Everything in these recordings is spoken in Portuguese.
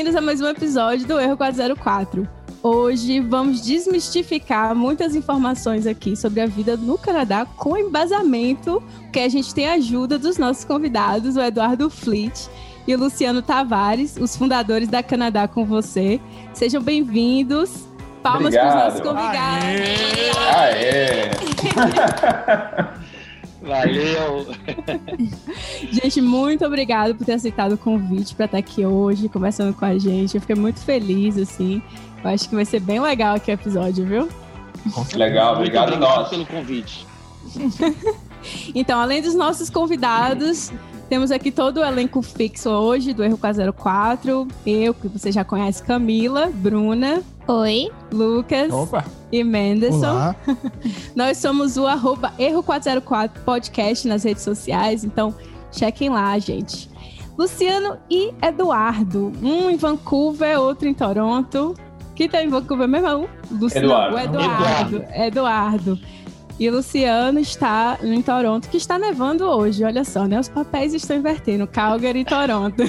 Bem-vindos a mais um episódio do Erro 404. Hoje vamos desmistificar muitas informações aqui sobre a vida no Canadá com embasamento, que a gente tem a ajuda dos nossos convidados, o Eduardo Fleet e o Luciano Tavares, os fundadores da Canadá com você. Sejam bem-vindos. Palmas para os nossos convidados. Aê! Aê. Valeu! gente, muito obrigado por ter aceitado o convite para estar aqui hoje, conversando com a gente. Eu fiquei muito feliz, assim. Eu acho que vai ser bem legal aqui o episódio, viu? Legal, obrigado, obrigado nós. pelo convite. então, além dos nossos convidados, temos aqui todo o elenco fixo hoje do Erro 404. Eu, que você já conhece, Camila, Bruna. Oi. Lucas. Opa. E Menderson. Olá. Nós somos o arroba Erro404 Podcast nas redes sociais, então chequem lá, gente. Luciano e Eduardo. Um em Vancouver, outro em Toronto. Quem tá em Vancouver mesmo? Luciano, Eduardo. O Eduardo. Eduardo. Eduardo. E o Luciano está em Toronto, que está nevando hoje. Olha só, né? Os papéis estão invertendo. Calgary e Toronto.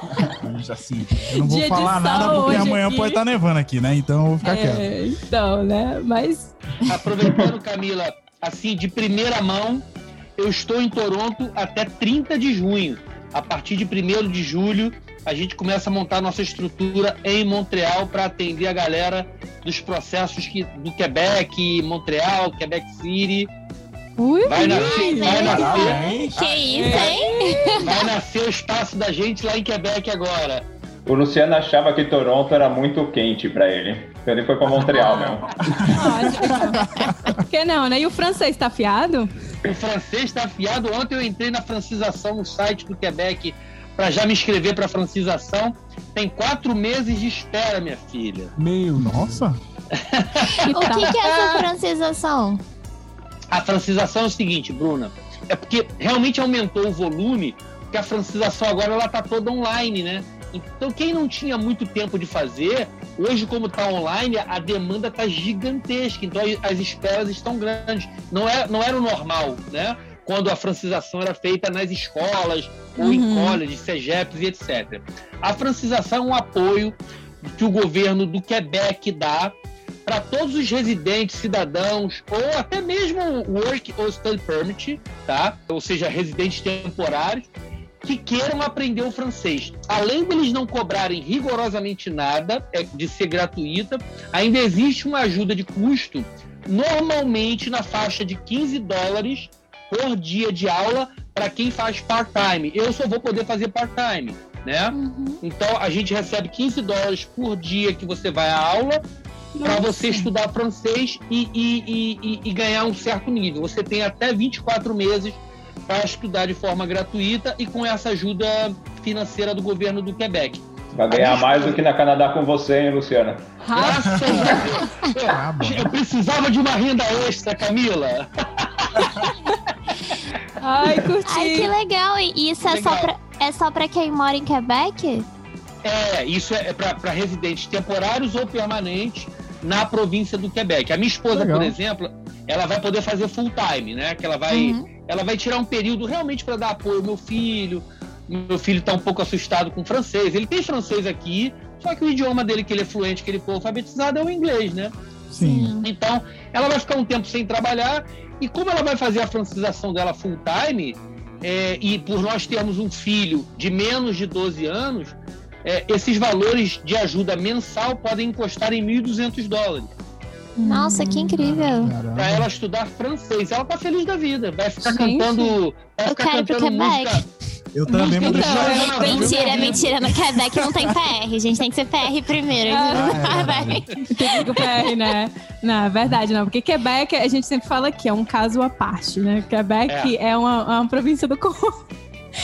assim, eu não vou Dia falar nada porque amanhã aqui. pode estar tá nevando aqui, né? Então eu vou ficar é, quieto. Então, né? Mas. Aproveitando, Camila, assim, de primeira mão, eu estou em Toronto até 30 de junho. A partir de 1 de julho, a gente começa a montar nossa estrutura em Montreal para atender a galera dos processos que, do Quebec, Montreal, Quebec City. Ui, vai nascer, vai nascer, que isso, hein? Vai nascer o espaço da gente lá em Quebec agora. O Luciano achava que Toronto era muito quente para ele. Então ele foi para Montreal mesmo. Por que não, né? E o francês tá afiado? O francês tá afiado. Ontem eu entrei na francização no site do Quebec para já me inscrever para francização. Tem quatro meses de espera, minha filha. Meu, nossa. o que, que é essa francização? A francização é o seguinte, Bruna. É porque realmente aumentou o volume, porque a francização agora ela tá toda online, né? Então, quem não tinha muito tempo de fazer, hoje, como está online, a demanda está gigantesca. Então, as esperas estão grandes. Não, é, não era o normal, né? Quando a francização era feita nas escolas ou uhum. em colleges, CEGEPs e etc. A francização é um apoio que o governo do Quebec dá para todos os residentes, cidadãos ou até mesmo work or study permit, tá? Ou seja, residentes temporários que queiram aprender o francês. Além deles não cobrarem rigorosamente nada, é, de ser gratuita, ainda existe uma ajuda de custo, normalmente na faixa de 15 dólares por dia de aula para quem faz part-time. Eu só vou poder fazer part-time, né? Uhum. Então a gente recebe 15 dólares por dia que você vai à aula para você estudar francês e, e, e, e, ganhar um certo nível. Você tem até 24 meses para estudar de forma gratuita e com essa ajuda financeira do governo do Quebec. Vai ganhar mais do que na Canadá com você, hein, Luciana? Graças a Deus. Eu, eu precisava de uma renda extra, Camila. Ai, curti. Ai, que legal. E isso é legal. só, pra, é só pra quem mora em Quebec? É, isso é para residentes temporários ou permanentes na província do Quebec. A minha esposa, legal. por exemplo, ela vai poder fazer full time, né? Que ela vai, uhum. ela vai tirar um período realmente para dar apoio ao meu filho. Meu filho está um pouco assustado com francês. Ele tem francês aqui, só que o idioma dele que ele é fluente, que ele foi alfabetizado é o inglês, né? Sim. Então, ela vai ficar um tempo sem trabalhar e como ela vai fazer a francização dela full time, é, e por nós termos um filho de menos de 12 anos, é, esses valores de ajuda mensal podem encostar em 1.200 dólares. Nossa, que incrível! Para ela estudar francês. Ela tá feliz da vida. Vai ficar Gente, cantando. Vai ficar eu quero cantando música. Eu também vou deixar. Mentira, mentira. No Quebec não tem PR. A gente tem que ser PR primeiro. Ah, é, tem que ser PR, né? Não, é verdade, não. Porque Quebec, a gente sempre fala que é um caso à parte, né? Quebec é, é uma, uma província do Congo.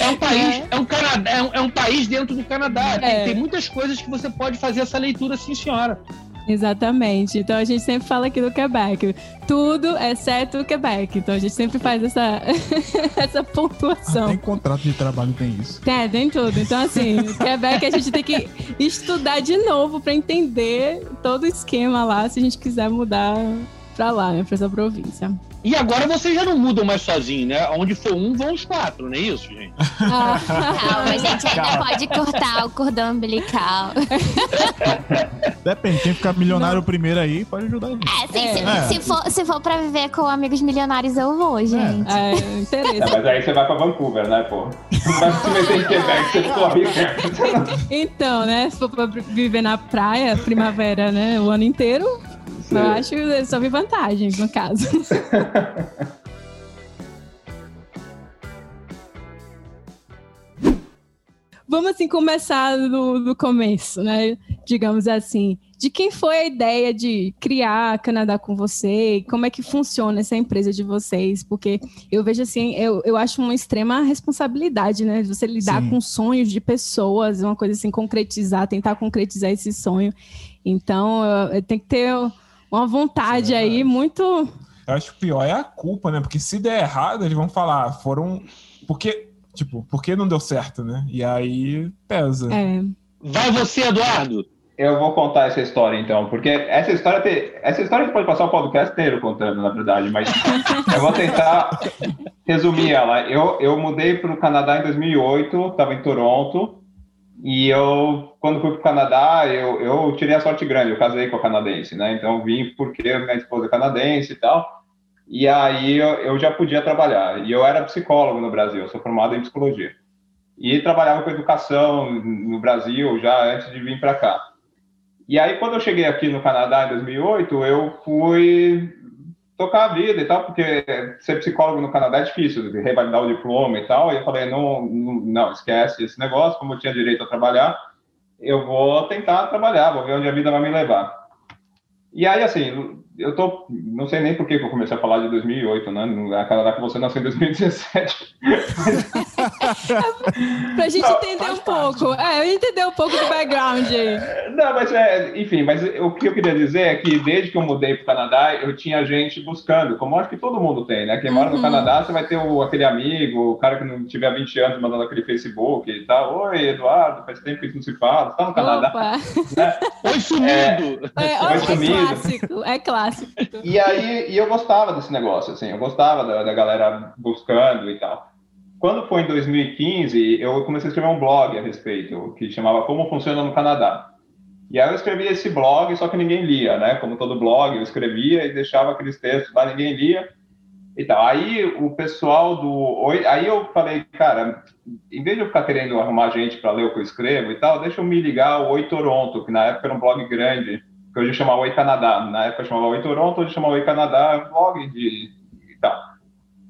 É um país, é. é um, Canadá, é um, é um, país dentro do Canadá. Tem, é. tem, muitas coisas que você pode fazer essa leitura, sim, senhora. Exatamente. Então a gente sempre fala aqui do Quebec. Tudo exceto o Quebec. Então a gente sempre faz essa, essa pontuação. Até em contrato de trabalho tem isso. É, tem tudo. Então, assim, Quebec a gente tem que estudar de novo para entender todo o esquema lá, se a gente quiser mudar para lá, né, para essa província. E agora vocês já não mudam mais sozinho, né? Onde for um, vão os quatro, não é isso, gente? Ah. Calma, a gente ainda pode cortar o cordão umbilical. Depende, quem ficar milionário não. primeiro aí pode ajudar a gente. É, sim, é. Se, é. se, for, se for pra viver com amigos milionários, eu vou, gente. É, é interesse. É, mas aí você vai pra Vancouver, né, pô? Não vai se meter em Quebec, você ficou rico. Então, né, se for pra viver na praia, primavera, né, o ano inteiro. Eu acho que só vi vantagens, no caso. Vamos assim começar do, do começo, né? Digamos assim. De quem foi a ideia de criar Canadá com você? Como é que funciona essa empresa de vocês? Porque eu vejo assim, eu, eu acho uma extrema responsabilidade, né? Você lidar Sim. com sonhos de pessoas, uma coisa assim, concretizar, tentar concretizar esse sonho. Então, tem que ter uma vontade é aí muito. Eu acho que o pior é a culpa, né? Porque se der errado, eles vão falar, foram. Porque Tipo, por que não deu certo, né? E aí pesa. É. Vai você, Eduardo! Eu vou contar essa história, então, porque essa história, te... essa história a gente pode passar o podcast inteiro contando, na verdade, mas eu vou tentar resumir ela. Eu, eu mudei para o Canadá em 2008, estava em Toronto, e eu, quando fui para o Canadá, eu, eu tirei a sorte grande, eu casei com a canadense, né? Então vim porque minha esposa é canadense e tal. E aí eu, eu já podia trabalhar. E eu era psicólogo no Brasil, eu sou formado em psicologia. E trabalhava com educação no Brasil já antes de vir para cá. E aí, quando eu cheguei aqui no Canadá em 2008, eu fui tocar a vida e tal, porque ser psicólogo no Canadá é difícil, revalidar o diploma e tal. E eu falei, não, não, esquece esse negócio, como eu tinha direito a trabalhar, eu vou tentar trabalhar, vou ver onde a vida vai me levar. E aí, assim, eu tô, não sei nem por que eu comecei a falar de 2008, né? A Canadá que você nasceu em 2017. pra gente não, entender um pouco. É, eu entender um pouco do background aí. Não, mas é, enfim, mas o que eu queria dizer é que desde que eu mudei para o Canadá, eu tinha gente buscando, como acho que todo mundo tem, né? Quem mora no uhum. Canadá, você vai ter o, aquele amigo, o cara que não tiver 20 anos mandando aquele Facebook e tal. Oi, Eduardo, faz tempo que a gente não se fala, você tá no Canadá. Né? Oi, sumido! É, é, Oi, sumido. é clássico, é clássico clássico. E aí, e eu gostava desse negócio, assim, eu gostava da, da galera buscando e tal. Quando foi em 2015, eu comecei a escrever um blog a respeito, que chamava Como Funciona no Canadá. E aí eu escrevi esse blog, só que ninguém lia, né? Como todo blog, eu escrevia e deixava aqueles textos lá, ninguém lia. E tal. Aí o pessoal do. Aí eu falei, cara, em vez de eu ficar querendo arrumar gente para ler o que eu escrevo e tal, deixa eu me ligar ao Oi Toronto, que na época era um blog grande que hoje chamava Oi Canadá. Na época chamava Oi Toronto, hoje chamava Oi Canadá, blog de e tal.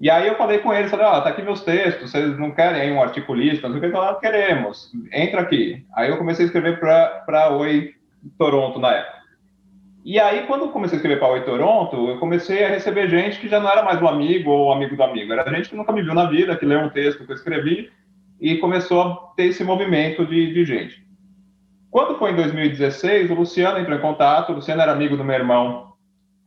E aí eu falei com eles, falei, ó, oh, tá aqui meus textos, vocês não querem um articulista, não sei o que, falaram, queremos, entra aqui. Aí eu comecei a escrever para Oi Toronto na época. E aí, quando eu comecei a escrever para Oi Toronto, eu comecei a receber gente que já não era mais um amigo ou amigo do amigo, era gente que nunca me viu na vida, que leu um texto que eu escrevi, e começou a ter esse movimento de, de gente. Quando foi em 2016, o Luciano entrou em contato. O Luciano era amigo do meu irmão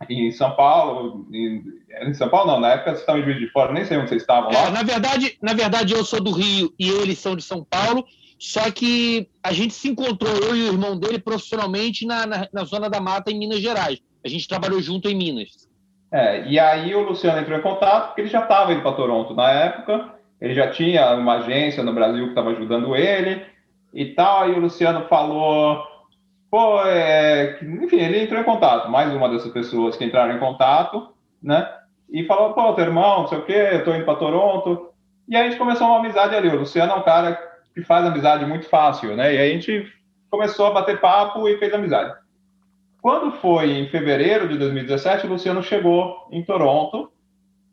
em São Paulo. Em, em São Paulo, não, na época vocês estavam em Juiz de Fora, nem sei onde vocês estavam lá. É, na, verdade, na verdade, eu sou do Rio e eles são de São Paulo. Só que a gente se encontrou, eu e o irmão dele, profissionalmente na, na, na Zona da Mata, em Minas Gerais. A gente trabalhou junto em Minas. É, e aí o Luciano entrou em contato, porque ele já estava indo para Toronto na época. Ele já tinha uma agência no Brasil que estava ajudando ele e tal. E o Luciano falou, pô, é... enfim, ele entrou em contato, mais uma dessas pessoas que entraram em contato, né? E falou, pô, teu irmão, não sei o quê, eu tô indo para Toronto. E a gente começou uma amizade ali. O Luciano é um cara que faz amizade muito fácil, né? E a gente começou a bater papo e fez amizade. Quando foi em fevereiro de 2017, o Luciano chegou em Toronto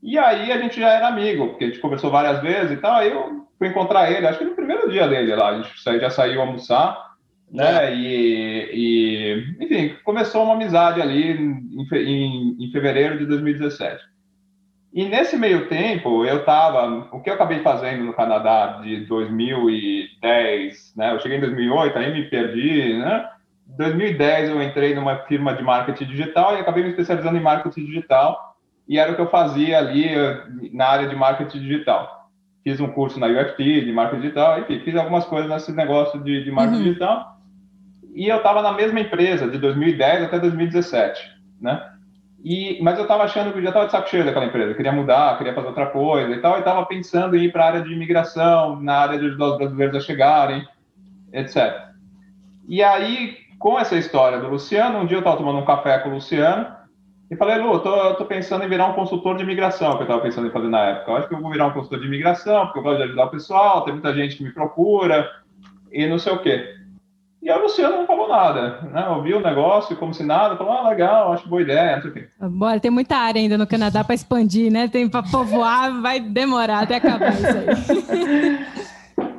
e aí a gente já era amigo, porque a gente conversou várias vezes e tal. Aí eu fui encontrar ele, acho que no primeiro dia dele lá, a gente já saiu almoçar, né? É. E, e, enfim, começou uma amizade ali em, em, em, fevereiro de 2017. E nesse meio tempo, eu estava, o que eu acabei fazendo no Canadá de 2010, né? Eu cheguei em 2008, aí me perdi, né? Em 2010 eu entrei numa firma de marketing digital e acabei me especializando em marketing digital e era o que eu fazia ali eh, na área de marketing digital fiz um curso na UFT de marketing digital, enfim, fiz algumas coisas nesse negócio de, de marketing uhum. digital. E eu estava na mesma empresa de 2010 até 2017, né? E, mas eu estava achando que eu já estava de saco cheio daquela empresa, queria mudar, queria fazer outra coisa e tal, e estava pensando em ir para a área de imigração, na área de ajudar os brasileiros a chegarem, etc. E aí, com essa história do Luciano, um dia eu estava tomando um café com o Luciano e falei, Lu, tô, tô pensando em virar um consultor de imigração, que eu estava pensando em fazer na época. Eu acho que eu vou virar um consultor de imigração, porque eu gosto de ajudar o pessoal, tem muita gente que me procura e não sei o quê. E aí o Luciano não falou nada, né? Ouviu o negócio como se nada, falou, ah, legal, acho boa ideia, não sei o quê. Bora, tem muita área ainda no Canadá para expandir, né? Tem para povoar, vai demorar até acabar isso aí.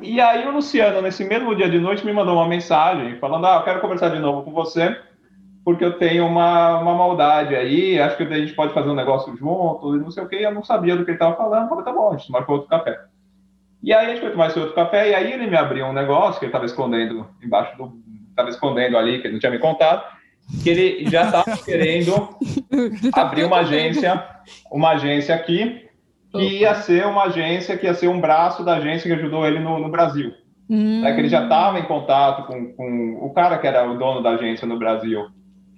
e aí o Luciano, nesse mesmo dia de noite, me mandou uma mensagem falando, ah, eu quero conversar de novo com você, porque eu tenho uma, uma maldade aí, acho que a gente pode fazer um negócio junto, e não sei o quê, eu não sabia do que ele estava falando, falei, tá bom, a gente marcou outro café. E aí a gente foi tomar esse outro café, e aí ele me abriu um negócio que ele estava escondendo embaixo do. estava escondendo ali, que ele não tinha me contado, que ele já estava querendo abrir uma agência, uma agência aqui, que ia ser uma agência, que ia ser um braço da agência que ajudou ele no, no Brasil. Hum. Que ele já estava em contato com, com o cara que era o dono da agência no Brasil,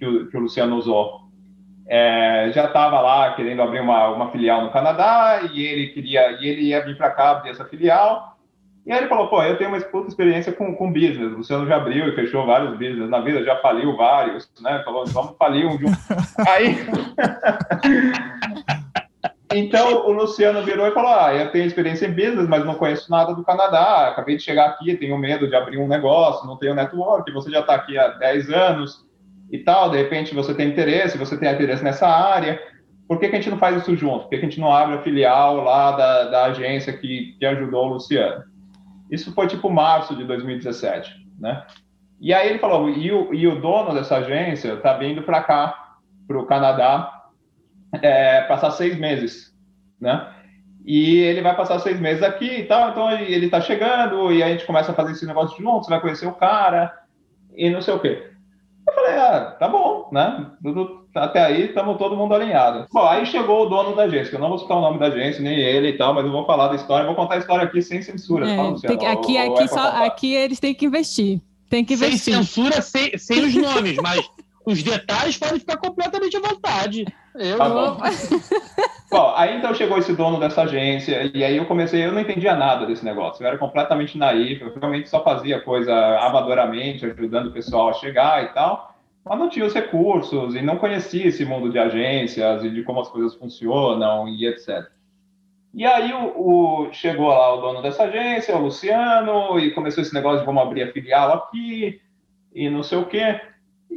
que o, que o Luciano usou é, já estava lá querendo abrir uma, uma filial no Canadá e ele queria e ele ia vir para cá abrir essa filial. E aí ele falou, pô, eu tenho uma puta experiência com, com business. O Luciano já abriu e fechou vários business na vida, já faliu vários, né? Falou, vamos falir um de um. aí. então o Luciano virou e falou: Ah, eu tenho experiência em business, mas não conheço nada do Canadá. Acabei de chegar aqui, tenho medo de abrir um negócio, não tenho network. Você já está aqui há 10 anos e tal, de repente você tem interesse, você tem interesse nessa área, por que, que a gente não faz isso junto? Por que, que a gente não abre a filial lá da, da agência que, que ajudou o Luciano? Isso foi tipo março de 2017, né? E aí ele falou, e o, e o dono dessa agência está vindo para cá, para o Canadá, é, passar seis meses, né? E ele vai passar seis meses aqui e tal, então ele está chegando e a gente começa a fazer esse negócio junto, você vai conhecer o cara e não sei o quê. Eu falei, ah, tá bom, né? Tudo, até aí estamos todo mundo alinhado. Bom, aí chegou o dono da agência, eu não vou citar o nome da agência, nem ele e tal, mas eu vou falar da história, vou contar a história aqui sem censura. É, fala, que, aqui, ou, aqui, ou só, aqui eles têm que investir. Tem que investir. Sem censura, sem, sem os nomes, mas os detalhes podem ficar completamente à vontade. Eu tá bom. bom, aí então chegou esse dono dessa agência, e aí eu comecei, eu não entendia nada desse negócio, eu era completamente naif, eu realmente só fazia coisa amadoramente, ajudando o pessoal a chegar e tal, mas não tinha os recursos, e não conhecia esse mundo de agências, e de como as coisas funcionam, e etc. E aí o, o, chegou lá o dono dessa agência, o Luciano, e começou esse negócio de vamos abrir a filial aqui, e não sei o quê.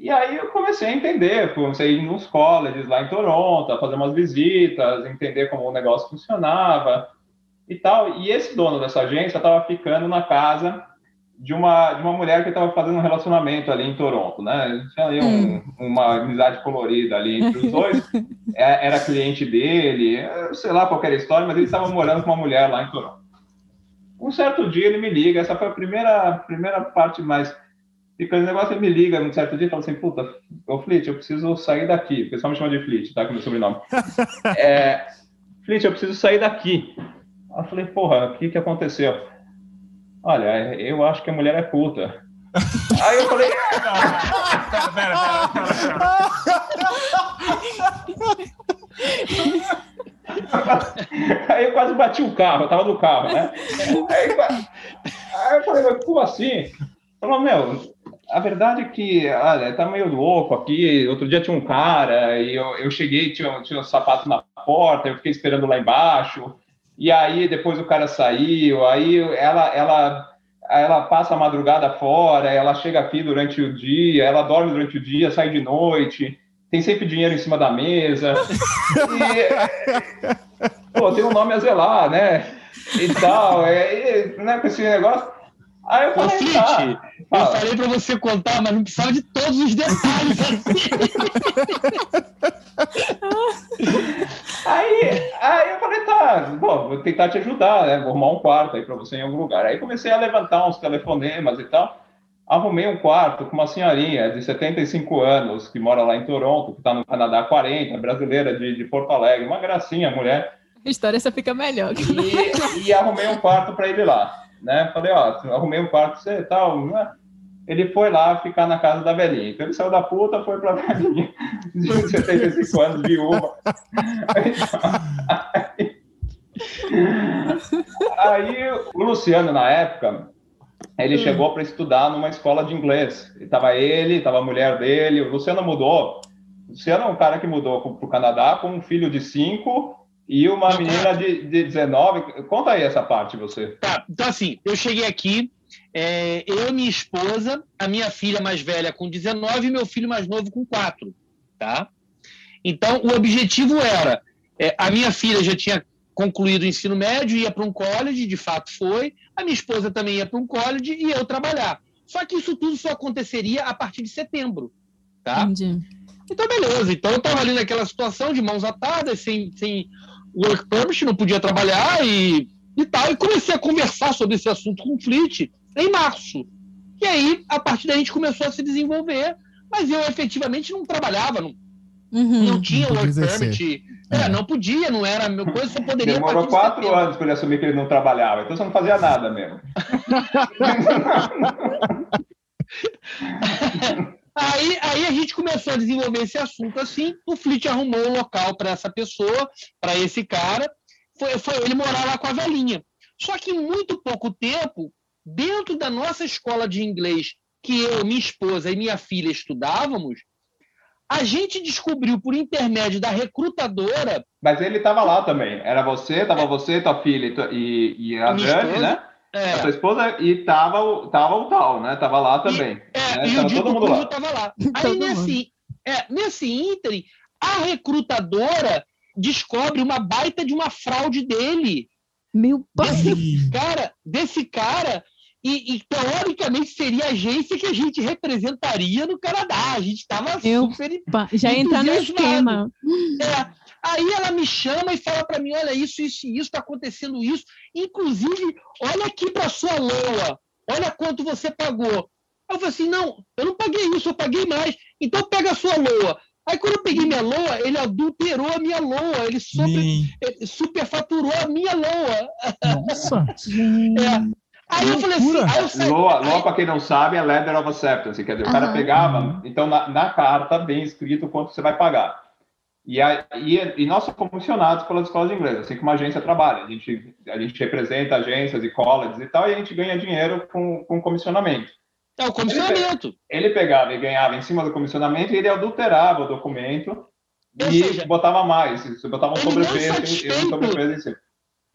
E aí eu comecei a entender, comecei a ir nos colleges lá em Toronto, a fazer umas visitas, entender como o negócio funcionava e tal. E esse dono dessa agência estava ficando na casa de uma, de uma mulher que estava fazendo um relacionamento ali em Toronto, né? Tinha ali um, hum. uma amizade colorida ali entre os dois. É, era cliente dele, sei lá qual era a história, mas ele estava morando com uma mulher lá em Toronto. Um certo dia ele me liga, essa foi a primeira, primeira parte mais e quando o negócio me liga um certo dia e fala assim, puta, ô Flit, eu preciso sair daqui. O pessoal me chama de Flit, tá? Com meu sobrenome. é, Flit, eu preciso sair daqui. Aí eu falei, porra, o que que aconteceu? Olha, eu acho que a mulher é puta. Aí eu falei... pera, pera, pera. Aí eu quase bati o carro, eu tava no carro, né? Aí, aí eu falei, como assim? Falou, meu, a verdade é que, olha, tá meio louco aqui. Outro dia tinha um cara e eu, eu cheguei, tinha, tinha um sapato na porta, eu fiquei esperando lá embaixo. E aí depois o cara saiu, aí ela, ela, ela passa a madrugada fora, ela chega aqui durante o dia, ela dorme durante o dia, sai de noite, tem sempre dinheiro em cima da mesa. E, pô, tem um nome a zelar, né? E tal, é, e, né, com esse negócio. Aí eu falei, Ô, tá, eu falei pra você contar, mas não precisava de todos os detalhes assim. aí, aí eu falei, tá, bom, vou tentar te ajudar, né? Vou arrumar um quarto aí pra você em algum lugar. Aí comecei a levantar uns telefonemas e tal. Arrumei um quarto com uma senhorinha de 75 anos, que mora lá em Toronto, que está no Canadá há 40, brasileira de, de Porto Alegre, uma gracinha, mulher. A história só fica melhor. E, e arrumei um quarto para ele lá né? Falei, ó, arrumei um quarto você tal, né? ele foi lá ficar na casa da velhinha. Então ele saiu da puta, foi pra velhinha de 75 anos, viúva. Aí, aí o Luciano, na época, ele hum. chegou para estudar numa escola de inglês. Estava ele, estava a mulher dele. O Luciano mudou. O Luciano é um cara que mudou para o Canadá com um filho de cinco e uma menina de, de 19. Conta aí essa parte, você. Tá, então assim, eu cheguei aqui, é, eu, minha esposa, a minha filha mais velha com 19 e meu filho mais novo com 4, tá? Então, o objetivo era, é, a minha filha já tinha concluído o ensino médio, ia para um college, de fato foi, a minha esposa também ia para um college e eu trabalhar. Só que isso tudo só aconteceria a partir de setembro, tá? Entendi. Então, beleza. Então, eu estava ali naquela situação de mãos atadas, sem, sem work permit, não podia trabalhar e, e tal. E comecei a conversar sobre esse assunto com o Fleet em março. E aí, a partir daí, a gente começou a se desenvolver, mas eu efetivamente não trabalhava, não, uhum. não tinha work permit. É, é, não podia, não era meu coisa, só poderia. Demorou quatro anos para ele assumir que ele não trabalhava, então você não fazia nada mesmo. Aí, aí a gente começou a desenvolver esse assunto assim. O Fleet arrumou um local para essa pessoa, para esse cara. Foi, foi ele morar lá com a velhinha. Só que em muito pouco tempo, dentro da nossa escola de inglês, que eu, minha esposa e minha filha estudávamos, a gente descobriu por intermédio da recrutadora. Mas ele estava lá também. Era você, tava você, tua filha e, e a Dani, né? É. A sua esposa e tava, tava o tal, né? Tava lá também. E, é, né? e tava o todo mundo lá. Tava lá. Aí nesse, é, nesse ínterim, a recrutadora descobre uma baita de uma fraude dele. Meu pai! Desse cara, desse cara e, e, teoricamente seria a agência que a gente representaria no Canadá. A gente estava super. Já entra no esquema. É. Aí ela me chama e fala para mim: olha, isso, isso e isso, está acontecendo isso. Inclusive, olha aqui para sua loa, olha quanto você pagou. Eu falei assim: não, eu não paguei isso, eu paguei mais. Então pega a sua loa. Aí quando eu peguei minha loa, ele adulterou a minha loa, ele, super, ele superfaturou a minha loa. Nossa! é. Aí eu falei assim. Aí eu saí, Loa, Loa para quem não sabe, é letter of acceptance. Quer dizer, o cara pegava, então na, na carta bem escrito quanto você vai pagar. E, a, e, e, nós somos comissionados pelas escolas de inglês, assim como a agência trabalha. A gente, a gente representa agências e colleges e tal, e a gente ganha dinheiro com, com comissionamento. É o comissionamento. Ele, ele, pegava e ganhava em cima do comissionamento e ele adulterava o documento Ou e seja, botava mais. Você botava um sobrepeso, um sobrepeso em cima.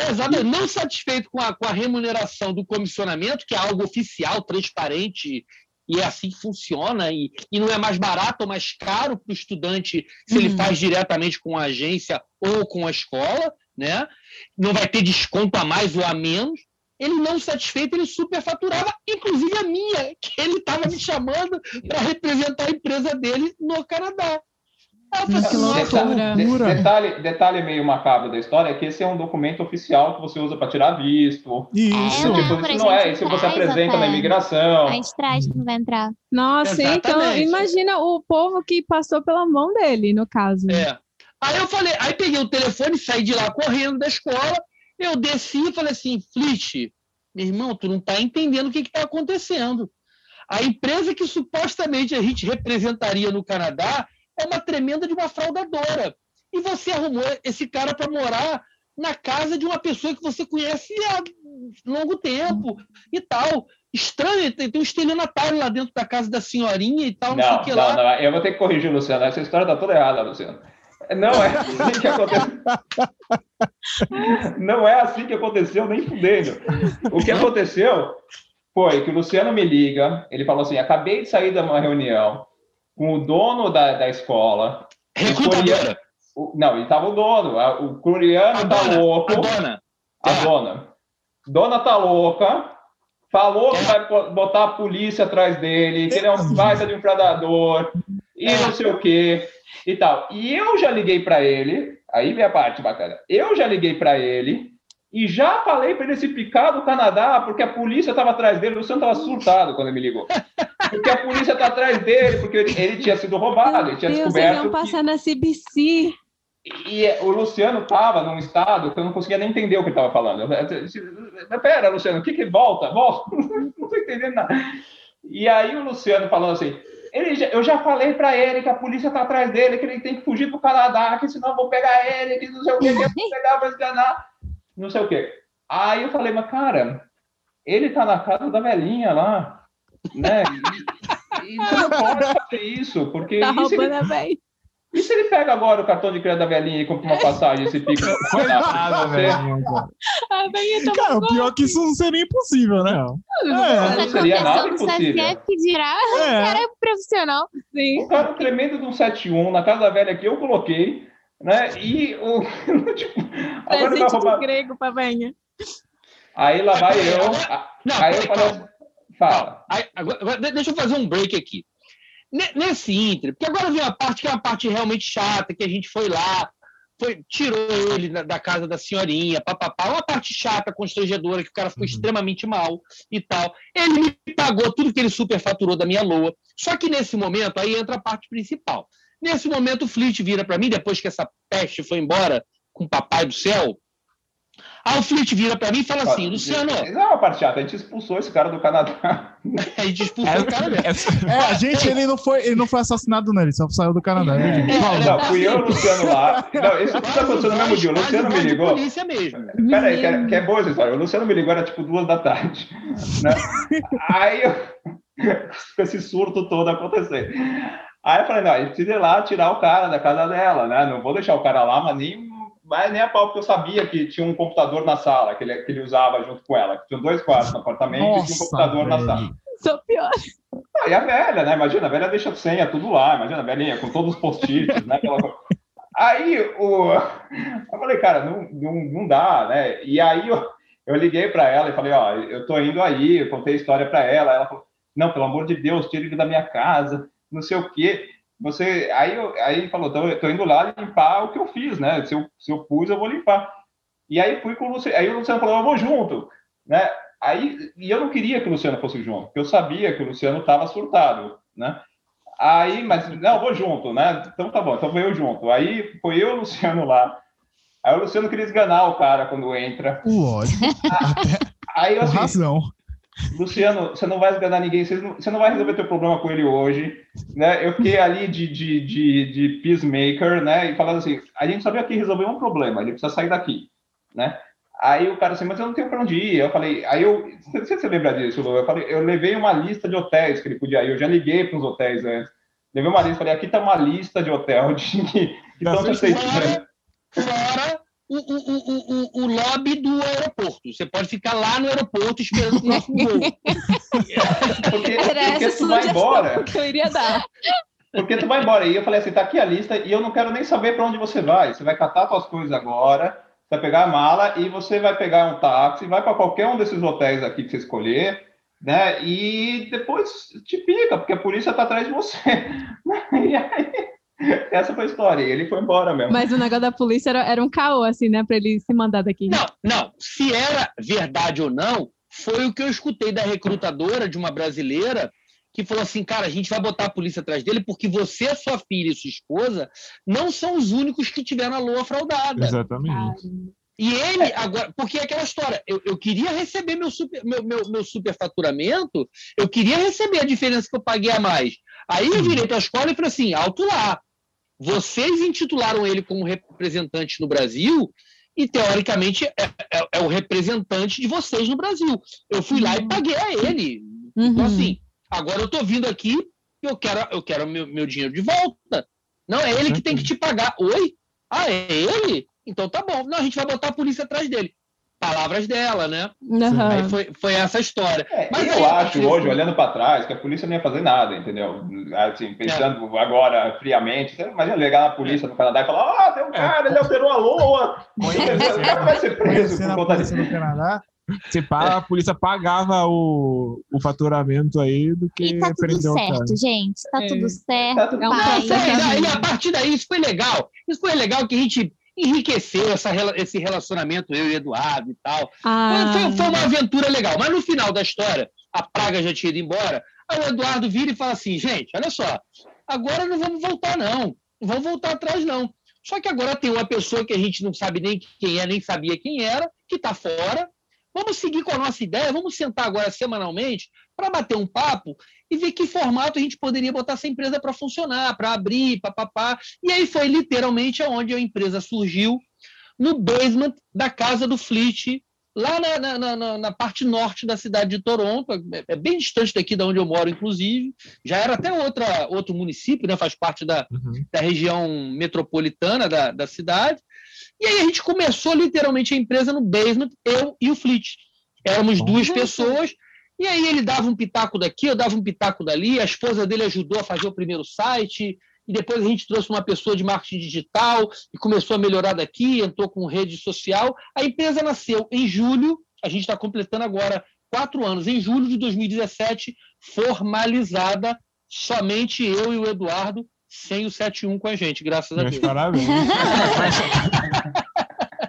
Exato, não satisfeito com a, com a remuneração do comissionamento, que é algo oficial, transparente e é assim que funciona, e, e não é mais barato ou mais caro para o estudante se uhum. ele faz diretamente com a agência ou com a escola, né? não vai ter desconto a mais ou a menos. Ele não satisfeito, ele superfaturava, inclusive a minha, que ele estava me chamando para representar a empresa dele no Canadá. Detalhe, detalhe, detalhe, meio macabro da história é que esse é um documento oficial que você usa para tirar visto. Isso. É, tipo, isso não é, isso você apresenta até. na imigração. A gente traz não vai entrar. Nossa, então Exatamente. então imagina o povo que passou pela mão dele, no caso. É. Aí eu falei, aí peguei o telefone, saí de lá correndo da escola, eu desci e falei assim, Flit, meu irmão, tu não está entendendo o que está acontecendo. A empresa que supostamente a gente representaria no Canadá é uma tremenda de uma fraudadora. E você arrumou esse cara para morar na casa de uma pessoa que você conhece há longo tempo e tal. Estranho, tem, tem um estelionatário lá dentro da casa da senhorinha e tal, não, não sei o que não, lá. Não, eu vou ter que corrigir, Luciano. Essa história está toda errada, Luciano. Não é assim que aconteceu. Não é assim que aconteceu, nem fudendo. O que aconteceu foi que o Luciano me liga, ele falou assim: acabei de sair de uma reunião, com o dono da, da escola. Recrutadora. Não, ele tava o dono. O coreano tá dona, louco. A dona. A é. dona. Dona tá louca. Falou é. que vai botar a polícia atrás dele, que ele é um baita de um predador, e é. não sei o quê, e tal. E eu já liguei para ele, aí vem a parte bacana. Eu já liguei para ele e já falei para ele se picar do Canadá, porque a polícia estava atrás dele. O Luciano estava surtado quando ele me ligou. Porque a polícia está atrás dele, porque ele, ele, tinha sido roubado, ele tinha Deus, descoberto. Eles iam passar que... na CBC. E, e o Luciano estava num estado que eu não conseguia nem entender o que ele estava falando. Eu, pera, Luciano, o que que volta? Volta. Não estou entendendo nada. E aí o Luciano falando assim, ele, eu já falei para ele que a polícia tá atrás dele, que ele tem que fugir pro Canadá, que senão eu vou pegar ele, que não sei o que, que eu vou pegar, vou enganar, não sei o que. Aí eu falei, mas cara, ele tá na casa da velhinha lá, né? E, e você não pode fazer isso, porque... Tá roubando a velha. E se ele pega agora o cartão de crédito da velhinha e compra uma passagem e se fica. Coitada, velhinha tá Cara, o pior é que isso não seria impossível, né? Não, não seria nada impossível. CSF dirá, o É. cara é profissional. Sim. O cara tremendo de um 71 na casa da velha que eu coloquei, né? E o. tipo, agora vai Presente roubar. grego. Aí lá vai eu. Não, Aí eu calma. Fala. Aí, agora, agora, de- deixa eu fazer um break aqui. Ne- Nesse inter, porque agora vem uma parte que é uma parte realmente chata, que a gente foi lá, foi, tirou ele da, da casa da senhorinha, papapá, uma parte chata, constrangedora, que o cara ficou Uhum. extremamente mal e tal. Ele me pagou tudo que ele superfaturou da minha loa. Só que nesse momento, aí entra a parte principal. Nesse momento, o Fleet vira para mim, depois que essa peste foi embora com o papai do céu. Aí o Fleet vira para mim e fala assim: Luciano, Não é uma parte chata, a gente expulsou esse cara do Canadá. a gente expulsou o cara mesmo. Essa- É, a gente, ele não foi, ele não foi assassinado, não, ele só saiu do Canadá. gente? É, Não, fui eu e o Luciano lá. Não, isso tudo aconteceu no mesmo dia. O Luciano me ligou. polícia mesmo. Pera aí, que é, que é boa essa história. O Luciano me ligou, era tipo duas da tarde. Né? Aí eu. Com esse surto todo acontecendo. Aí eu falei, não, gente precisa ir lá tirar o cara da casa dela, né? Não vou deixar o cara lá, mas nem, mas nem a pau, porque eu sabia que tinha um computador na sala, que ele, que ele usava junto com ela. Tinha dois quartos no apartamento e tinha um Nossa, computador na velho. sala. Sou pior. Aí a velha, né? Imagina, a velha deixa senha tudo lá, imagina a velhinha com todos os post-its, né? Aí o... eu falei, cara, não, não, não dá, né? E aí eu, eu liguei para ela e falei, ó, eu tô indo aí, eu contei a história para ela. Ela falou, não, pelo amor de Deus, tira ele da minha casa, não sei o quê. Você, aí, eu, aí falou, tô, tô indo lá limpar o que eu fiz, né? Se eu, se eu pus, eu vou limpar. E aí fui com o Luciano, aí o Luciano falou, eu vou junto, né? Aí, e eu não queria que o Luciano fosse junto, porque eu sabia que o Luciano estava surtado, né? Aí, mas não, eu vou junto, né? Então tá bom, então vou eu junto. Aí foi eu e o Luciano lá. Aí o Luciano queria esganar o cara quando entra. Lógico, Aí eu assim, razão. Luciano, você não vai esganar ninguém, você não, você não vai resolver teu problema com ele hoje, né? Eu fiquei ali de, de, de, de peacemaker, né? E falando assim, a gente sabia que resolver um problema, ele precisa sair daqui, né? Aí o cara assim, mas eu não tenho para onde ir. Eu falei, aí eu, não sei se você lembra disso, Lu, eu falei, eu levei uma lista de hotéis que ele podia ir, eu já liguei para os hotéis antes. Levei uma lista, falei, aqui tá uma lista de hotel de que estão te aceitando. Fora o, o, o, o, o lobby do aeroporto. Você pode ficar lá no aeroporto esperando o próximo voo. Porque, Era porque tu vai embora. que eu iria dar. Porque tu vai embora. E eu falei assim, tá aqui a lista e eu não quero nem saber para onde você vai. Você vai catar suas coisas agora, você vai pegar a mala e você vai pegar um táxi, vai para qualquer um desses hotéis aqui que você escolher, né? E depois te pica, porque a polícia tá atrás de você. E aí, essa foi a história. E ele foi embora mesmo. Mas o negócio da polícia era, era um caô, assim, né? Pra ele se mandar daqui. Não, não. Se era verdade ou não, foi o que eu escutei da recrutadora de uma brasileira que falou assim, cara, a gente vai botar a polícia atrás dele porque você, sua filha e sua esposa não são os únicos que tiveram a loa fraudada. Exatamente. E ele agora, porque é aquela história, eu, eu queria receber meu, super, meu, meu, meu superfaturamento, eu queria receber a diferença que eu paguei a mais. Aí eu virei para a escola e falei assim, alto lá, vocês intitularam ele como representante no Brasil e, teoricamente, é, é- é o representante de vocês no Brasil. Eu fui lá e paguei a ele. Então, Uhum. assim, agora eu estou vindo aqui e eu quero, eu quero meu, meu dinheiro de volta. Não, é ele que tem que te pagar. Oi? Ah, é ele? Então tá bom. Não, a gente vai botar a polícia atrás dele. Palavras dela, né? Aham. Aí foi, foi essa história. É, Mas eu aí, acho assim, hoje, olhando para trás, que a polícia não ia fazer nada, entendeu? Assim, pensando agora friamente, você imagina ligar na polícia no Canadá e falar: ah, tem um cara, ele alterou a lua. O cara vai ser preso por conta disso. do Canadá. Se pá, a polícia pagava o, o faturamento aí do que E tá tudo prendeu o cara. certo, gente. Tá É. tudo certo. Tá tudo É um. Não, e, e a partir daí, isso foi legal. Isso foi legal que a gente enriqueceu essa, esse relacionamento, eu e Eduardo e tal. Foi, Ah, foi- foi uma aventura legal. Mas no final da história, a praga já tinha ido embora. Aí o Eduardo vira e fala assim: gente, olha só, agora não vamos voltar, não. Não vamos voltar atrás, não. Só que agora tem uma pessoa que a gente não sabe nem quem é, nem sabia quem era, que está fora. Vamos seguir com a nossa ideia, vamos sentar agora semanalmente para bater um papo e ver que formato a gente poderia botar essa empresa para funcionar, para abrir, papapá. E aí foi literalmente onde a empresa surgiu, no basement da casa do Fleet, lá na, na, na, na, parte norte da cidade de Toronto, é, é bem distante daqui da onde eu moro, inclusive. Já era até outra, outro município, né? faz parte da, uhum. da região metropolitana da, da cidade. E aí a gente começou literalmente a empresa no basement, eu e o Fleet. Éramos duas pessoas e aí ele dava um pitaco daqui, eu dava um pitaco dali, a esposa dele ajudou a fazer o primeiro site, e depois a gente trouxe uma pessoa de marketing digital e começou a melhorar daqui, entrou com rede social. A empresa nasceu em julho, a gente está completando agora quatro anos, em julho de 2017, formalizada, somente eu e o Eduardo, sem o 71 com a gente, graças a Deus. Parabéns.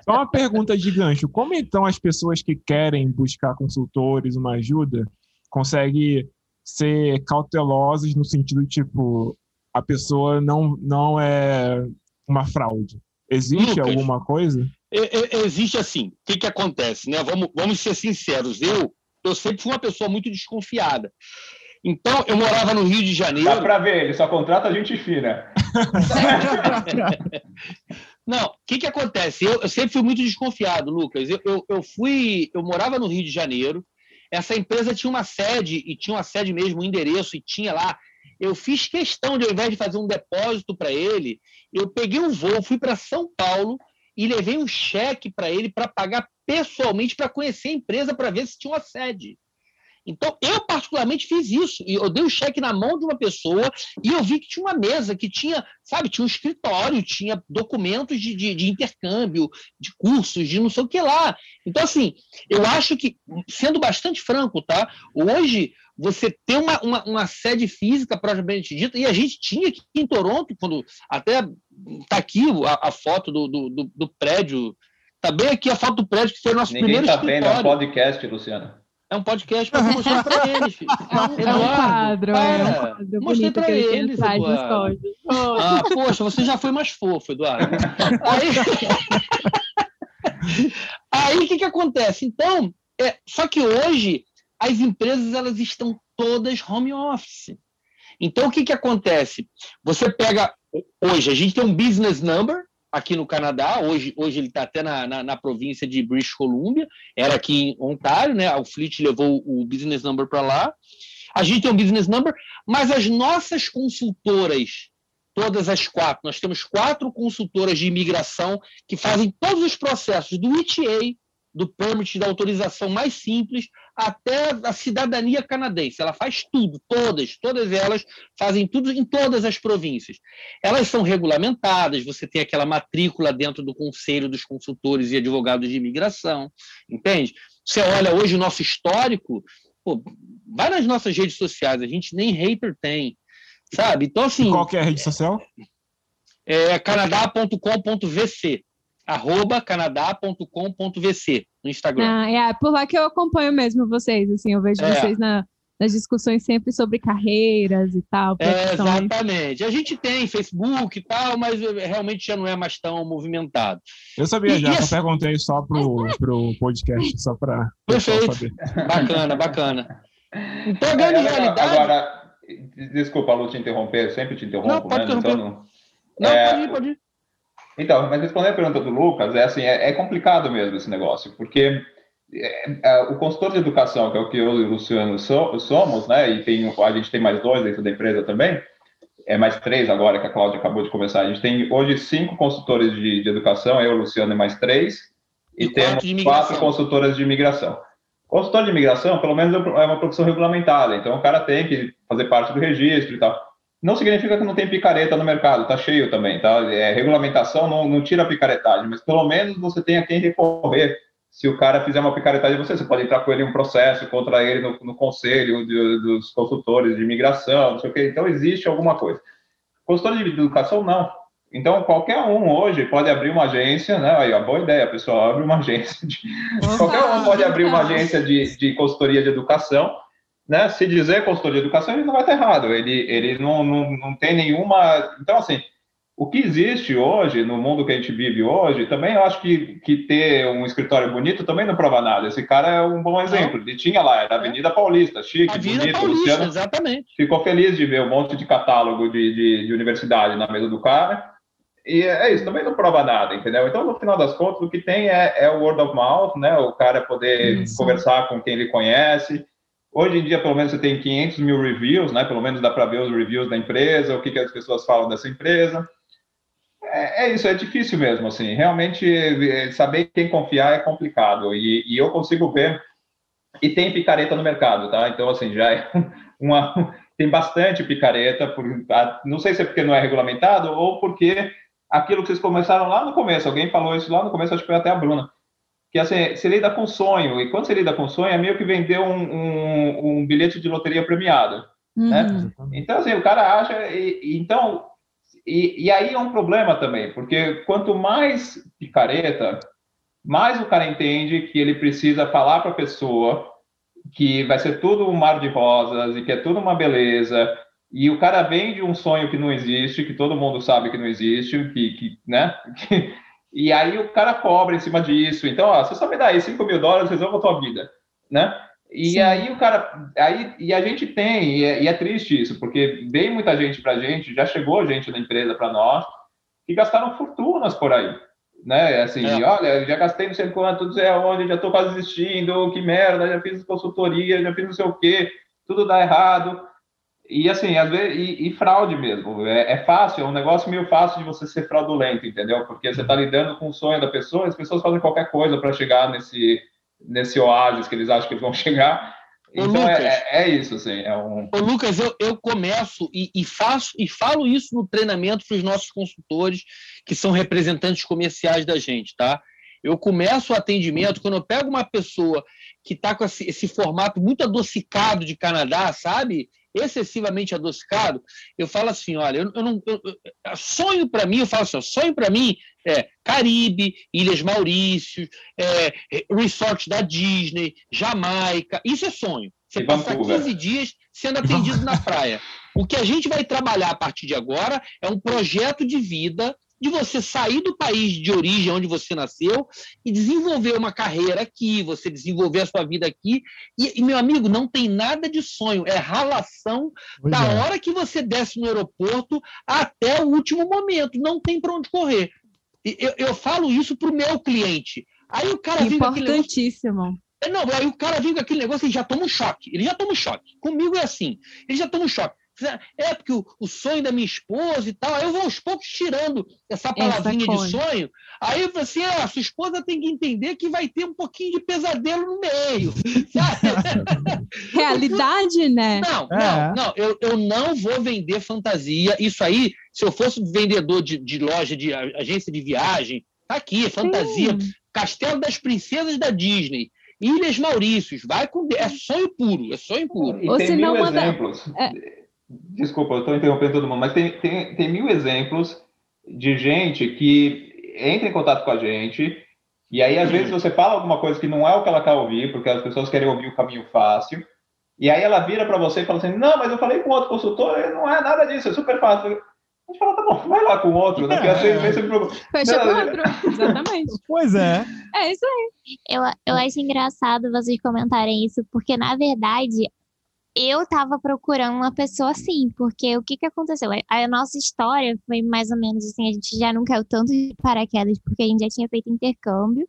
Só uma pergunta de gancho. Como então as pessoas que querem buscar consultores, uma ajuda, conseguem ser cautelosas no sentido, tipo, a pessoa não, não é uma fraude? Existe Lucas, alguma coisa? existe assim. O que, que acontece? Né? Vamos, vamos ser sinceros. Eu, eu sempre fui uma pessoa muito desconfiada. Então, eu morava no Rio de Janeiro. Dá para ver, ele só contrata gente fina. Não, o que, que acontece? Eu, eu, sempre fui muito desconfiado, Lucas. Eu, eu, eu, fui, eu morava no Rio de Janeiro. Essa empresa tinha uma sede e tinha uma sede mesmo, um endereço e tinha lá. Eu fiz questão de, ao invés de fazer um depósito para ele, eu peguei um voo, fui para São Paulo e levei um cheque para ele para pagar pessoalmente para conhecer a empresa para ver se tinha uma sede. Então, eu particularmente fiz isso. E eu dei o um cheque na mão de uma pessoa e eu vi que tinha uma mesa, que tinha, sabe, tinha um escritório, tinha documentos de, de, de intercâmbio, de cursos, de não sei o que lá. Então, assim, eu acho que, sendo bastante franco, tá? Hoje, você ter uma, uma, uma sede física, propriamente dita, e a gente tinha aqui em Toronto, quando até está aqui a, a foto do, do, do, prédio, está bem aqui a foto do prédio que foi o nosso Ninguém primeiro tá escritório. Ninguém está vendo, um podcast, Luciano. É um podcast para mostrar para eles, filho. É um quadro, é um quadro. Mostrei para eles, Eduardo. Ah, poxa, você já foi mais fofo, Eduardo. Aí, aí o que, que acontece? Então, é, só que hoje as empresas elas estão todas home office. Então, o que, que acontece? Você pega. Hoje, a gente tem um business number, aqui no Canadá. Hoje, hoje ele está até na, na, na, província de British Columbia. Era aqui em Ontário, né? O Fleet levou o business number para lá. A gente tem um business number, mas as nossas consultoras, todas as quatro, nós temos quatro consultoras de imigração que fazem todos os processos do ETA, do permit da autorização mais simples até a cidadania canadense. Ela faz tudo, todas, todas elas fazem tudo em todas as províncias. Elas são regulamentadas, você tem aquela matrícula dentro do Conselho dos Consultores e Advogados de Imigração, entende? Você olha hoje o nosso histórico, pô, vai nas nossas redes sociais, a gente nem hater tem, sabe? Então, assim... qual que é a rede social? É canadá.com.vc arroba canadá.com.vc no Instagram. Ah, é por lá que eu acompanho mesmo vocês, assim, eu vejo é. vocês na, nas discussões sempre sobre carreiras e tal. É, exatamente. A gente tem Facebook e tal, mas realmente já não é mais tão movimentado. Eu sabia e, já, e só assim... perguntei só pro, pro podcast, só para Perfeito. Saber. Bacana, bacana. Então a grande é, realidade... Agora, desculpa, Lu, te interromper, eu sempre te interrompo, não, pode né? Então, não... não, é... pode ir, pode ir. Então, mas respondendo a pergunta do Lucas, é assim, é, é complicado mesmo esse negócio, porque é, é, o consultor de educação, que é o que eu e o Luciano so, somos, né, e tem, a gente tem mais dois dentro da empresa também, é mais três agora, que a Cláudia acabou de começar. A gente tem hoje cinco consultores de, de educação, eu, Luciano e mais três, e, e temos quatro consultoras de imigração. Consultor de imigração, pelo menos, é uma profissão regulamentada, então o cara tem que fazer parte do registro e tal. Não significa que não tem picareta no mercado, tá cheio também, tá? É, regulamentação não, não tira a picaretagem, mas pelo menos você tem a quem recorrer. Se o cara fizer uma picaretagem você, você pode entrar com ele em um processo contra ele no, no conselho de, dos consultores de imigração, não sei o quê. Então existe alguma coisa. Consultor de educação, não. Então, qualquer um hoje pode abrir uma agência, né? Aí, ó, boa ideia, pessoal, abre uma agência. De... qualquer um pode abrir uma agência de, de consultoria de educação né, se dizer consultor de educação, ele não vai estar errado. Ele, ele não, não, não tem nenhuma. Então, assim, O que existe hoje, no mundo que a gente vive hoje, também eu acho que, que ter um escritório bonito também não prova nada. Esse cara é um bom exemplo. Ele tinha lá, era a Avenida Paulista, chique, Avenida bonito. Paulista, Luciano exatamente. Ficou feliz de ver um monte de catálogo de, de, de universidade na mesa do cara. E é isso, também não prova nada, entendeu? Então, no final das contas, o que tem é, é o word of mouth, né? O cara poder isso. conversar com quem ele conhece. Hoje em dia, pelo menos, você tem 500 mil reviews, né? Pelo menos dá para ver os reviews da empresa, o que, que as pessoas falam dessa empresa é, é, isso, é difícil mesmo, assim, realmente é, saber quem confiar é complicado, e, e, eu consigo ver, e tem picareta no mercado, tá? Então, assim, já é uma, tem bastante picareta, por, não sei se é porque não é regulamentado, ou porque aquilo que vocês começaram lá no começo, alguém falou isso lá no começo, acho que foi até a Bruna, que assim, você lida com sonho, e quando você lida com sonho, é meio que vender um, um, um bilhete de loteria premiado, né? uhum. né? Então, assim, o cara acha, e, então, e, e aí é um problema também, porque quanto mais picareta, mais o cara entende que ele precisa falar para a pessoa que vai ser tudo um mar de rosas e que é tudo uma beleza. E o cara vende um sonho que não existe, que todo mundo sabe que não existe, que, que né? e aí o cara cobra em cima disso. Então, ó, você só me dá aí 5 mil dólares, resolve a tua vida, né? E Sim. aí o cara, aí e a gente tem e é, e é, triste isso, porque vem muita gente para a gente, já chegou gente da empresa para nós que gastaram fortunas por aí, né? Assim, é. olha, já gastei não sei quanto, não sei aonde, já estou quase desistindo, que merda, já fiz consultoria, já fiz não sei o quê, tudo dá errado. E assim, às vezes, e, e fraude mesmo. É, é, fácil, é um negócio meio fácil de você ser fraudulento, entendeu? Porque você está lidando com o sonho da pessoa, as pessoas fazem qualquer coisa para chegar nesse nesse oásis que eles acham que eles vão chegar. Ô, então é, Lucas, é, é, isso, assim. É um... Ô, Lucas, eu, eu começo e, e, faço e falo isso no treinamento para os nossos consultores que são representantes comerciais da gente, tá? Eu começo o atendimento quando eu pego uma pessoa que está com esse, esse, formato muito adocicado de Canadá, sabe? Excessivamente adocicado, eu falo assim: olha, eu, eu não. Eu, sonho para mim, eu falo assim: sonho para mim é, Caribe, Ilhas Maurícios, é, resort da Disney, Jamaica. Isso é sonho. Você passa 15 dias sendo atendido na praia. O que a gente vai trabalhar a partir de agora é um projeto de vida de você sair do país de origem onde você nasceu e desenvolver uma carreira aqui, você desenvolver a sua vida aqui. E, e meu amigo, não tem nada de sonho, é ralação pois da é. hora que você desce no aeroporto até o último momento. Não tem para onde correr. Eu, eu falo isso para o meu cliente. Aí o cara Importantíssimo. Negócio... É, não, aí o cara vem com aquele negócio e já toma um choque. Ele já toma um choque. Comigo é assim. Ele já toma um choque. É porque o, o, sonho da minha esposa e tal. Aí eu vou aos poucos tirando essa palavrinha essa de sonho. Aí eu falo assim: ah, sua esposa tem que entender que vai ter um pouquinho de pesadelo no meio. Realidade, né? Não, é. não, não. Eu, eu não vou vender fantasia. Isso aí, se eu fosse vendedor de, de loja, de agência de viagem, tá aqui, fantasia. Sim. Castelo das Princesas da Disney. Ilhas Maurícios, vai com. É sonho puro, é sonho puro. E Ou tem mil manda... exemplos. É Desculpa, eu estou interrompendo todo mundo, mas tem, tem, tem mil exemplos de gente que entra em contato com a gente e aí, às vezes, você fala alguma coisa que não é o que ela quer ouvir, porque as pessoas querem ouvir o caminho fácil, e aí ela vira para você e fala assim: Não, mas eu falei com outro consultor, não é nada disso, é super fácil. A gente fala: Tá bom, vai lá com outro, daqui a seis meses você Fecha com outro, exatamente. Pois é. É isso aí. Eu, eu acho engraçado vocês comentarem isso, porque, na verdade, eu tava procurando uma pessoa assim, porque o que que aconteceu? A nossa história foi mais ou menos assim, a gente já não caiu tanto de paraquedas, porque a gente já tinha feito intercâmbio,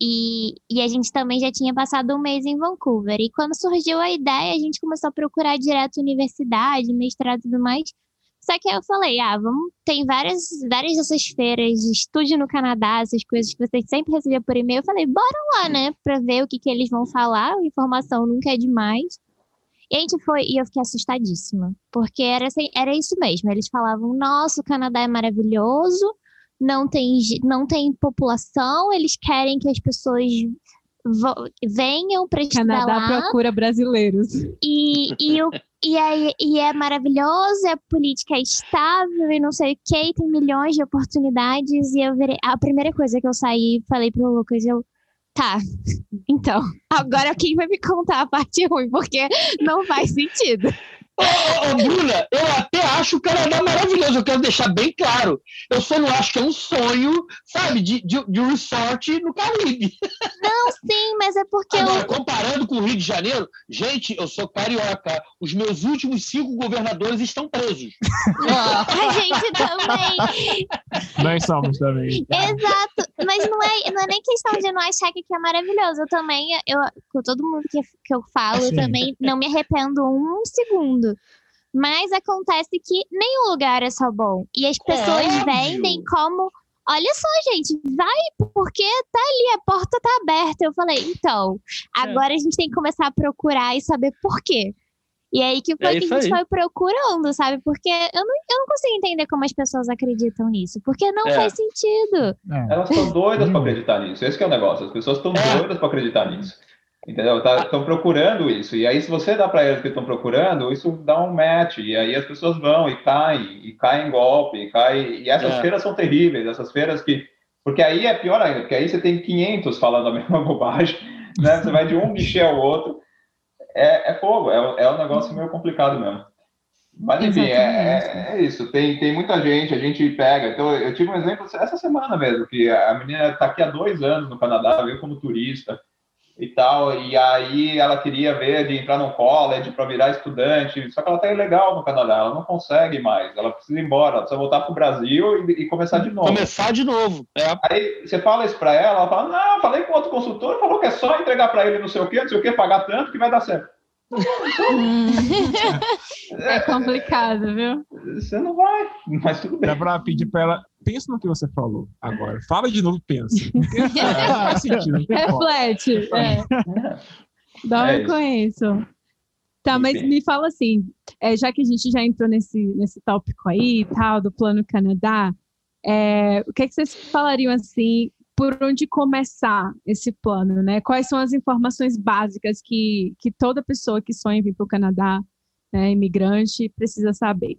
e, e a gente também já tinha passado um mês em Vancouver. E quando surgiu a ideia, a gente começou a procurar direto universidade, mestrado e tudo mais. Só que aí eu falei, ah, vamos, tem várias, várias dessas feiras de estúdio no Canadá, essas coisas que vocês sempre recebiam por e-mail. Eu falei, bora lá, né, pra ver o que, que eles vão falar, informação nunca é demais. E a gente foi, e eu fiquei assustadíssima, porque era, assim, era isso mesmo. Eles falavam: nossa, o Canadá é maravilhoso, não tem, não tem população, eles querem que as pessoas venham para estudar Canadá lá. procura brasileiros. E, e, o, e, é, e é maravilhoso, a política é estável e não sei o que, tem milhões de oportunidades. E eu virei, a primeira coisa que eu saí, falei pro Lucas, eu Tá, então, agora quem vai me contar a parte ruim, porque não faz sentido. Ô, ô, ô, Bruna, eu até acho o Canadá maravilhoso, eu quero deixar bem claro. Eu só não acho que é um sonho, sabe, de, de, de um resort no Caribe. Não, sim, mas é porque. Agora, eu... comparando com o Rio de Janeiro, gente, eu sou carioca. Os meus últimos cinco governadores estão presos. a gente também. Nós somos também. Exato, mas não é, não é nem questão de não achar que é maravilhoso. Eu também, eu, com todo mundo que, que eu falo, eu também não me arrependo um segundo. Mas acontece que nenhum lugar é só bom. E as pessoas Óbvio. vendem como. Olha só, gente, vai porque tá ali, a porta tá aberta. Eu falei, então, agora a gente tem que começar a procurar e saber por quê. E aí que foi É que a gente aí. foi procurando, sabe? Porque eu não, eu não consigo entender como as pessoas acreditam nisso. Porque não É. faz sentido. É. Elas estão doidas para acreditar nisso. Esse que é o negócio. As pessoas estão É. doidas para acreditar nisso. Entendeu? Estão procurando isso. E aí, se você dá para eles que estão procurando, isso dá um match. E aí as pessoas vão e caem, e caem em golpe, e caem. E essas É. feiras são terríveis, essas feiras que. Porque aí é pior ainda, porque aí você tem 500 falando a mesma bobagem, né? Você vai de um guichê ao outro. É, é fogo, é, é um negócio meio complicado mesmo. Mas enfim, é, é, é isso. Tem, tem muita gente, a gente pega. Então, eu tive um exemplo essa semana mesmo, que a menina está aqui há dois anos no Canadá, veio como turista e tal, e aí ela queria ver de entrar no college para virar estudante, só que ela está ilegal no Canadá, ela não consegue mais, ela precisa ir embora, ela precisa voltar para o Brasil e, e começar de novo. Começar de novo. É. Aí você fala isso para ela, ela fala, não, falei com outro consultor, falou que é só entregar para ele não sei o quê, não sei o quê, pagar tanto que vai dar certo. É complicado, viu? Você não vai, mas tudo bem. Dá pra pedir pra ela, pensa no que você falou agora. Fala de novo, pensa. É, faz sentido. Reflete. É. Dá É é com isso. Tá, mas me fala assim, é, já que a gente já entrou nesse, nesse tópico aí e tal, do Plano Canadá, é, o que, é que vocês falariam assim, por onde começar esse plano, né? Quais são as informações básicas que, que toda pessoa que sonha em vir para o Canadá, né, imigrante, precisa saber?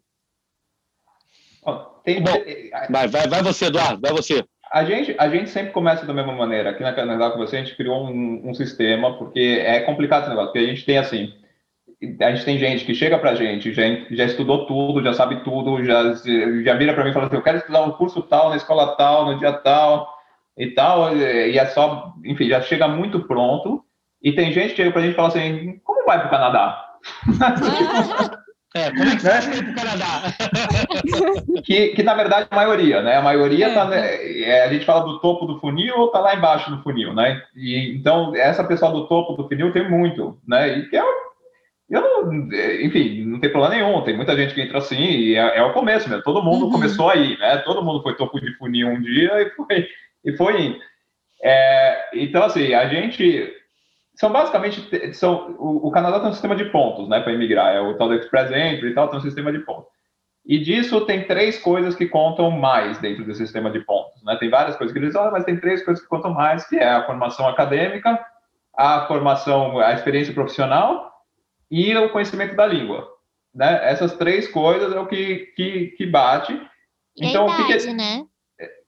Tem- Bom. tem- Vai, vai, vai você, Eduardo, vai você. A gente, a gente sempre começa da mesma maneira. Aqui na Canadá com você, a gente criou um, um sistema, porque é complicado esse negócio, porque a gente tem assim, a gente tem gente que chega pra gente, já, já estudou tudo, já sabe tudo, já, já vira pra mim e fala assim, eu quero estudar um curso tal, na escola tal, no dia tal, e tal, e é só, enfim, já chega muito pronto, e tem gente que chega pra gente e fala assim, como vai pro Canadá? É, como é que você vai pro Canadá? que, que na verdade é a maioria, né? A maioria É. tá, né, é, a gente fala do topo do funil ou tá lá embaixo do funil, né? E, então, essa pessoa do topo do funil tem muito, né? E que é, eu não, é, enfim, não tem problema nenhum. Tem muita gente que entra assim e é, é o começo mesmo. Todo mundo Uhum. começou aí, né? Todo mundo foi topo de funil um dia e foi, e foi indo. É, então, assim, a gente são basicamente são o, o Canadá tem um sistema de pontos, né, para imigrar. É o tal do Express Entry e tal, tem um sistema de pontos. E disso tem três coisas que contam mais dentro do sistema de pontos, né? Tem várias coisas que eles falam, mas tem três coisas que contam mais, que é a formação acadêmica, a formação, a experiência profissional e o conhecimento da língua, né? Essas três coisas é o que que, que bate. Então, o que que é- idade, né?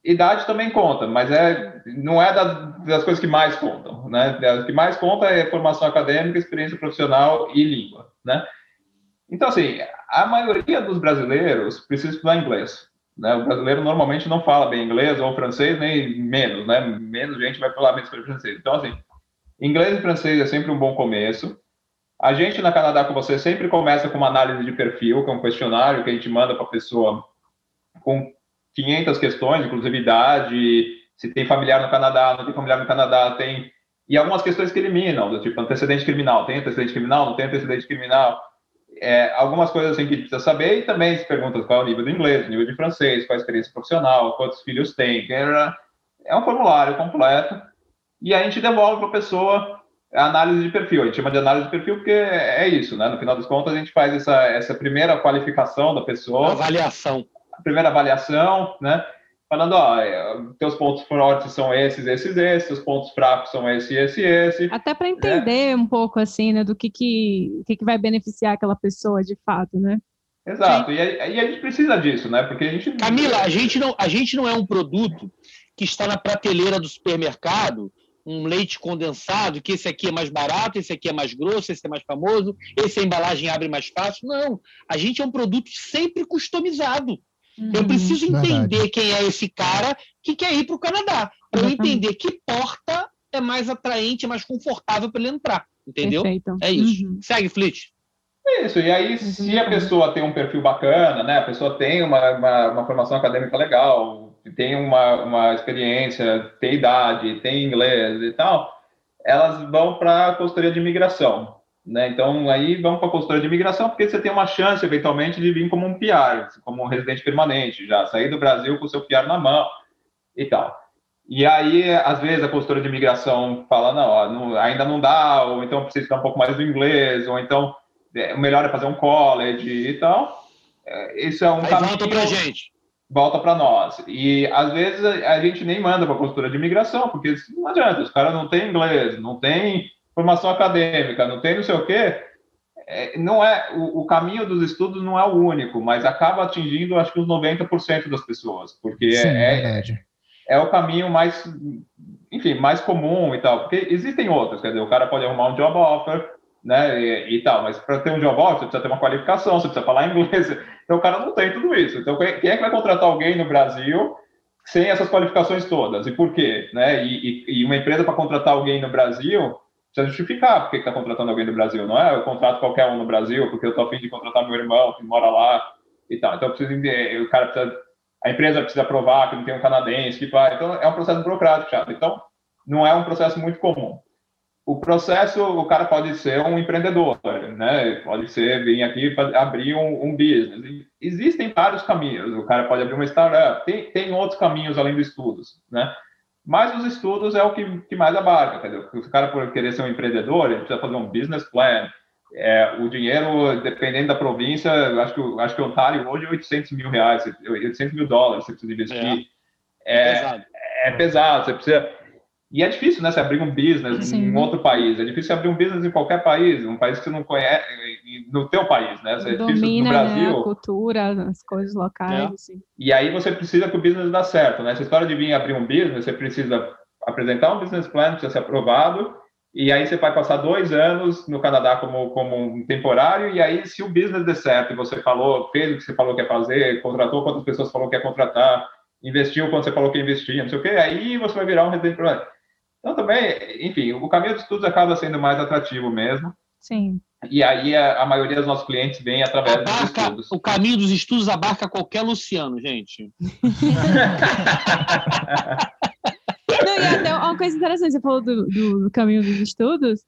Idade também conta, mas é, não é das, das coisas que mais contam, né? As que mais conta é formação acadêmica, experiência profissional e língua, né? Então, assim, a maioria dos brasileiros precisa estudar inglês, né? O brasileiro normalmente não fala bem inglês ou francês, nem menos, né? Menos gente vai falar bem francês. Então, assim, inglês e francês é sempre um bom começo. A gente na Canadá com você sempre começa com uma análise de perfil, que é um questionário que a gente manda para a pessoa com 500 questões, inclusive idade, se tem familiar no Canadá, não tem familiar no Canadá, tem e algumas questões que eliminam, do tipo antecedente criminal, tem antecedente criminal, não tem antecedente criminal, é, algumas coisas assim que precisa saber e também se pergunta qual é o nível do inglês, nível de francês, qual a experiência profissional, quantos filhos tem, é um formulário completo e a gente devolve para a pessoa a análise de perfil. A gente chama de análise de perfil porque é isso, né? No final das contas, a gente faz essa, essa primeira qualificação da pessoa, Avaliação. A primeira avaliação, né? Falando, ó, é, teus pontos fortes são esses, esses, esses, teus pontos fracos são esse, esse, esse. Até para entender um pouco assim, né, do que que, que que vai beneficiar aquela pessoa de fato, né? Exato. E a, e a gente precisa disso, né? Porque a gente. Camila, a gente, não, a gente não é um produto que está na prateleira do supermercado, um leite condensado, que esse aqui é mais barato, esse aqui é mais grosso, esse é mais famoso, esse a embalagem abre mais fácil. Não, a gente é um produto sempre customizado. Uhum, eu preciso entender verdade. quem é esse cara que quer ir para o Canadá, para eu entender que porta é mais atraente, mais confortável para ele entrar. Entendeu? Perfeito. É isso. Uhum. Segue, Flit. Isso, e aí se a pessoa tem um perfil bacana, né? A pessoa tem uma, uma, uma formação acadêmica legal, tem uma, uma experiência, tem idade, tem inglês e tal, elas vão para a consultoria de imigração. Né? Então, aí vão para a consultoria de imigração porque você tem uma chance, eventualmente, de vir como um PR, como um residente permanente, já sair do Brasil com o seu PR na mão e tal. E aí, às vezes, a consultora de imigração fala, não, ó, não, ainda não dá, ou então precisa estudar um pouco mais do inglês, ou então é, o melhor é fazer um college e tal. É, isso é um aí caminho... volta para gente volta para nós. E às vezes a gente nem manda para a consultora de imigração, porque não adianta, os caras não têm inglês, não têm formação acadêmica, não tem não sei o quê. É, não é o, o, caminho dos estudos não é o único, mas acaba atingindo acho que os 90% das pessoas, porque Sim, é, é, é, o caminho mais, enfim, mais comum e tal. Porque existem outros, quer dizer, o cara pode arrumar um job offer, né, e, e tal, mas para ter um job offer você precisa ter uma qualificação, você precisa falar inglês, então o cara não tem tudo isso. Então quem é que vai contratar alguém no Brasil sem essas qualificações todas? E por quê? Né? E, e, e uma empresa para contratar alguém no Brasil precisa justificar por que está contratando alguém do Brasil, não é? Eu contrato qualquer um no Brasil porque eu estou afim de contratar meu irmão que mora lá e tal. Então entender, o cara precisa, a empresa precisa provar que não tem um canadense que vai. Então é um processo burocrático, chato. Então não é um processo muito comum o processo, o cara pode ser um empreendedor, né? Pode ser vir aqui abrir um, um, business. Existem vários caminhos. O cara pode abrir uma startup. Tem, tem outros caminhos além dos estudos, né? Mas os estudos é o que, que mais abarca. Quer dizer, se o cara por querer ser um empreendedor, ele precisa fazer um business plan. É, o dinheiro, dependendo da província, acho que, acho que Ontário hoje é 800 mil reais, 800 mil dólares você precisa investir. É, é, é pesado. É pesado. Você precisa e é difícil, né, você abrir um business Sim. em outro país. É difícil abrir um business em qualquer país, um país que você não conhece, no teu país, né? Você é Domina, difícil no Brasil. Né, a cultura, as coisas locais. É. Assim. E aí você precisa que o business dê certo, né? Essa história de vir abrir um business, você precisa apresentar um business plan, precisa ser aprovado, e aí você vai passar dois anos no Canadá como, como um temporário, e aí se o business der certo, e você falou, fez o que você falou que ia fazer, contratou quantas pessoas falou que ia contratar, investiu quando você falou que ia investir, não sei o quê, aí você vai virar um residente permanente. Então, também, enfim, o caminho dos estudos acaba sendo mais atrativo mesmo. Sim. E aí a, a maioria dos nossos clientes vem através abarca, dos estudos. O caminho dos estudos abarca qualquer Luciano, gente. Não, e até uma coisa interessante, você falou do, do, do caminho dos estudos.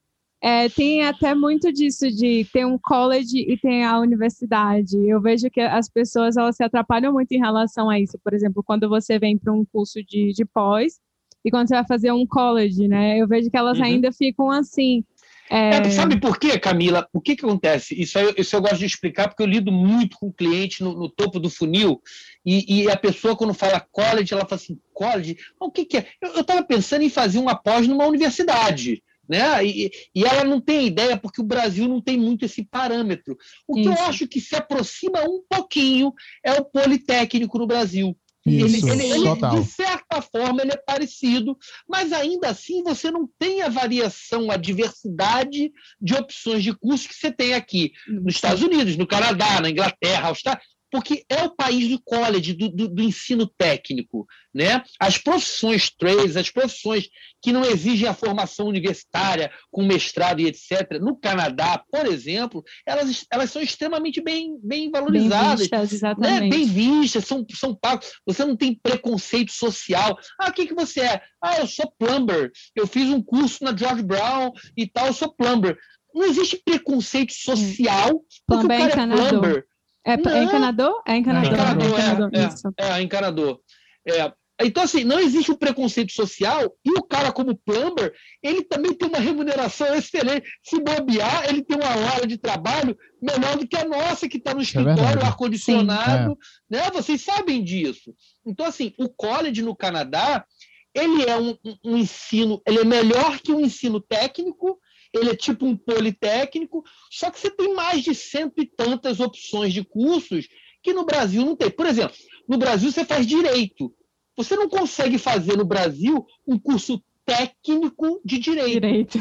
É, tem até muito disso de ter um college e tem a universidade. Eu vejo que as pessoas elas se atrapalham muito em relação a isso. Por exemplo, quando você vem para um curso de, de pós, e quando você vai fazer um college, né? Eu vejo que elas uhum. ainda ficam assim. É... É, sabe por quê, Camila? O que, que acontece? Isso, aí, isso eu gosto de explicar porque eu lido muito com cliente no, no topo do funil e, e, a pessoa, quando fala college, ela fala assim: college? O que, que é? Eu estava pensando em fazer uma pós numa universidade. Né? E, e, ela não tem ideia porque o Brasil não tem muito esse parâmetro. O que Isso. eu acho que se aproxima um pouquinho é o Politécnico no Brasil. Isso, ele, ele, ele, de certa forma, ele é parecido, mas ainda assim você não tem a variação, a diversidade de opções de curso que você tem aqui nos Estados Unidos, no Canadá, na Inglaterra, Austrália porque é o país do college, do, do, do, ensino técnico. Né? As profissões trades, as profissões que não exigem a formação universitária, com mestrado e etc., no Canadá, por exemplo, elas, elas são extremamente bem, bem valorizadas. Bem vistas, exatamente. Né? Bem vistas, são, são pagos. Você não tem preconceito social. Ah, o que, que você é? Ah, eu sou plumber. Eu fiz um curso na George Brown e tal, eu sou plumber. Não existe preconceito social porque plumber o cara é plumber. É, é encanador? É encanador. encanador, é, encanador é, é, encanador. É, então, assim, não existe um preconceito social e o cara, como plumber, ele também tem uma remuneração excelente. Se bobear, ele tem uma hora de trabalho melhor do que a nossa, que está no é escritório, é ar-condicionado. Né? Vocês sabem disso. Então, assim, o college no Canadá, ele é um, um ensino, ele é melhor que um ensino técnico, ele é tipo um politécnico, só que você tem mais de cento e tantas opções de cursos que no Brasil não tem. Por exemplo, no Brasil você faz direito. Você não consegue fazer no Brasil um curso técnico de direito. direito.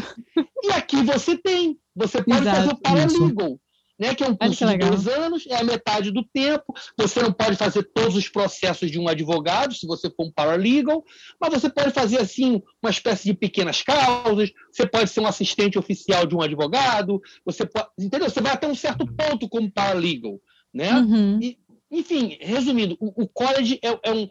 E aqui você tem. Você pode Exato, fazer o paralegal. Né, que é um curso de dois anos, é a metade do tempo. Você não pode fazer todos os processos de um advogado, se você for um paralegal, mas você pode fazer assim uma espécie de pequenas causas. Você pode ser um assistente oficial de um advogado. Você pode, entendeu? Você vai até um certo ponto como paralegal, né? Uhum. E, enfim, resumindo, o, o college é, é, um,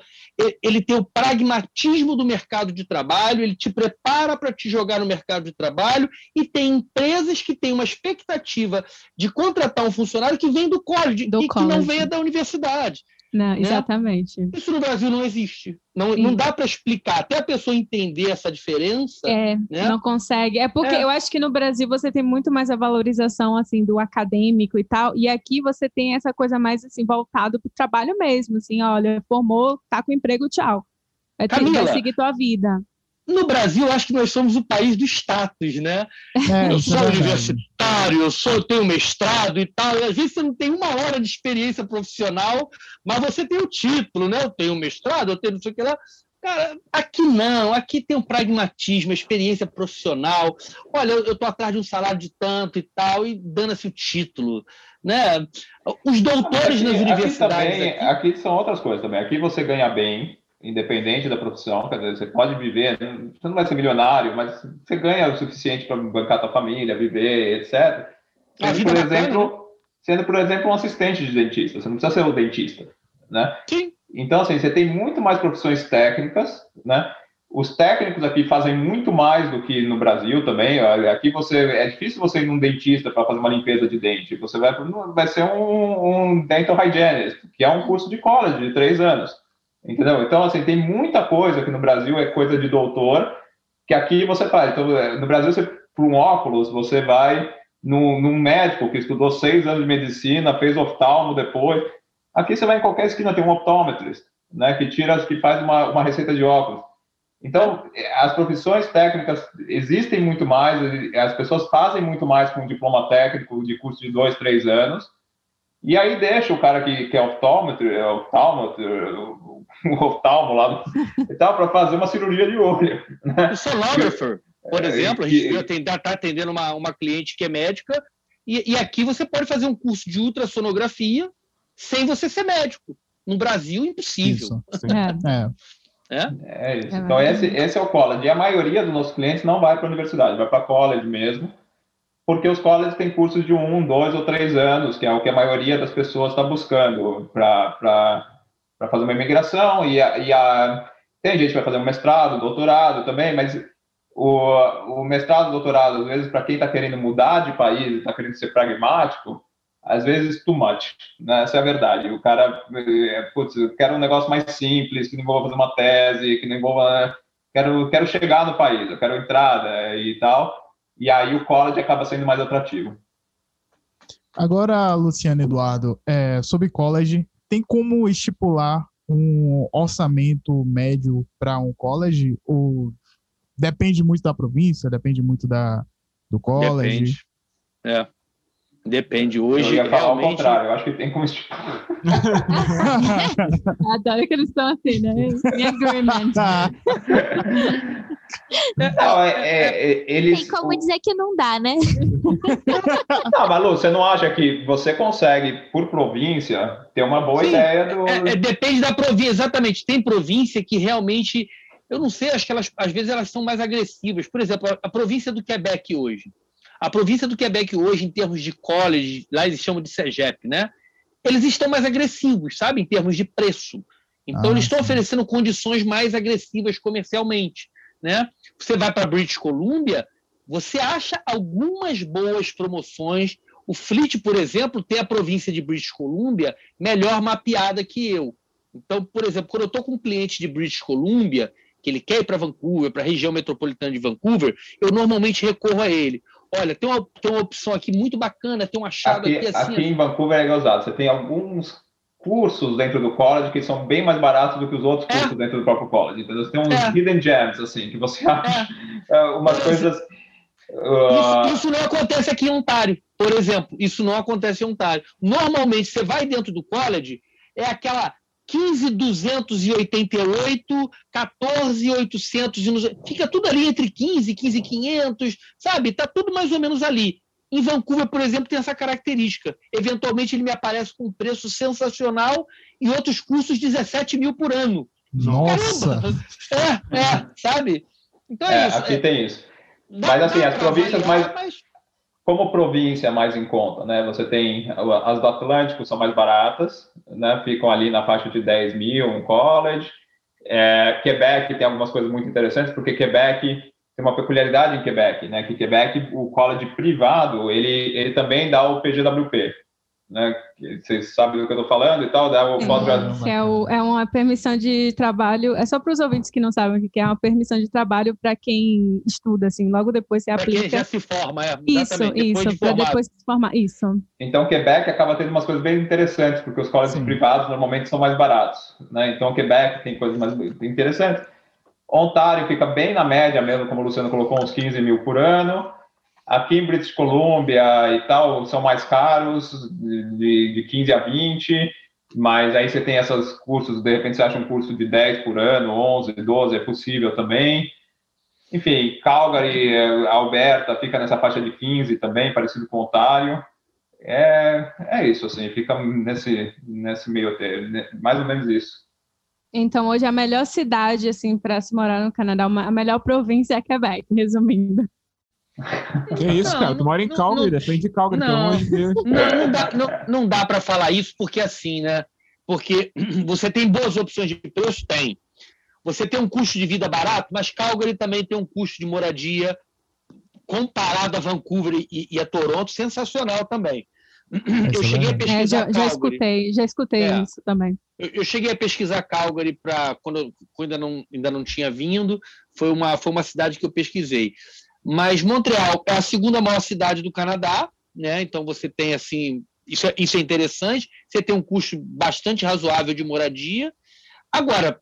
ele tem o pragmatismo do mercado de trabalho, ele te prepara para te jogar no mercado de trabalho e tem empresas que têm uma expectativa de contratar um funcionário que vem do college do e college. que não venha da universidade. Não, né? exatamente. Isso no Brasil não existe. Não, não dá para explicar. Até a pessoa entender essa diferença. É, né? não consegue. É porque é. eu acho que no Brasil você tem muito mais a valorização assim do acadêmico e tal. E aqui você tem essa coisa mais assim voltado para o trabalho mesmo. Assim, olha, formou, tá com emprego, tchau. Vai, ter, vai seguir tua vida. No Brasil, eu acho que nós somos o país do status, né? É, eu sou é universitário, eu sou, eu tenho mestrado e tal. E às vezes você não tem uma hora de experiência profissional, mas você tem o título, né? Eu tenho mestrado, eu tenho não sei o que lá. Cara, aqui não, aqui tem um pragmatismo, experiência profissional. Olha, eu estou atrás de um salário de tanto e tal, e dando-se o título. Né? Os doutores aqui, nas universidades. Aqui, também, aqui... aqui são outras coisas também. Aqui você ganha bem, independente da profissão, quer dizer, você pode viver, você não vai ser milionário, mas você ganha o suficiente para bancar a tua família, viver, etc. Sendo, por exemplo, sendo, por exemplo, um assistente de dentista, você não precisa ser um dentista, né? Sim. Então, assim, você tem muito mais profissões técnicas, né? Os técnicos aqui fazem muito mais do que no Brasil também. Aqui você é difícil você ir num dentista para fazer uma limpeza de dente. Você vai, vai ser um, um dental hygienist, que é um curso de college de três anos. Entendeu? Então, assim, tem muita coisa que no Brasil é coisa de doutor, que aqui você faz. Então, é, no Brasil, você, por um óculos, você vai num, num médico que estudou seis anos de medicina, fez oftalmo depois. Aqui você vai em qualquer esquina, tem um optometrist, né, que tira, que faz uma, uma receita de óculos. Então, as profissões técnicas existem muito mais, as pessoas fazem muito mais com diploma técnico de curso de dois, três anos, e aí deixa o cara que, que é é oftalmetro, o oftalmo lá e tal, para fazer uma cirurgia de olho. Né? O sonographer, por é, exemplo, a gente está atendendo uma, uma cliente que é médica, e, e aqui você pode fazer um curso de ultrassonografia sem você ser médico. No Brasil, impossível. Isso, é. É? é isso. Então, esse, esse é o college. E a maioria dos nossos clientes não vai para a universidade, vai para college mesmo, porque os colleges têm cursos de um, dois ou três anos, que é o que a maioria das pessoas está buscando para para fazer uma imigração e, a, e a, tem gente que vai fazer um mestrado, doutorado também, mas o, o mestrado, doutorado, às vezes, para quem está querendo mudar de país, está querendo ser pragmático, às vezes too much, né? Essa é a verdade. O cara, é, putz, eu quero um negócio mais simples, que não envolva fazer uma tese, que não envolva, quero, quero chegar no país, eu quero entrada e tal, e aí o college acaba sendo mais atrativo. Agora, Luciano Eduardo, é, sobre college, tem como estipular um orçamento médio para um college? Ou depende muito da província, depende muito da, do college? Depende. É. Depende. Hoje, eu ia falar realmente... ao contrário, eu acho que tem como estipular. Adoro que eles estão assim, né? Em agreement. Não, é, é, é, eles... Tem como dizer que não dá, né? Não, Malu, você não acha que você consegue, por província, ter uma boa Sim, ideia do. É, é, depende da província, exatamente. Tem província que realmente. Eu não sei, acho que elas, às vezes elas são mais agressivas. Por exemplo, a, a província do Quebec hoje. A província do Quebec hoje, em termos de college, lá eles chamam de CEGEP, né? Eles estão mais agressivos, sabe? Em termos de preço. Então, ah, eles estão oferecendo condições mais agressivas comercialmente. Né? Você vai para British Columbia, você acha algumas boas promoções. O Fleet, por exemplo, tem a província de British Columbia melhor mapeada que eu. Então, por exemplo, quando eu estou com um cliente de British Columbia, que ele quer ir para Vancouver, para a região metropolitana de Vancouver, eu normalmente recorro a ele. Olha, tem uma, tem uma opção aqui muito bacana, tem um achado aqui, aqui assim. Aqui em Vancouver é gozado. Você tem alguns cursos dentro do college que são bem mais baratos do que os outros é. cursos dentro do próprio college. Então, você tem uns é. hidden gems, assim, que você acha é. umas coisas... Uh... Isso, isso, não acontece aqui em Ontário, por exemplo. Isso não acontece em Ontário. Normalmente, você vai dentro do college, é aquela 15,288, 14,800, e nos- fica tudo ali entre 15 e 15,500, sabe? Tá tudo mais ou menos ali. Em Vancouver, por exemplo, tem essa característica. Eventualmente ele me aparece com um preço sensacional e outros custos 17 mil por ano. Nossa! Caramba! É, é, sabe? Então é, É, isso. aqui é, tem isso. dá- mas, assim, as províncias mais- mas- Como província é mais em conta, né? Você tem as do Atlântico são mais baratas, né? Ficam ali na faixa de 10 mil um college. É, Quebec tem algumas coisas muito interessantes, porque Quebec tem uma peculiaridade em Quebec, né? Que Quebec, o college privado, ele, ele também dá o PGWP, né? Vocês sabem do que eu estou falando e tal, dá o Sim. pós-graduação. Que é, o- é uma permissão de trabalho, é só para os ouvintes que não sabem o que é uma permissão de trabalho para quem estuda, assim, logo depois você Pra quem aplica. já se forma, é. Isso, isso, de para depois se formar. Isso. Então, Quebec acaba tendo umas coisas bem interessantes, porque os colleges Sim. privados normalmente são mais baratos, né? Então, Quebec tem coisas mais interessantes. Ontário fica bem na média mesmo, como o Luciano colocou, uns 15 mil por ano. Aqui em British Columbia e tal, são mais caros, de, de 15 a 20, mas aí você tem esses cursos, de repente você acha um curso de 10 por ano, 11, 12, é possível também. Enfim, Calgary, eh, Alberta fica nessa faixa de 15 também, parecido com Ontário. É, é isso, assim, fica nesse, nesse meio termo, né? mais ou menos isso. Então, hoje a melhor cidade, assim, para se morar no Canadá, uma- a melhor província é Quebec, resumindo. Que isso, Não, cara? Tu mora em Calgary, não- defende Calgary, pelo não. amor de Deus. Não, não dá, não, não dá para falar isso porque assim, né? Porque você tem boas opções de preço? Tem. Você tem um custo de vida barato, mas Calgary também tem um custo de moradia comparado a Vancouver e, e a Toronto sensacional também. Eu é cheguei a verdade. É, pesquisar já, já Calgary. escutei, já escutei É. isso também. Eu, eu cheguei a pesquisar Calgary para quando, eu- quando ainda, não, ainda não tinha vindo. Foi uma, foi uma cidade que eu pesquisei. Mas Montreal é a segunda maior cidade do Canadá, né? Então você tem assim, isso é, isso é interessante. Você tem um custo bastante razoável de moradia. Agora,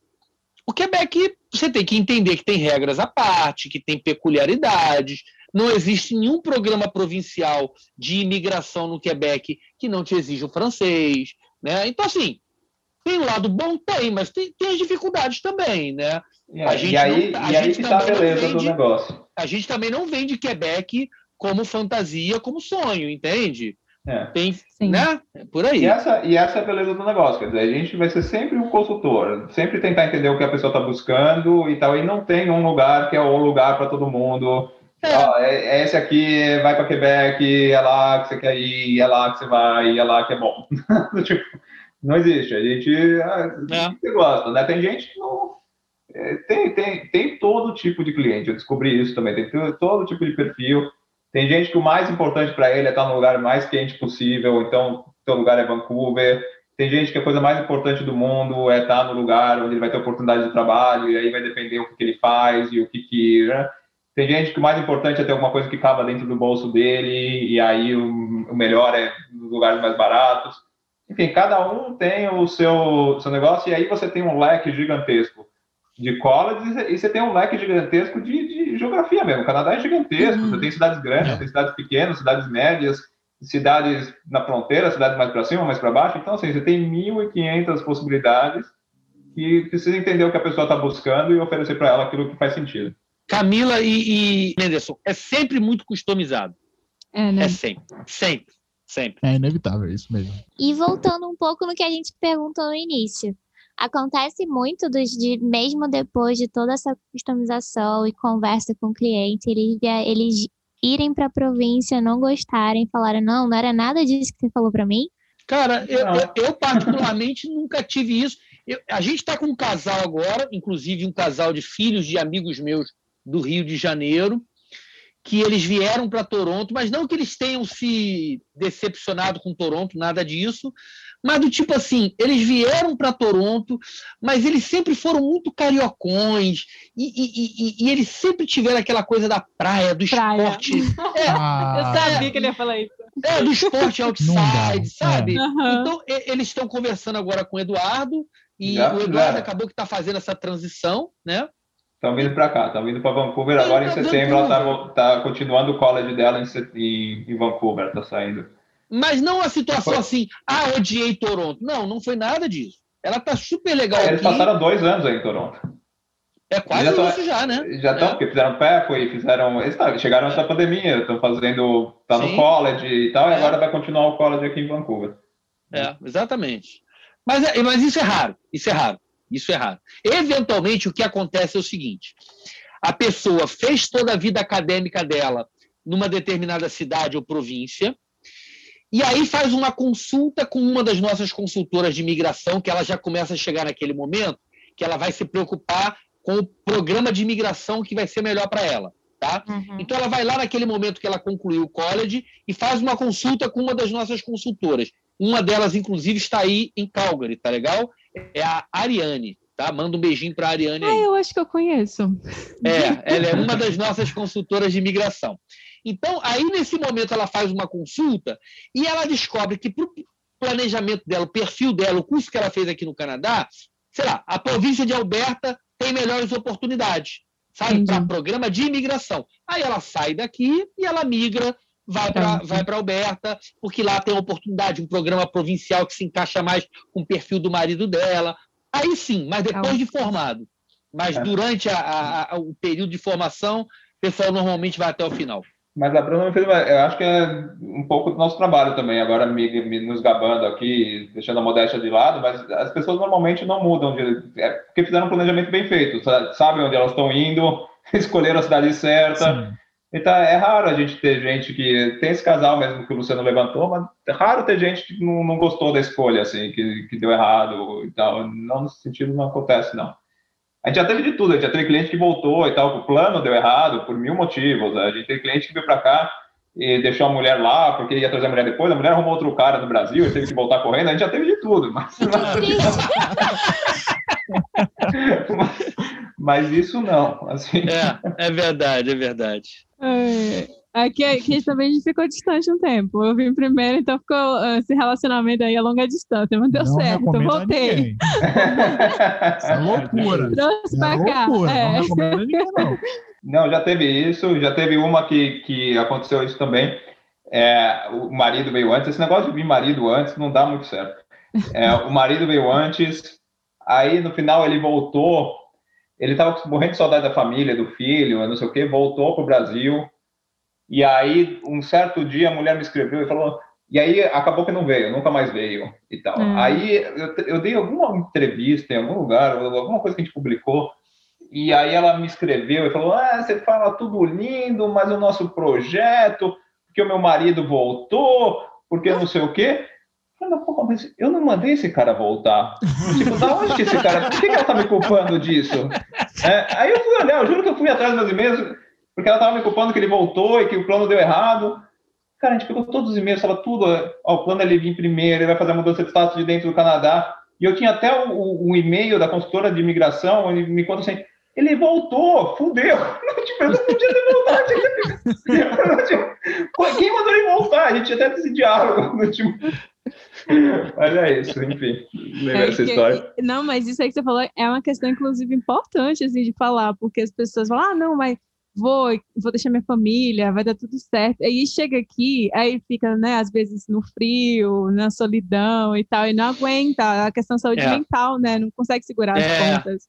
o Quebec você tem que entender que tem regras à parte, que tem peculiaridades. Não existe nenhum programa provincial de imigração no Quebec que não te exija o francês, né? Então assim, tem um lado bom? Tem, mas tem, tem as dificuldades também, né? E A aí, gente e aí, não tá- a e aí que tá a beleza do negócio. A gente também não vende Quebec como fantasia, como sonho, entende? É. Tem, Sim. né? Por aí. E essa, e essa é a beleza do negócio, quer dizer, a gente vai ser sempre um consultor, sempre tentar entender o que a pessoa está buscando e tal, e não tem um lugar que é o lugar para todo mundo. É. Ó, é, é esse aqui, vai para Quebec, é lá que você quer ir, é lá que você vai, é lá que é bom. tipo, não existe, a gente ah, É. o que você gosta, né? Tem gente que não. É, Tem, tem, tem todo tipo de cliente, eu descobri isso também, tem to- todo tipo de perfil. Tem gente que o mais importante para ele é estar no lugar mais quente possível, então seu lugar é Vancouver. Tem gente que a coisa mais importante do mundo é estar no lugar onde ele vai ter oportunidade de trabalho, e aí vai depender o que, que ele faz e o que que. né? Tem gente que o mais importante é ter alguma coisa que cava dentro do bolso dele, e aí o, o melhor é nos lugares mais baratos. Enfim, cada um tem o seu, seu negócio, e aí você tem um leque gigantesco de colleges e você tem um leque gigantesco de, de geografia mesmo. O Canadá é gigantesco, Uhum. você tem cidades grandes, É. tem cidades pequenas, cidades médias, cidades na fronteira, cidades mais para cima, mais para baixo. Então, assim, você tem 1.500 possibilidades e precisa entender o que a pessoa está buscando e oferecer para ela aquilo que faz sentido. Camila e, e Anderson, é sempre muito customizado. É, né? É sempre. Sempre. Sempre. É inevitável, é isso mesmo. E voltando um pouco no que a gente perguntou no início. Acontece muito dos de, mesmo depois de toda essa customização e conversa com o cliente, eles, eles irem para a província, não gostarem, falarem, não, não era nada disso que você falou para mim. Cara, eu, eu- eu particularmente nunca tive isso. Eu- a gente está com um casal agora, inclusive um casal de filhos de amigos meus do Rio de Janeiro, que eles vieram para Toronto, mas não que eles tenham se decepcionado com Toronto, nada disso, mas do tipo assim, eles vieram para Toronto, mas eles sempre foram muito cariocões e, e- e- e eles sempre tiveram aquela coisa da praia, do Praia. esporte, Ah, Eu sabia que ele ia falar isso. é, do esporte outside, sabe? Aham. Então, e- eles estão conversando agora com o Eduardo, e Já o Eduardo fizeram. acabou que está fazendo essa transição, né? Estão vindo para cá, estão vindo para Vancouver. Agora em pra setembro ela Vancouver. está tá continuando o college dela em, em, em Vancouver, está saindo. Mas não a situação Foi. assim, ah, odiei Toronto. Não, não foi nada disso. Ela tá super legal Eles aqui. passaram dois anos aí em Toronto. É quase Já isso já, né? Já estão, É. porque fizeram PEP, fizeram. Eles tá, chegaram antes da pandemia, estão fazendo. tá no Sim. college e tal, e É. agora vai continuar o college aqui em Vancouver. É, exatamente. Mas, é- mas isso é raro. Isso é raro. Isso é raro. Eventualmente, o que acontece é o seguinte: a pessoa fez toda a vida acadêmica dela numa determinada cidade ou província, e aí faz uma consulta com uma das nossas consultoras de imigração, que ela já começa a chegar naquele momento, que ela vai se preocupar com o programa de imigração que vai ser melhor para ela. Tá? Uhum. Então ela vai lá naquele momento que ela concluiu o college e faz uma consulta com uma das nossas consultoras. Uma delas, inclusive, está aí em Calgary, tá legal? É a Ariane, tá? Manda um beijinho para a Ariane Ah, aí. eu acho que eu conheço. É, ela é uma das nossas consultoras de imigração. Então, aí nesse momento ela faz uma consulta e ela descobre que para o planejamento dela, o perfil dela, o curso que ela fez aqui no Canadá, sei lá, a província de Alberta tem melhores oportunidades, sabe? Para programa de imigração. Aí ela sai daqui e ela migra, vai para Entendi. vai para Alberta, porque lá tem uma oportunidade, um programa provincial que se encaixa mais com o perfil do marido dela. Aí sim, mas depois Legal. de formado. Mas É. durante a- a- a- o período de formação, o pessoal normalmente vai até o final. Mas a Bruna fez, uma- eu acho que é um pouco do nosso trabalho também, agora me, me- nos gabando aqui, deixando a modéstia de lado, mas as pessoas normalmente não mudam, de, é, porque fizeram um planejamento bem feito, sa- sabem onde elas estão indo, escolheram a cidade certa. Sim. Então é raro a gente ter gente que tem esse casal mesmo que o Luciano levantou, mas é raro ter gente que não, não gostou da escolha, assim, que, que deu errado e tal. Não nesse sentido não acontece, não. A gente já teve de tudo, a gente já teve cliente que voltou e tal, o plano deu errado por mil motivos. A gente teve cliente que veio para cá e deixou a mulher lá porque ia trazer a mulher depois, a mulher arrumou outro cara no Brasil e teve que voltar correndo, a gente já teve de tudo. Mas, mas, mas isso não, assim. É, é verdade, é verdade. É, Aqui, aqui também a gente ficou distante um tempo. Eu vim primeiro, então ficou ah, esse relacionamento aí a longa distância, mas deu não certo. a Voltei. ninguém. Isso é loucura. Trouxe Isso pra é cá. loucura. É. Não recomendo ninguém, não. Não, já teve isso, já teve uma que, que aconteceu isso também. É, o marido veio antes. Esse negócio de vir marido antes não dá muito certo. É, o marido veio antes, aí no final ele voltou. Ele estava morrendo de saudade da família, do filho, não sei o quê, voltou para o Brasil. E aí, um certo dia, a mulher me escreveu e falou. E aí acabou que não veio, nunca mais veio e tal. Hum. Aí eu, eu dei alguma entrevista em algum lugar, alguma coisa que a gente publicou, e aí ela me escreveu e falou: Ah, você fala tudo lindo, mas o nosso projeto, porque o meu marido voltou, porque não sei o quê. Eu "Mas, porra, mas eu não mandei esse cara voltar. tipo, da onde que esse cara. Por que, que ela tá me culpando disso? É, aí eu fui olhar, eu juro que eu fui atrás meus e-mails, porque ela tava me culpando que ele voltou e que o plano deu errado. Cara, a gente pegou todos os e-mails, tava tudo. Ó, o plano é ele vir primeiro, ele vai fazer a mudança de status de dentro do Canadá. E eu tinha até o e-mail da consultora de imigração, ele me conta assim, ele voltou, fudeu. tipo, eu não podia ter voltado. que- tipo, Quem mandou ele voltar? A gente tinha até esse diálogo. tipo... Mas é isso, enfim. Lembra É essa que- história? Não, mas isso aí que você falou é uma questão, inclusive, importante, assim, de falar, porque as pessoas falam, ah, não, mas vou, vou deixar minha família, vai dar tudo certo. Aí chega aqui, aí fica, né, às vezes no frio, na solidão e tal, e não aguenta a questão de saúde É. mental, né, não consegue segurar as É. contas.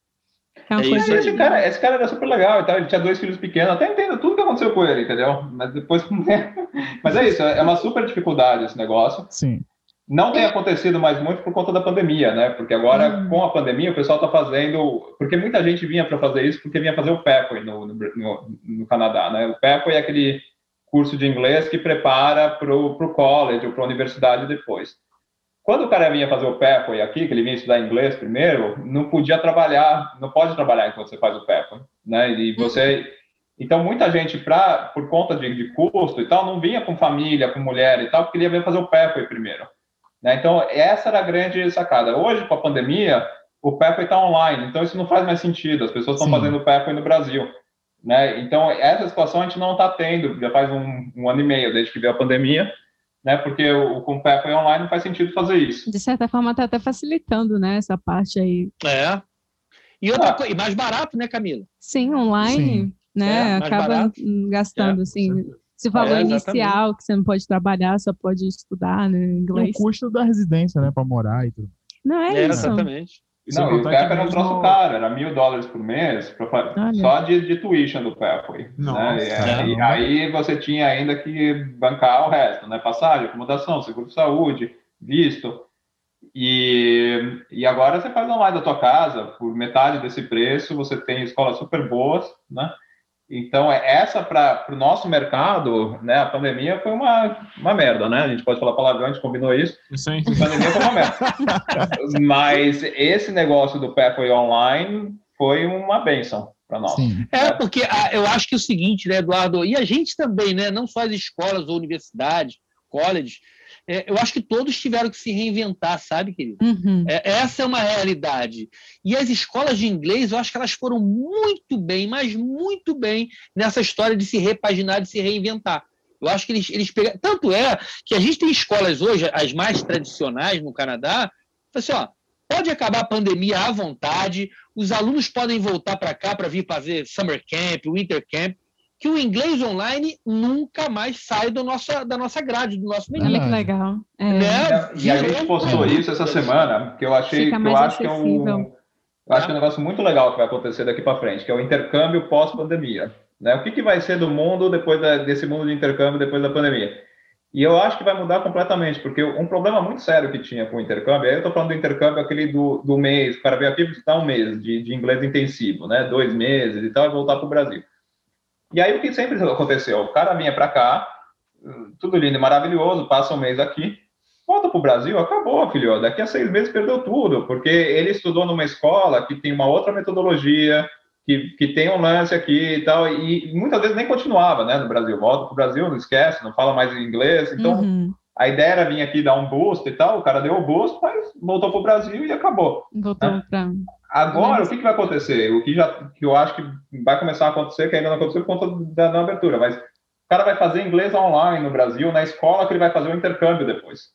É uma É coisa esse cara, esse cara era super legal e tal, ele tinha dois filhos pequenos, até entendo tudo que aconteceu com ele, entendeu? Mas depois. Mas é isso, é uma super dificuldade esse negócio. Sim. Não tem acontecido mais muito por conta da pandemia, né? Porque agora, Hum. com a pandemia, o pessoal está fazendo. Porque muita gente vinha para fazer isso porque vinha fazer o PEPOI no, no, no, Canadá, né? O PEPOI é aquele curso de inglês que prepara para o college ou para a universidade depois. Quando o cara vinha fazer o PEPOI aqui, que ele vinha estudar inglês primeiro, não podia trabalhar, não pode trabalhar enquanto você faz o PEPOI, né? E você. Então, muita gente, pra, por conta de, de custo e tal, não vinha com família, com mulher e tal, porque ele ia vir fazer o PEPOI primeiro. Né? Então, essa era a grande sacada. Hoje, com a pandemia, o PEPOI está online, então isso não faz mais sentido. As pessoas estão fazendo o PEPOI no Brasil. Né? Então, essa situação a gente não está tendo, já faz um, um ano e meio desde que veio a pandemia, né? porque o, com o PEPOI online não faz sentido fazer isso. De certa forma, tá até facilitando, né, essa parte aí. É. E outra Ah. coisa, e mais barato, né, Camila? Sim, online, Sim. né, É, acaba barato. gastando, É, assim. Se falou É, inicial, que você não pode trabalhar, só pode estudar, né, E o inglês. custo da residência, né, pra morar e tudo. Não é, É, isso. exatamente. Sem Não, e o PEP era um troço caro, era mil dólares por mês, pra só de, de tuition do PEP. Nossa, né? E, aí você tinha ainda que bancar o resto, né? Passagem, acomodação, seguro de saúde, visto. E, e agora você faz online da tua casa, por metade desse preço, você tem escolas super boas, né? Então, é essa para o nosso mercado, né? A pandemia foi uma, uma merda, né? A gente pode falar palavrão, a gente combinou isso. Isso aí. A pandemia foi uma merda. Mas esse negócio do Pathway Online foi uma benção para nós. Sim. É, porque ah, eu acho que é o seguinte, né, Eduardo, e a gente também, né, não só as escolas ou universidades, colleges, eu acho que todos tiveram que se reinventar, sabe, querido? Uhum. É, essa é uma realidade. E as escolas de inglês, eu acho que elas foram muito bem, mas muito bem nessa história de se repaginar, de se reinventar. Eu acho que eles, eles pegaram. Tanto é que a gente tem escolas hoje, as mais tradicionais no Canadá, assim, ó, pode acabar a pandemia à vontade, os alunos podem voltar para cá para vir fazer summer camp, winter camp, que o inglês online nunca mais sai do nossa, da nossa grade, do nosso menu. Olha que legal. É. Né? E a gente postou isso essa semana, que eu achei Fica que eu acho que é um, eu acho que é um negócio muito legal que vai acontecer daqui para frente, que é o intercâmbio pós-pandemia. Né? O que, que vai ser do mundo depois da- desse mundo de intercâmbio depois da pandemia? E eu acho que vai mudar completamente, porque um problema muito sério que tinha com o intercâmbio, aí eu estou falando do intercâmbio aquele do, do mês, o cara veio aqui visitar um mês de, de inglês intensivo, né? Dois meses e tal, e voltar para o Brasil. E aí o que sempre aconteceu? O cara vinha para cá, tudo lindo e maravilhoso, passa um mês aqui, volta para o Brasil, acabou, filho. Daqui a seis meses perdeu tudo, porque ele estudou numa escola que tem uma outra metodologia, que, que tem um lance aqui e tal, e muitas vezes nem continuava, né, no Brasil. Volta para o Brasil, não esquece, não fala mais inglês. Então, Uhum. a ideia era vir aqui dar um boost e tal, o cara deu o boost, mas voltou para o Brasil e acabou. Voltou para. Agora, o que, que vai acontecer? O que, já, que eu acho que vai começar a acontecer, que ainda não aconteceu por conta da, da abertura, mas o cara vai fazer inglês online no Brasil, na escola que ele vai fazer o intercâmbio depois,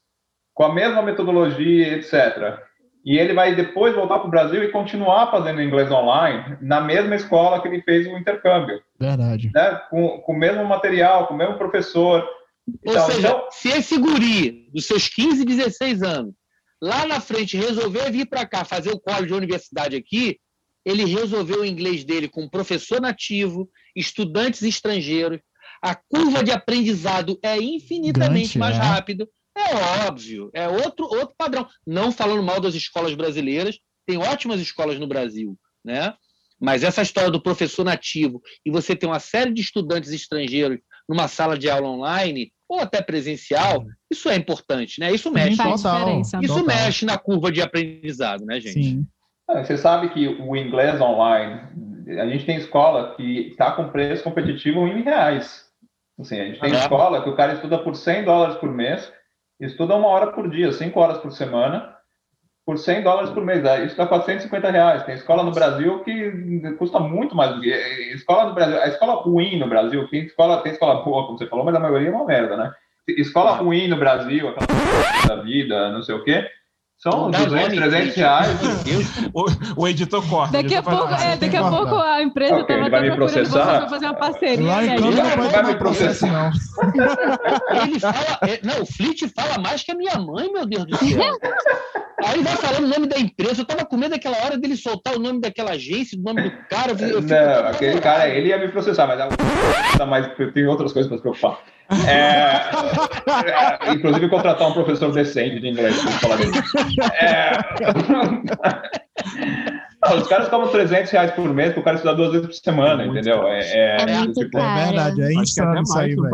com a mesma metodologia, etc. E ele vai depois voltar para o Brasil e continuar fazendo inglês online na mesma escola que ele fez o intercâmbio, Verdade. né? com, com o mesmo material, com o mesmo professor. Ou Então, seja, então- se esse guri, dos seus 15, 16 anos, lá na frente resolver vir para cá fazer o college de universidade aqui, ele resolveu o inglês dele com professor nativo, estudantes estrangeiros, a curva de aprendizado é infinitamente mais é. rápido. É óbvio, é outro, outro padrão. Não falando mal das escolas brasileiras, tem ótimas escolas no Brasil, né? Mas essa história do professor nativo e você ter uma série de estudantes estrangeiros numa sala de aula online ou até presencial, isso é importante, né? Isso mexe. Total. diferença. Isso Total. mexe na curva de aprendizado, né, gente? Sim. Ah, Você sabe que o inglês online, a gente tem escola que está com preço competitivo em reais. Assim, a gente tem Ah. escola que o cara estuda por 100 dólares por mês, estuda uma hora por dia, 5 horas por semana, por 100 dólares por mês. Isso dá 450 reais. Tem escola no Brasil que custa muito mais do que. Escola no Brasil, a escola ruim no Brasil, tem escola, tem escola boa, como você falou, mas a maioria é uma merda, né? Escola ruim no Brasil, aquela da vida, não sei o quê, são Não dá 200, nome, 300 gente. reais. O, o editor corta. o Daqui a pouco, assim. é, daqui a pouco a empresa Ok, estava ele vai me processar? para fazer uma parceria. Lá em aí- Câmara Vai não me processar. não. Ele fala. é, não, o Flit fala mais que a minha mãe, meu Deus do céu. Aí vai falando o nome da empresa. Eu tava com medo daquela hora dele soltar o nome daquela agência, o nome do cara. Eu, eu fico- Não, aquele cara, ele ia me processar, mas tá mais, eu tenho outras coisas para se preocupar. É, é, inclusive, contratar um professor decente de inglês, pra falar. É, não, os caras cobram 300 reais por mês para o cara estudar duas vezes por semana, É entendeu? caro. É, é, É muito tipo, caro. É verdade, é até insano isso mais, aí, velho.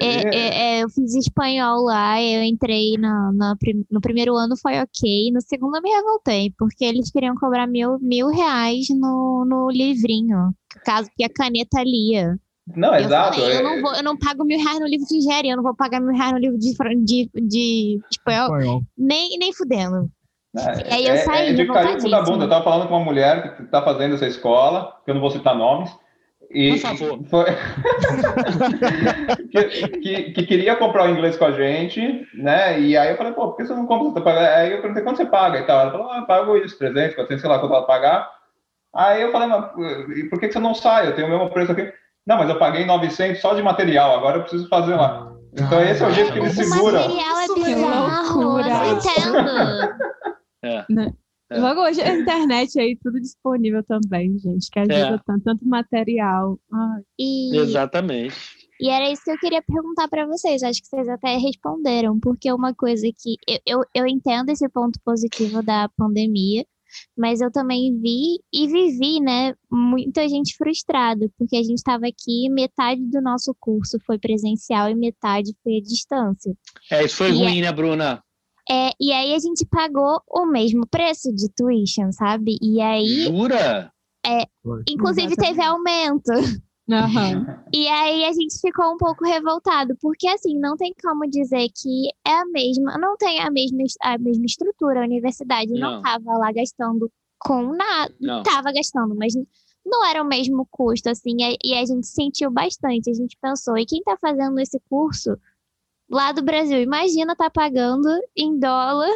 Mais? É, é, é, eu fiz espanhol lá, eu entrei na prim- no primeiro ano foi ok, no segundo eu me revoltei, porque eles queriam cobrar mil, mil reais no, no livrinho, caso que a caneta lia. Não, eu exato. falei, eu é- não, vou, eu não pago mil reais no livro de engenharia, eu não vou pagar mil reais no livro de, de, de espanhol, Espanhol. nem, nem fudendo. É, aí eu é- saí é de cair da bunda. Eu tava falando com uma mulher que tá fazendo essa escola, que eu não vou citar nomes. E Por favor. foi- que, que- que queria comprar o inglês com a gente, né? E aí eu falei, pô, por que você não compra? Você paga? Aí eu perguntei, quanto você paga e tal? Ela falou, ah, eu pago isso, 300, 400, sei lá quanto ela pagar. Aí eu falei, mas por que você não sai? Eu tenho o mesmo preço aqui. Não, mas eu paguei 900 só de material, agora eu preciso fazer lá. Então esse é o jeito que eles O seguram. material é bizarro, eu loucura. não entendo. É. É. Logo hoje a internet aí, tudo disponível também, gente, que ajuda É. tanto, tanto material. Ai, E, Exatamente. e era isso que eu queria perguntar para vocês. Acho que vocês até responderam, porque uma coisa que eu, eu, eu entendo esse ponto positivo da pandemia, mas eu também vi e vivi, né, muita gente frustrada, porque a gente estava aqui, metade do nosso curso foi presencial e metade foi à distância. É, isso foi E ruim, né, Bruna? É, e aí a gente pagou o mesmo preço de tuition, sabe? E aí, Jura? inclusive, teve aumento. Aham. E aí a gente ficou um pouco revoltado, porque assim, não tem como dizer que é a mesma, não tem a mesma, es- a mesma estrutura, a universidade não Não. estava lá gastando com nada, Não. estava gastando, mas não era o mesmo custo, assim, e e a gente sentiu bastante, a gente pensou, e quem está fazendo esse curso lá do Brasil, imagina tá pagando em dólar,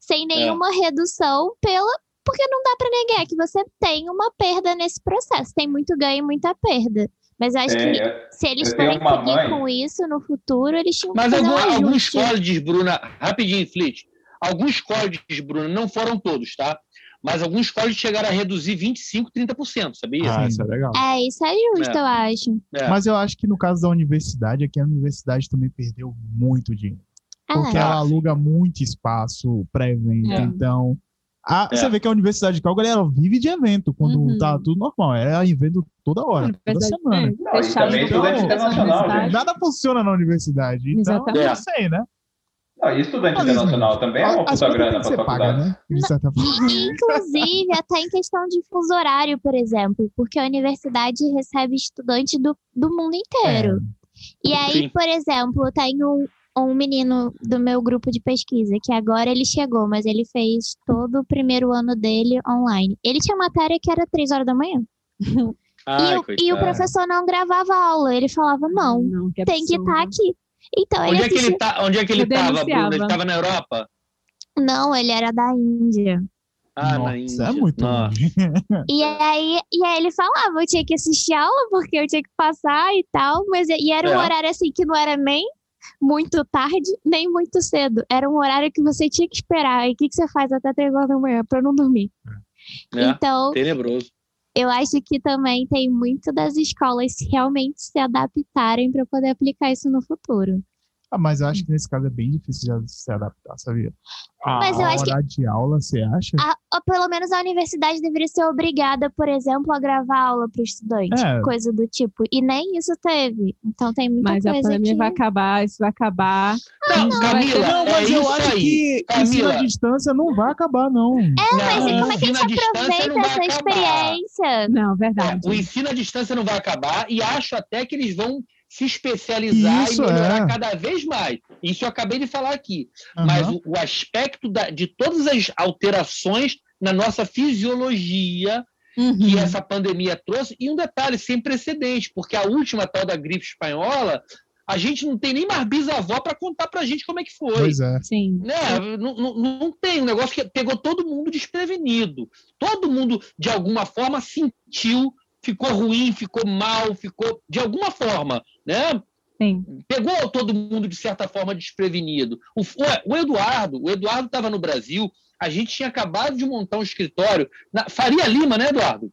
sem nenhuma redução, pela, porque não dá para negar que você tem uma perda nesse processo, tem muito ganho e muita perda. Mas eu acho Tem, que eu- se eles forem seguir com isso no futuro, eles tinham que Mas fazer algum, um alguns códigos, Bruna, rapidinho, Flit. Alguns códigos, Bruna, não foram todos, tá? Mas alguns códigos chegaram a reduzir 25%, 30%, sabia? Ah, isso é legal. É, isso é justo, É. eu acho. É. Mas eu acho que no caso da universidade, aqui a universidade também perdeu muito dinheiro. Porque É. ela aluga muito espaço para evento. É. Então, a- É. você vê que a Universidade de Calgary ela vive de evento, quando Uhum. tá tudo normal. É evento toda hora, toda semana. é, Não, e também campus, internacional, universidade. Nada funciona na universidade. Então, Exatamente. eu não sei, né? Não, e estudante Mas, internacional também é uma puta grana para ser paga, faculdade. né? De certa forma. E, inclusive, até em questão de fuso horário, por exemplo, porque a universidade recebe estudantes do, do mundo inteiro. E aí, Sim. por exemplo, tem um, um menino do meu grupo de pesquisa, que agora ele chegou, mas ele fez todo o primeiro ano dele online. Ele tinha matéria que era três horas da manhã. Ai, e, o, e o professor não gravava aula. Ele falava, não, Não, que tem que estar aqui. Então, ele Onde é que ele, tá, onde é que ele Eu tava, Bruna? denunciava. Ele tava na Europa? Não, ele era da Índia. Ah, na Nossa, Índia. é muito Nossa. E aí, e aí ele falava, eu tinha que assistir aula porque eu tinha que passar e tal, mas e era um É. horário assim que não era nem muito tarde, nem muito cedo. Era um horário que você tinha que esperar. E o que, que você faz até três horas da manhã pra não dormir? É, Então, tenebroso. Eu acho que também tem muito das escolas realmente se adaptarem para poder aplicar isso no futuro. Ah, mas eu acho que nesse caso é bem difícil de se adaptar, sabia? Ah, Mas eu a acho que- de aula, você acha? A- ou pelo menos a universidade deveria ser obrigada, por exemplo, a gravar aula para o estudante, É. coisa do tipo. E nem isso teve. Então tem muita Mas a coisa pandemia que... vai acabar, isso vai acabar. Não, não, Camila, Não, é mas eu isso acho aí. que ensino à Camila. distância não vai acabar, não. É, mas Não, como é que a ensino gente aproveita não essa acabar. experiência? Não, É, verdade. o ensino à distância não vai acabar e acho até que eles vão se especializar Isso, e melhorar é. cada vez mais. Isso eu acabei de falar aqui. Aham. Mas o, o aspecto da- de todas as alterações na nossa fisiologia Uhum. que essa pandemia trouxe, e um detalhe sem precedente, porque a última tal da gripe espanhola, a gente não tem nem mais bisavó para contar para a gente como é que foi. Pois é. Sim. Né? Não, não, não tem um negócio que pegou todo mundo desprevenido. Todo mundo, de alguma forma, sentiu, ficou ruim, ficou mal, ficou de alguma forma, né? Sim. Pegou todo mundo, de certa forma, desprevenido. O, o Eduardo, o Eduardo estava no Brasil, a gente tinha acabado de montar um escritório na Faria Lima, né, Eduardo?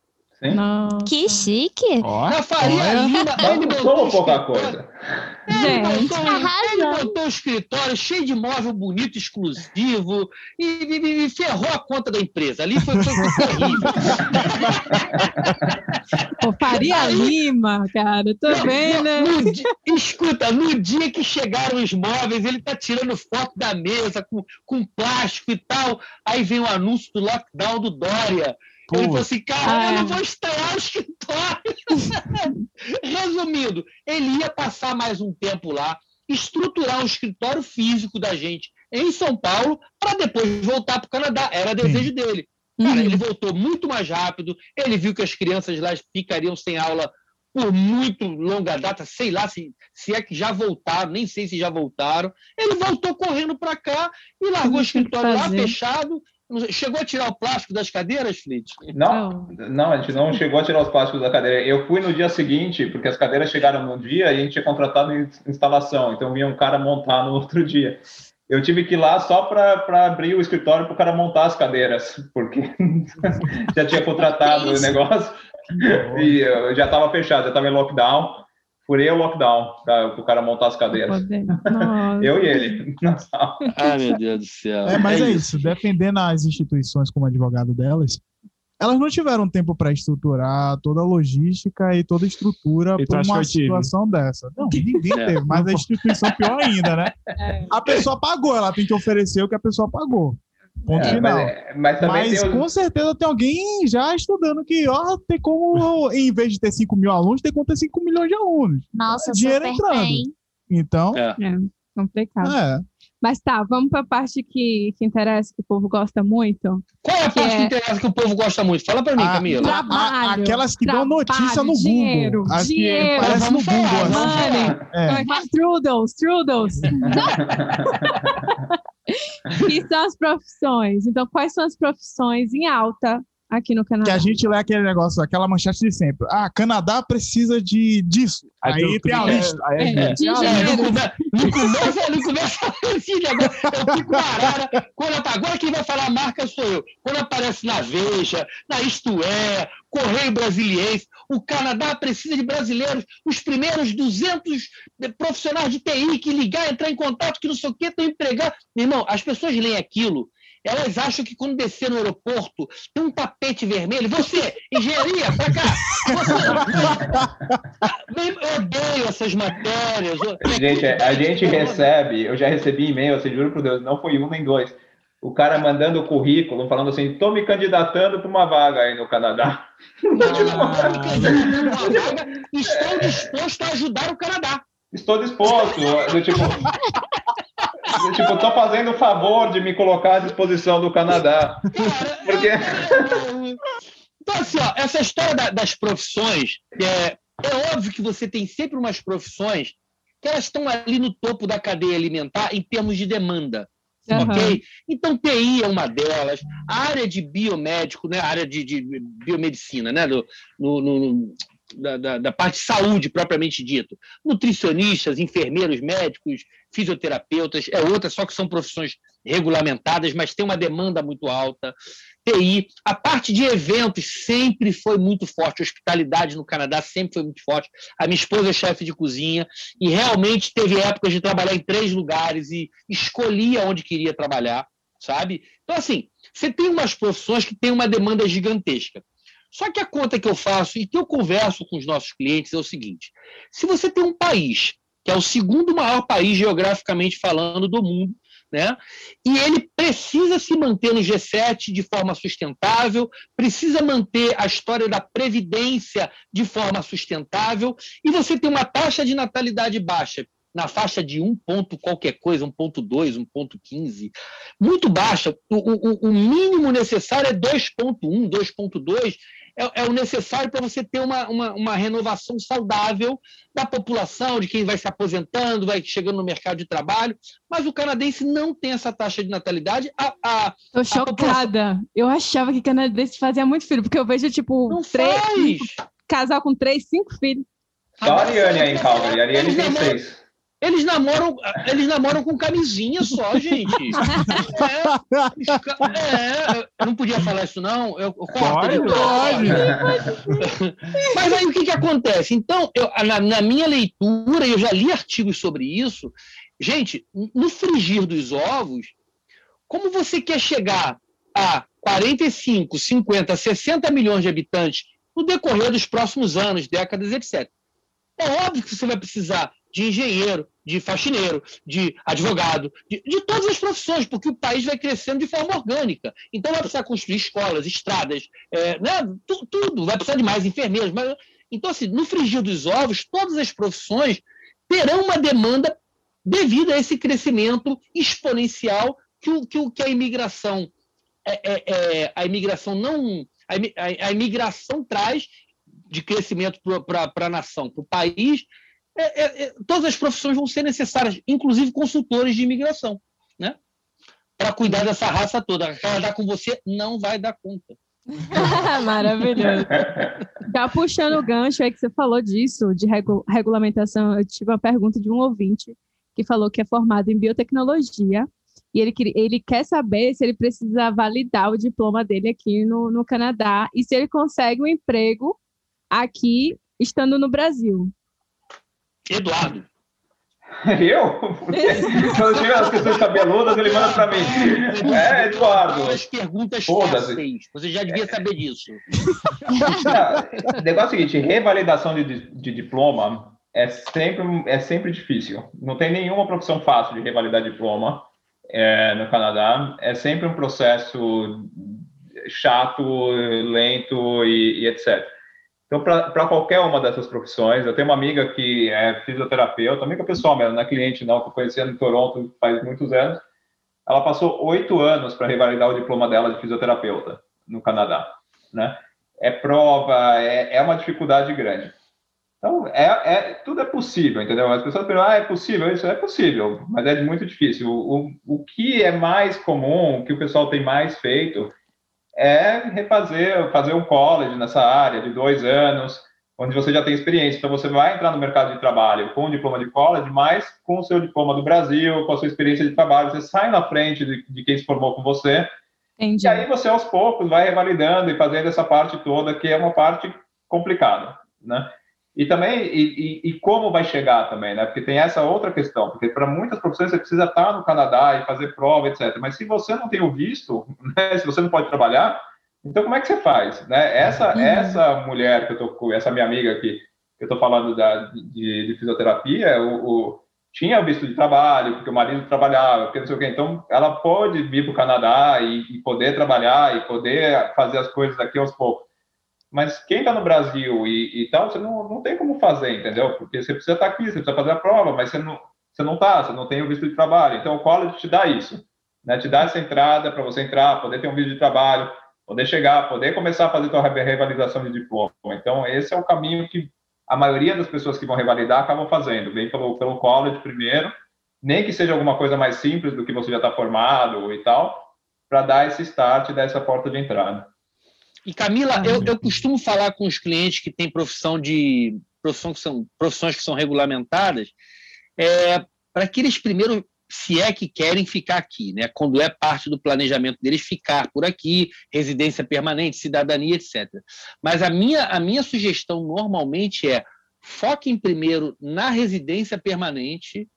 Nossa. Que chique! Ó, Na Faria. Lima, ele um pouca escritório. coisa. Ele Gente. montou, um- ele montou um escritório cheio de móvel bonito, exclusivo, e, e- e ferrou a conta da empresa. Ali foi, foi, foi terrível. Pô, Faria Lima, cara, também, No- né? no di- escuta, no dia que chegaram os móveis, ele tá tirando foto da mesa com, com plástico e tal. Aí vem o anúncio do lockdown do Dória. Ele falou assim, cara, eu Ah. não vou estrear o escritório. Resumindo, ele ia passar mais um tempo lá, estruturar um escritório físico da gente em São Paulo, para depois voltar para o Canadá. Era desejo dele. Cara, Uhum. ele voltou muito mais rápido, ele viu que as crianças lá ficariam sem aula por muito longa data, sei lá se, se é que já voltaram, nem sei se já voltaram. Ele voltou correndo para cá e largou o Não escritório lá fechado. Chegou a tirar o plástico das cadeiras, Flit? Não, não, a gente não chegou a tirar os plásticos da cadeira. Eu fui no dia seguinte, porque as cadeiras chegaram no dia e a gente tinha contratado em instalação, então vinha um cara montar no outro dia. eu tive que ir lá só para abrir o escritório para o cara montar as cadeiras, porque já tinha contratado o negócio e eu já estava fechado, já estava em lockdown. Furei o lockdown para o cara montar as cadeiras. eu e ele. Ai, meu Deus do céu. É, mas é, é isso. isso. Defendendo as instituições como advogado delas, elas não tiveram tempo para estruturar toda a logística e toda a estrutura para uma situação dessa. Não, ninguém é. teve, mas a instituição pior ainda, né? É. A pessoa pagou, ela tem que oferecer o que a pessoa pagou. Ponto é, final. Mas, mas, mas com certeza tem alguém já estudando que, ó, tem como, em vez de ter 5 mil alunos, tem como ter 5 milhões de alunos. Nossa, dinheiro entrando. Bem. Então. É. é complicado. É. Mas tá, vamos para a parte que, que interessa, que o povo gosta muito. Qual é a parte é... que interessa que o povo gosta muito? Fala para mim, Camila. Trabalho, a, aquelas que trabalho, dão notícia no dinheiro, Google. As dinheiro. que aparecem no Google. Money. É. É. Strudels, strudels. que são as profissões. Então, quais são as profissões em alta aqui no Canadá. Que a gente lê aquele negócio, aquela manchete de sempre. Ah, Canadá precisa de disso. Aí, aí tem a lista. Aí, é, é, é, no, começo, no começo assim, agora, eu fico parada. Quando, agora quem vai falar a marca sou eu. Quando aparece na Veja, na Isto É, Correio Brasiliense, o Canadá precisa de brasileiros, os primeiros 200 profissionais de TI que ligar, entrar em contato, que não sei o que, estão empregados. Meu irmão, as pessoas leem aquilo elas acham que quando descer no aeroporto tem um tapete vermelho. Você, engenharia, pra cá. Você... Eu odeio essas matérias. Gente, a gente recebe, eu já recebi e-mail, você juro por Deus, não foi um nem dois. O cara mandando o currículo, falando assim: estou me candidatando para uma vaga aí no Canadá. Estou disposto a ajudar o Canadá. Estou disposto. Do tipo, tipo, tô fazendo o favor de me colocar à disposição do Canadá. Porque... Então, assim, ó, essa história da, das profissões, é, é óbvio que você tem sempre umas profissões que elas estão ali no topo da cadeia alimentar em termos de demanda. Uhum. Ok? Então, TI é uma delas, a área de biomédico, né, a área de, de biomedicina, né, no, no, no, da, da, da, parte de saúde propriamente dito. Nutricionistas, enfermeiros, médicos, fisioterapeutas, é outra, só que são profissões regulamentadas, mas tem uma demanda muito alta. TI, a parte de eventos sempre foi muito forte, hospitalidade no Canadá sempre foi muito forte. A minha esposa é chefe de cozinha e realmente teve épocas de trabalhar em três lugares e escolhia onde queria trabalhar, sabe? Então, assim, você tem umas profissões que têm uma demanda gigantesca. Só que a conta que eu faço e que eu converso com os nossos clientes é o seguinte: se você tem um país que é o segundo maior país geograficamente falando do mundo, né? E ele precisa se manter no G7 de forma sustentável, precisa manter a história da previdência de forma sustentável, e você tem uma taxa de natalidade baixa, na faixa de 1 ponto qualquer coisa, 1.2, 1.15, muito baixa. O, o, o mínimo necessário é 2.1, 2.2, é, é o necessário para você ter uma, uma, uma, renovação saudável da população, de quem vai se aposentando, vai chegando no mercado de trabalho. Mas o canadense não tem essa taxa de natalidade. A, a, Tô chocada. População... Eu achava que canadense fazia muito filho, porque eu vejo, tipo, não três, faz. casal com três, cinco filhos. Só a Ariane aí em Calgary. A Ariane tem seis. Eles namoram, eles namoram com camisinha só, gente. É, é, não podia falar isso, não. Eu, eu pode, pode. Mas aí o que, que acontece? Então, eu, na, na minha leitura, eu já li artigos sobre isso. Gente, no frigir dos ovos, como você quer chegar a 45, 50, 60 milhões de habitantes no decorrer dos próximos anos, décadas, etc. É óbvio que você vai precisar de engenheiro, de faxineiro, de advogado, de, de, todas as profissões, porque o país vai crescendo de forma orgânica. Então vai precisar construir escolas, estradas, é, né, tu, tudo, vai precisar de mais enfermeiros. Mas... Então, assim, no frigir dos ovos, todas as profissões terão uma demanda devido a esse crescimento exponencial que, o, que, o, que a imigração é, é, é a imigração não a, imigração traz de crescimento para a nação, para o país, é, é, é, todas as profissões vão ser necessárias, inclusive consultores de imigração, né? Para cuidar dessa raça toda. Canadá com você não vai dar conta. Maravilhoso. Já puxando o gancho aí que você falou disso, de regu regulamentação, eu tive uma pergunta de um ouvinte que falou que é formado em biotecnologia e ele, ele quer saber se ele precisa validar o diploma dele aqui no, no Canadá e se ele consegue um emprego aqui estando no Brasil. Eduardo. Eu? Quando chega as questões cabeludas, ele manda para mim. É, Eduardo. As perguntas fáceis. Você já devia saber disso. Não, o negócio é o seguinte: revalidação de, de diploma é sempre, é sempre difícil. Não tem nenhuma profissão fácil de revalidar diploma é, no Canadá. É sempre um processo chato, lento e, e etc. Então, para qualquer uma dessas profissões, eu tenho uma amiga que é fisioterapeuta, amiga pessoal mesmo, não é cliente não, que eu conheci em Toronto faz muitos anos. Ela passou oito anos para revalidar o diploma dela de fisioterapeuta no Canadá, né? É prova, é, é uma dificuldade grande. Então, é, é, tudo é possível, entendeu? As pessoas perguntam, ah, é possível? Isso é possível, mas é muito difícil. O, o, o que é mais comum, o que o pessoal tem mais feito, é refazer, fazer um college nessa área de dois anos, onde você já tem experiência. Então, você vai entrar no mercado de trabalho com o diploma de college, mas com o seu diploma do Brasil, com a sua experiência de trabalho, você sai na frente de, de quem se formou com você. Entendi. E aí você, aos poucos, vai revalidando e fazendo essa parte toda, que é uma parte complicada, né? E também, e, e, e, como vai chegar também, né? Porque tem essa outra questão, porque para muitas profissões você precisa estar no Canadá e fazer prova, etc. Mas se você não tem o visto, né? se você não pode trabalhar, então como é que você faz, né? Essa, uhum. essa mulher que eu tô com, essa minha amiga aqui, que eu tô falando da, de, de fisioterapia, o, o, tinha o visto de trabalho, porque o marido trabalhava, porque não sei o quê. Então, ela pode vir para o Canadá e, e poder trabalhar e poder fazer as coisas aqui aos poucos mas quem está no Brasil e, e, tal, você não, não tem como fazer, entendeu? Porque você precisa estar tá aqui, você precisa fazer a prova, mas você não você não está, você não tem o visto de trabalho. Então, o college te dá isso, né? Te dá essa entrada para você entrar, poder ter um visto de trabalho, poder chegar, poder começar a fazer sua revalidação de diploma. Então, esse é o caminho que a maioria das pessoas que vão revalidar acabam fazendo. Vem pelo, pelo college primeiro, nem que seja alguma coisa mais simples do que você já está formado e tal, para dar esse start, dar essa porta de entrada. E Camila, eu, eu costumo falar com os clientes que têm profissão de profissão que são profissões que são regulamentadas, é, para que eles primeiro, se é que querem ficar aqui, né? Quando é parte do planejamento deles ficar por aqui, residência permanente, cidadania, etc. Mas a minha a minha sugestão normalmente é foquem primeiro na residência permanente,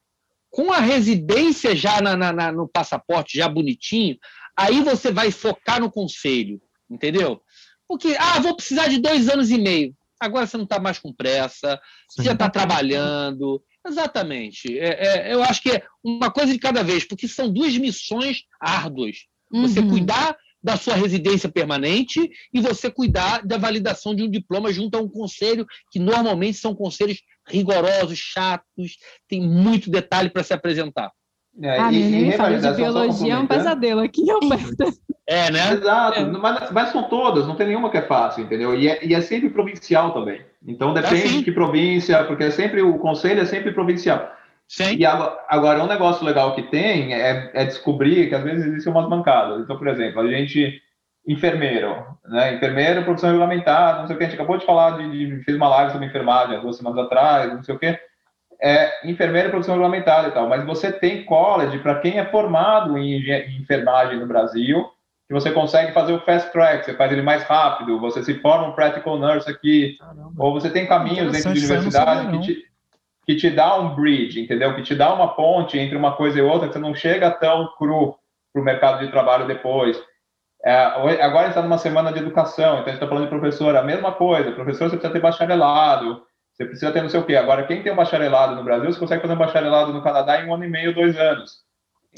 com a residência já na, na, no passaporte já bonitinho, aí você vai focar no conselho, entendeu? Porque, ah, vou precisar de dois anos e meio. Agora você não está mais com pressa, você já está trabalhando. Exatamente. É, é, eu acho que é uma coisa de cada vez, porque são duas missões árduas. Você uhum. cuidar da sua residência permanente e você cuidar da validação de um diploma junto a um conselho, que normalmente são conselhos rigorosos, chatos, tem muito detalhe para se apresentar. É, ah, e, nem e fala de biologia é um pesadelo aqui, Alberto. É, né? Exato, é. Mas, mas, são todas, não tem nenhuma que é fácil, entendeu? E é, e é sempre provincial também. Então depende de que província, porque é sempre o conselho é sempre provincial. Sim. E agora, agora, um negócio legal que tem é, é, descobrir que às vezes existem umas bancadas. Então, por exemplo, a gente, enfermeiro, né? Enfermeiro, profissão regulamentada, não sei o que, a gente acabou de falar de, de fez uma live sobre enfermagem há duas semanas atrás, não sei o que. É enfermeiro, profissão regulamentada e tal. Mas você tem college para quem é formado em, em enfermagem no Brasil que você consegue fazer o fast track, você faz ele mais rápido, você se forma um practical nurse aqui, Caramba. ou você tem caminhos dentro de universidade que te, que te dá um bridge, entendeu? Que te dá uma ponte entre uma coisa e outra, que você não chega tão cru para o mercado de trabalho depois. É, agora está numa semana de educação, então a gente está falando de professor, a mesma coisa, professor você precisa ter bacharelado, você precisa ter não sei o quê. Agora, quem tem um bacharelado no Brasil, você consegue fazer um bacharelado no Canadá em um ano e meio, dois anos.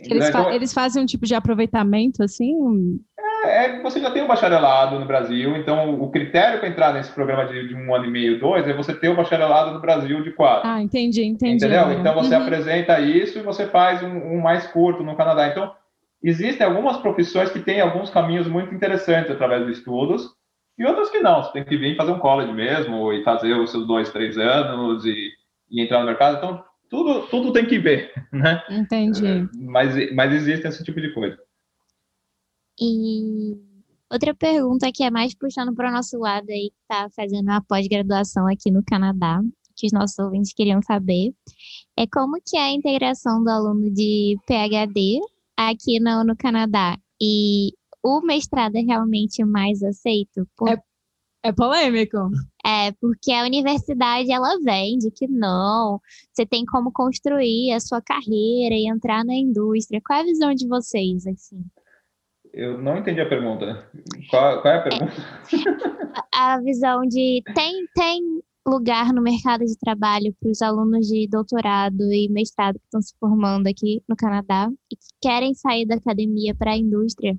Eles, né? fa então, eles fazem um tipo de aproveitamento, assim? É, é, você já tem um bacharelado no Brasil, então o critério para entrar nesse programa de, de, um ano e meio, dois, é você ter o um bacharelado no Brasil de quatro. Ah, entendi, entendi. Entendeu? Então você uhum. apresenta isso e você faz um, um, mais curto no Canadá. Então, existem algumas profissões que têm alguns caminhos muito interessantes através dos estudos, e outras que não. Você tem que vir fazer um college mesmo, e fazer os seus dois, três anos, e, e entrar no mercado. Então, tudo, tudo tem que ver, né? Entendi. É, mas, mas existe esse tipo de coisa. E outra pergunta que é mais puxando para o nosso lado aí, que está fazendo a pós-graduação aqui no Canadá, que os nossos ouvintes queriam saber, é como que é a integração do aluno de PhD aqui no, no Canadá e o mestrado é realmente mais aceito? Por- É- É polêmico. É, porque a universidade ela vende que não, você tem como construir a sua carreira e entrar na indústria. Qual é a visão de vocês, assim? Eu não entendi a pergunta. Qual, qual é a pergunta? A visão de tem, tem lugar no mercado de trabalho para os alunos de doutorado e mestrado que estão se formando aqui no Canadá e que querem sair da academia para a indústria?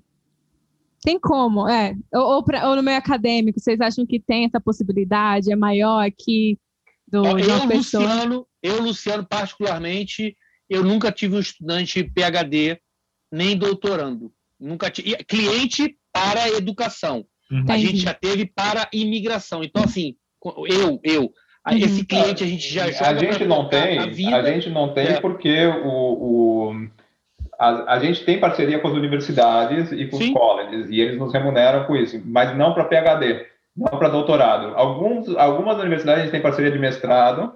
Tem como, é. Ou, ou, pra- ou no meio acadêmico, vocês acham que tem essa possibilidade? É maior aqui do, de uma eu, pessoa? Luciano, eu, Luciano, particularmente, eu nunca tive um estudante PhD nem doutorando. Nunca tive. Cliente para educação. Uhum. A Entendi. gente já teve para imigração. Então, assim, eu, eu, a- Uhum. esse cliente a gente já joga A gente não tem, a vida. a gente não tem É. porque o, o- a, a gente tem parceria com as universidades e com Sim. os colleges e eles nos remuneram com isso, mas não para PhD, não para doutorado. Alguns, algumas universidades a gente tem parceria de mestrado,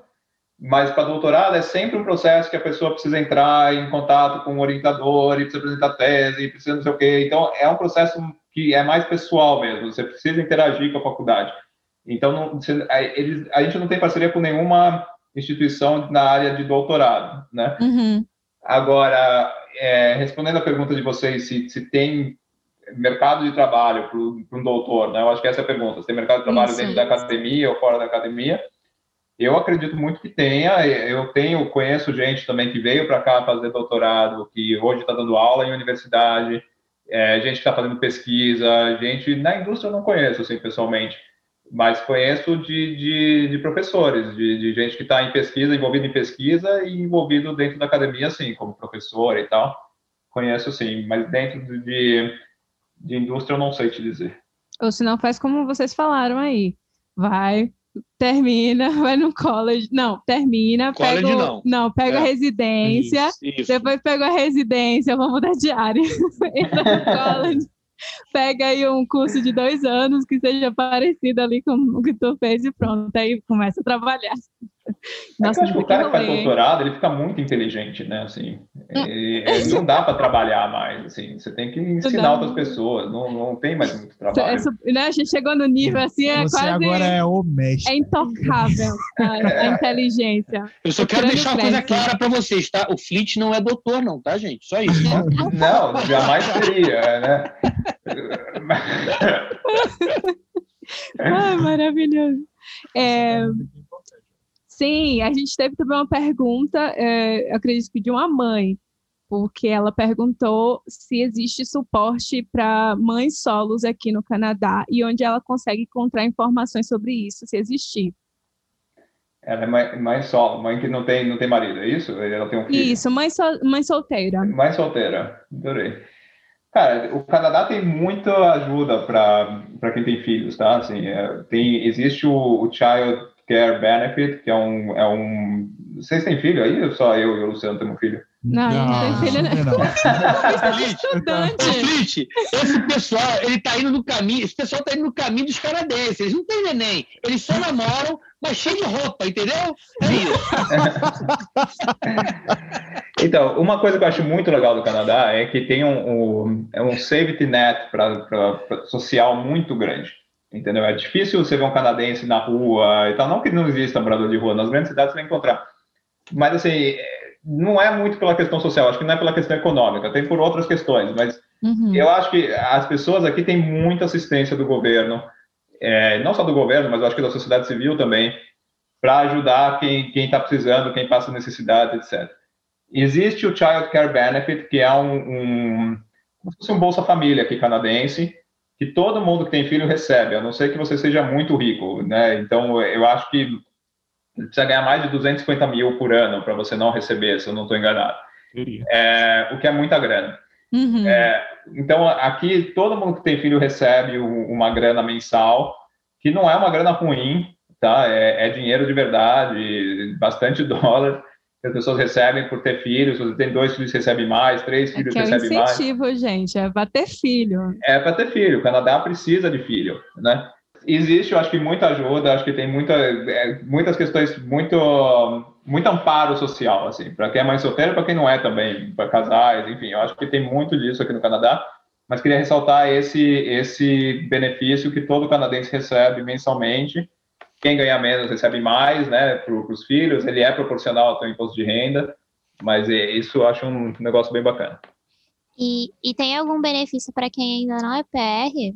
mas para doutorado é sempre um processo que a pessoa precisa entrar em contato com o orientador e precisa apresentar tese, e precisa não sei o quê. Então é um processo que é mais pessoal mesmo. Você precisa interagir com a faculdade. Então, não, você- a, eles, a gente não tem parceria com nenhuma instituição na área de doutorado, né? Uhum. Agora, é, respondendo a pergunta de vocês, se, se tem mercado de trabalho para um doutor, né? Eu acho que essa é a pergunta. Se tem mercado de trabalho Isso, dentro da academia ou fora da academia? Eu acredito muito que tenha. Eu tenho, conheço gente também que veio para cá fazer doutorado, que hoje está dando aula em universidade, é, gente que está fazendo pesquisa, gente na indústria eu não conheço assim pessoalmente, mas conheço de, de, de professores, de, de gente que está em pesquisa, envolvido em pesquisa e envolvido dentro da academia, assim, como professor e tal. Conheço sim, mas dentro de, de indústria eu não sei te dizer. Ou se não, faz como vocês falaram aí. Vai, termina, vai no college. Não, termina, College pega. o- não. pega a É. residência. Isso, isso. Depois pega a residência, vamos mudar de área. Entra no college, pega aí um curso de dois anos que seja parecido ali com o que tu fez e pronto. Aí começa a trabalhar. É eu acho que o cara que faz doutorado, ele fica muito inteligente, né? Assim, Hum. ele- ele não dá para trabalhar mais, assim. Você tem que ensinar Não. outras pessoas. Não, não tem mais muito É trabalho. su- né, A gente chegou no nível assim, é Você quase. agora é o É mestre. intocável a, a inteligência. Eu só quero deixar uma coisa clara para vocês, tá? O Flit não é doutor, não, tá, gente? Só isso. Tá? Não, jamais seria, né? Ah, maravilhoso. É, sim, a gente teve também uma pergunta, é, acredito que de uma mãe, porque ela perguntou se existe suporte para mães solos aqui no Canadá e onde ela consegue encontrar informações sobre isso, se existir. Ela é mãe, mãe solo, mãe que não tem, não tem marido, é isso? Ela tem um filho. Isso, mãe, sol- mãe solteira. Mãe solteira, adorei. Cara, o Canadá tem muita ajuda para quem tem filhos, tá? Assim, é, tem, existe o, o Child Care Benefit, que é um, é um... Vocês têm filho aí? Só eu e o Luciano temos filho? Não, não tem filho, né? não. Flit, Estudante. Esse pessoal, ele tá indo no caminho, esse pessoal tá indo no caminho dos canadenses. Eles não têm neném, eles só namoram, mas cheio de roupa, entendeu? É isso. Então, uma coisa que eu acho muito legal do Canadá é que tem um, um, é um safety net pra, pra- pra- social muito grande. Entendeu? É difícil você ver um canadense na rua e tal. Não que não exista morador de rua, nas grandes cidades você vai encontrar. Mas, assim, não é muito pela questão social, acho que não é pela questão econômica, tem por outras questões. Mas Uhum. eu acho que as pessoas aqui têm muita assistência do governo, é, não só do governo, mas eu acho que da sociedade civil também, para ajudar quem está precisando, quem passa necessidade, etc. Existe o Child Care Benefit, que é um, um, como se fosse um Bolsa Família aqui canadense, que todo mundo que tem filho recebe, a não ser que você seja muito rico, né? Então, eu acho que precisa ganhar mais de 250 mil por ano para você não receber, se eu não estou enganado. É, o que é muita grana. Uhum. É, então, aqui, todo mundo que tem filho recebe um- uma grana mensal, que não é uma grana ruim, tá? É, é dinheiro de verdade, bastante dólar que as pessoas recebem por ter filhos. Se você tem dois filhos, recebe mais, três filhos, Aqui é um recebe mais. incentivo, gente, é para ter filho. É para ter filho. O Canadá precisa de filho, né? existe, eu acho que muita ajuda, acho que tem muita, é, muitas questões, muito, muito amparo social, assim, para quem é mãe solteira, para quem não é também, para casais, enfim, eu acho que tem muito disso aqui no Canadá, mas queria ressaltar esse, esse benefício que todo canadense recebe mensalmente. Quem ganha menos recebe mais, né, para os filhos, ele é proporcional ao seu imposto de renda, mas é, isso eu acho um negócio bem bacana. E, e tem algum benefício para quem ainda não é PR?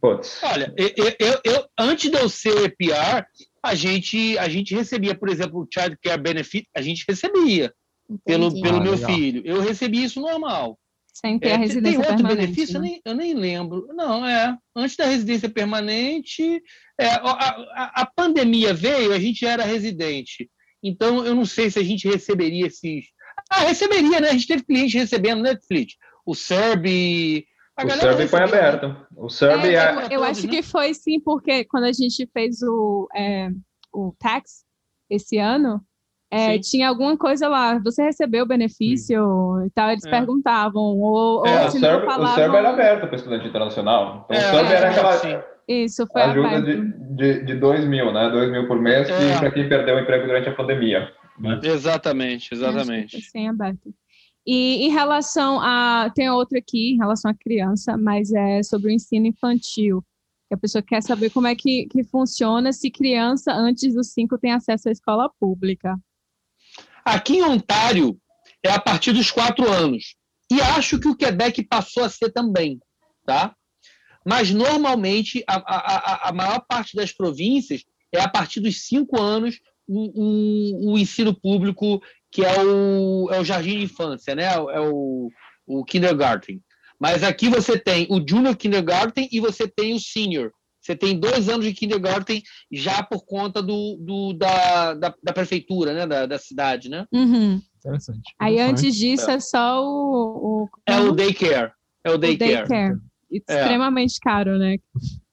Putz. Olha, eu, eu, eu, antes de eu ser PR, a gente, a gente recebia, por exemplo, o Child Care Benefit, a gente recebia pelo, pelo Ah, meu legal. filho. Eu recebi isso normal. Sem ter É, a tem- residência tem outro permanente. benefício? né? Eu, nem, eu nem lembro. Não, é. Antes da residência permanente, é, a, a- a pandemia veio, a gente era residente. Então, eu não sei se a gente receberia esses. Ah, receberia, né? A gente teve cliente recebendo Netflix. O Serb. A O Survey foi né? aberto. O Survey É, é, eu, eu acho né? que foi sim, porque quando a gente fez o, é, o tax esse ano, é, Sim. tinha alguma coisa lá, você recebeu o benefício e tal, eles É. perguntavam, ou, ou é, o se não Survey, o falavam. Survey era aberto para estudante internacional. Então, É, o Survey era é, aquela sim. Isso, foi ajuda aberto. de, de, de 2 mil, né? 2 mil por mês É. para quem perdeu o emprego durante a pandemia. Exatamente, exatamente. Sem aberto. E em relação a. Tem outra aqui, em relação à criança, mas é sobre o ensino infantil. Que a pessoa quer saber como é que, que funciona se criança antes dos 5 tem acesso à escola pública. Aqui em Ontário, é a partir dos quatro anos. E acho que o Quebec passou a ser também, tá? Mas, normalmente, a, a, a- maior parte das províncias é a partir dos cinco anos o, o, o ensino público, que é o, é o jardim de infância, né? É o, o kindergarten. Mas aqui você tem o junior kindergarten e você tem o senior. Você tem dois anos de kindergarten já por conta do, do- da, da, da prefeitura, né? Da, da cidade, né? Uhum. Interessante. Aí antes disso é só o. o É o daycare. É o o daycare. Daycare. Extremamente caro, né?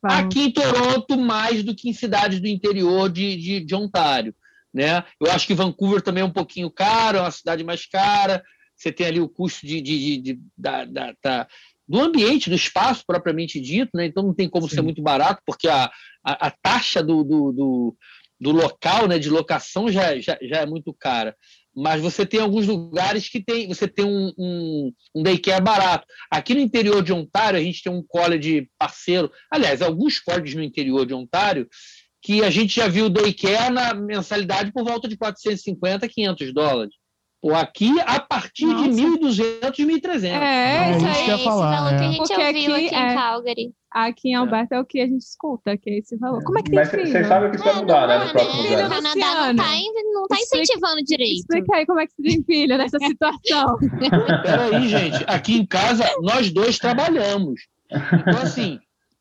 Falam. Aqui em Toronto, mais do que em cidades do interior de, de, de Ontário. Né? Eu acho que Vancouver também é um pouquinho caro, é uma cidade mais cara. Você tem ali o custo de, de, de- de- da, da- da- do ambiente, do espaço propriamente dito, né? então não tem como Sim. ser muito barato, porque a, a, a taxa do, do, do, do local né, de locação já, já, já é muito cara. Mas você tem alguns lugares que tem, você tem um, um, um daycare barato. Aqui no interior de Ontário, a gente tem um college parceiro, aliás, alguns colleges no interior de Ontário, que a gente já viu daycare na mensalidade por volta de 450, 500 dólares. Pô, aqui, a partir Nossa. de 1.200, 1.300. É, É, isso aí. ia esse falar, valor que a é. gente Porque ouviu aqui aqui, em é- Calgary. Aqui em Alberta é o que a gente escuta, que é esse valor. Como é que tem Mas filho? vocês sabem que isso vai mudar, né, Não, próximos né? O. Canadá não está não tá explica- incentivando direito. Explica aí como é que se tem filho nessa situação. Peraí, gente. Aqui em casa, nós dois trabalhamos. Então, assim,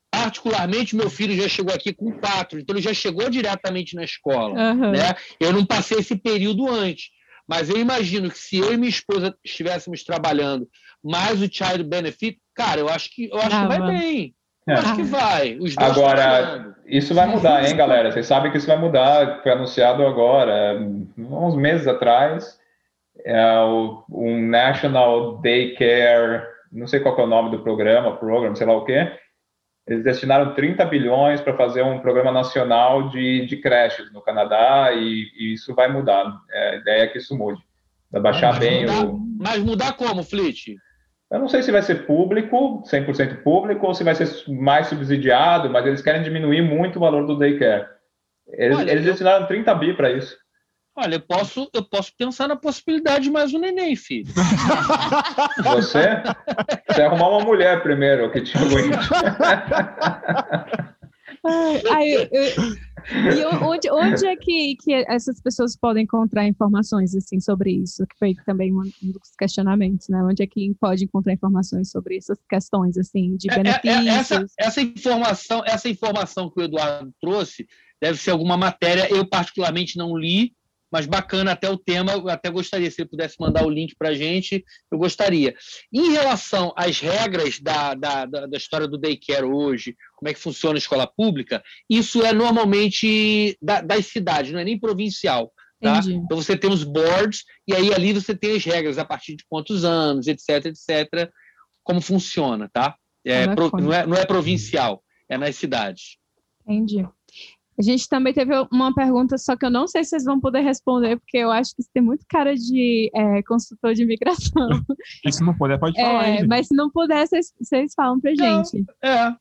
particularmente, meu filho já chegou aqui com quatro, então ele já chegou diretamente na escola. Aham. né? Eu não passei esse período antes. Mas eu imagino que se eu e minha esposa estivéssemos trabalhando mais o Child Benefit, cara, eu acho que, eu acho que vai bem. É. Eu acho que vai. Os dois Agora. Isso vai mudar, hein, galera? Vocês sabem que isso vai mudar. Foi anunciado agora, uns meses atrás, é o, um National Daycare, não sei qual que é o nome do programa, program, sei lá o quê. Eles destinaram 30 bilhões para fazer um programa nacional de, de creches no Canadá e, e isso vai mudar. É, a ideia é que isso mude. Vai baixar Ah, bem mudar. o, Mas mudar como, Flit? Eu não sei se vai ser público, 100% público, ou se vai ser mais subsidiado, mas eles querem diminuir muito o valor do daycare. Eles, Olha, eles destinaram 30 bi para isso. Olha, eu posso, eu posso pensar na possibilidade de mais um neném, filho. Você? Você arrumar uma mulher primeiro que te aguente. Ai, ai, eu- e o- onde, onde é que, que essas pessoas podem encontrar informações assim sobre isso? Que foi também um um dos questionamentos, né? Onde é que pode encontrar informações sobre essas questões assim de É- é- é- benefícios? essa, essa informação, essa informação que o Eduardo trouxe deve ser alguma matéria. Eu particularmente não li, mas bacana até o tema. Eu até gostaria se ele pudesse mandar o link para a gente. Eu gostaria. Em relação às regras da, da, da, história do daycare hoje, como é que funciona a escola pública, isso é normalmente da- das cidades, não é nem provincial. Tá? Então você tem os boards e aí ali você tem as regras a partir de quantos anos, etc, etc, como funciona, tá? É, Ah, pro- bacana. não, é, não é provincial, é nas cidades. Entendi. A gente também teve uma pergunta, só que eu não sei se vocês vão poder responder, porque eu acho que isso tem muito cara de é, consultor de imigração. E se não puder, pode falar. É, hein, mas se não puder, vocês, vocês falam pra Não. gente. É.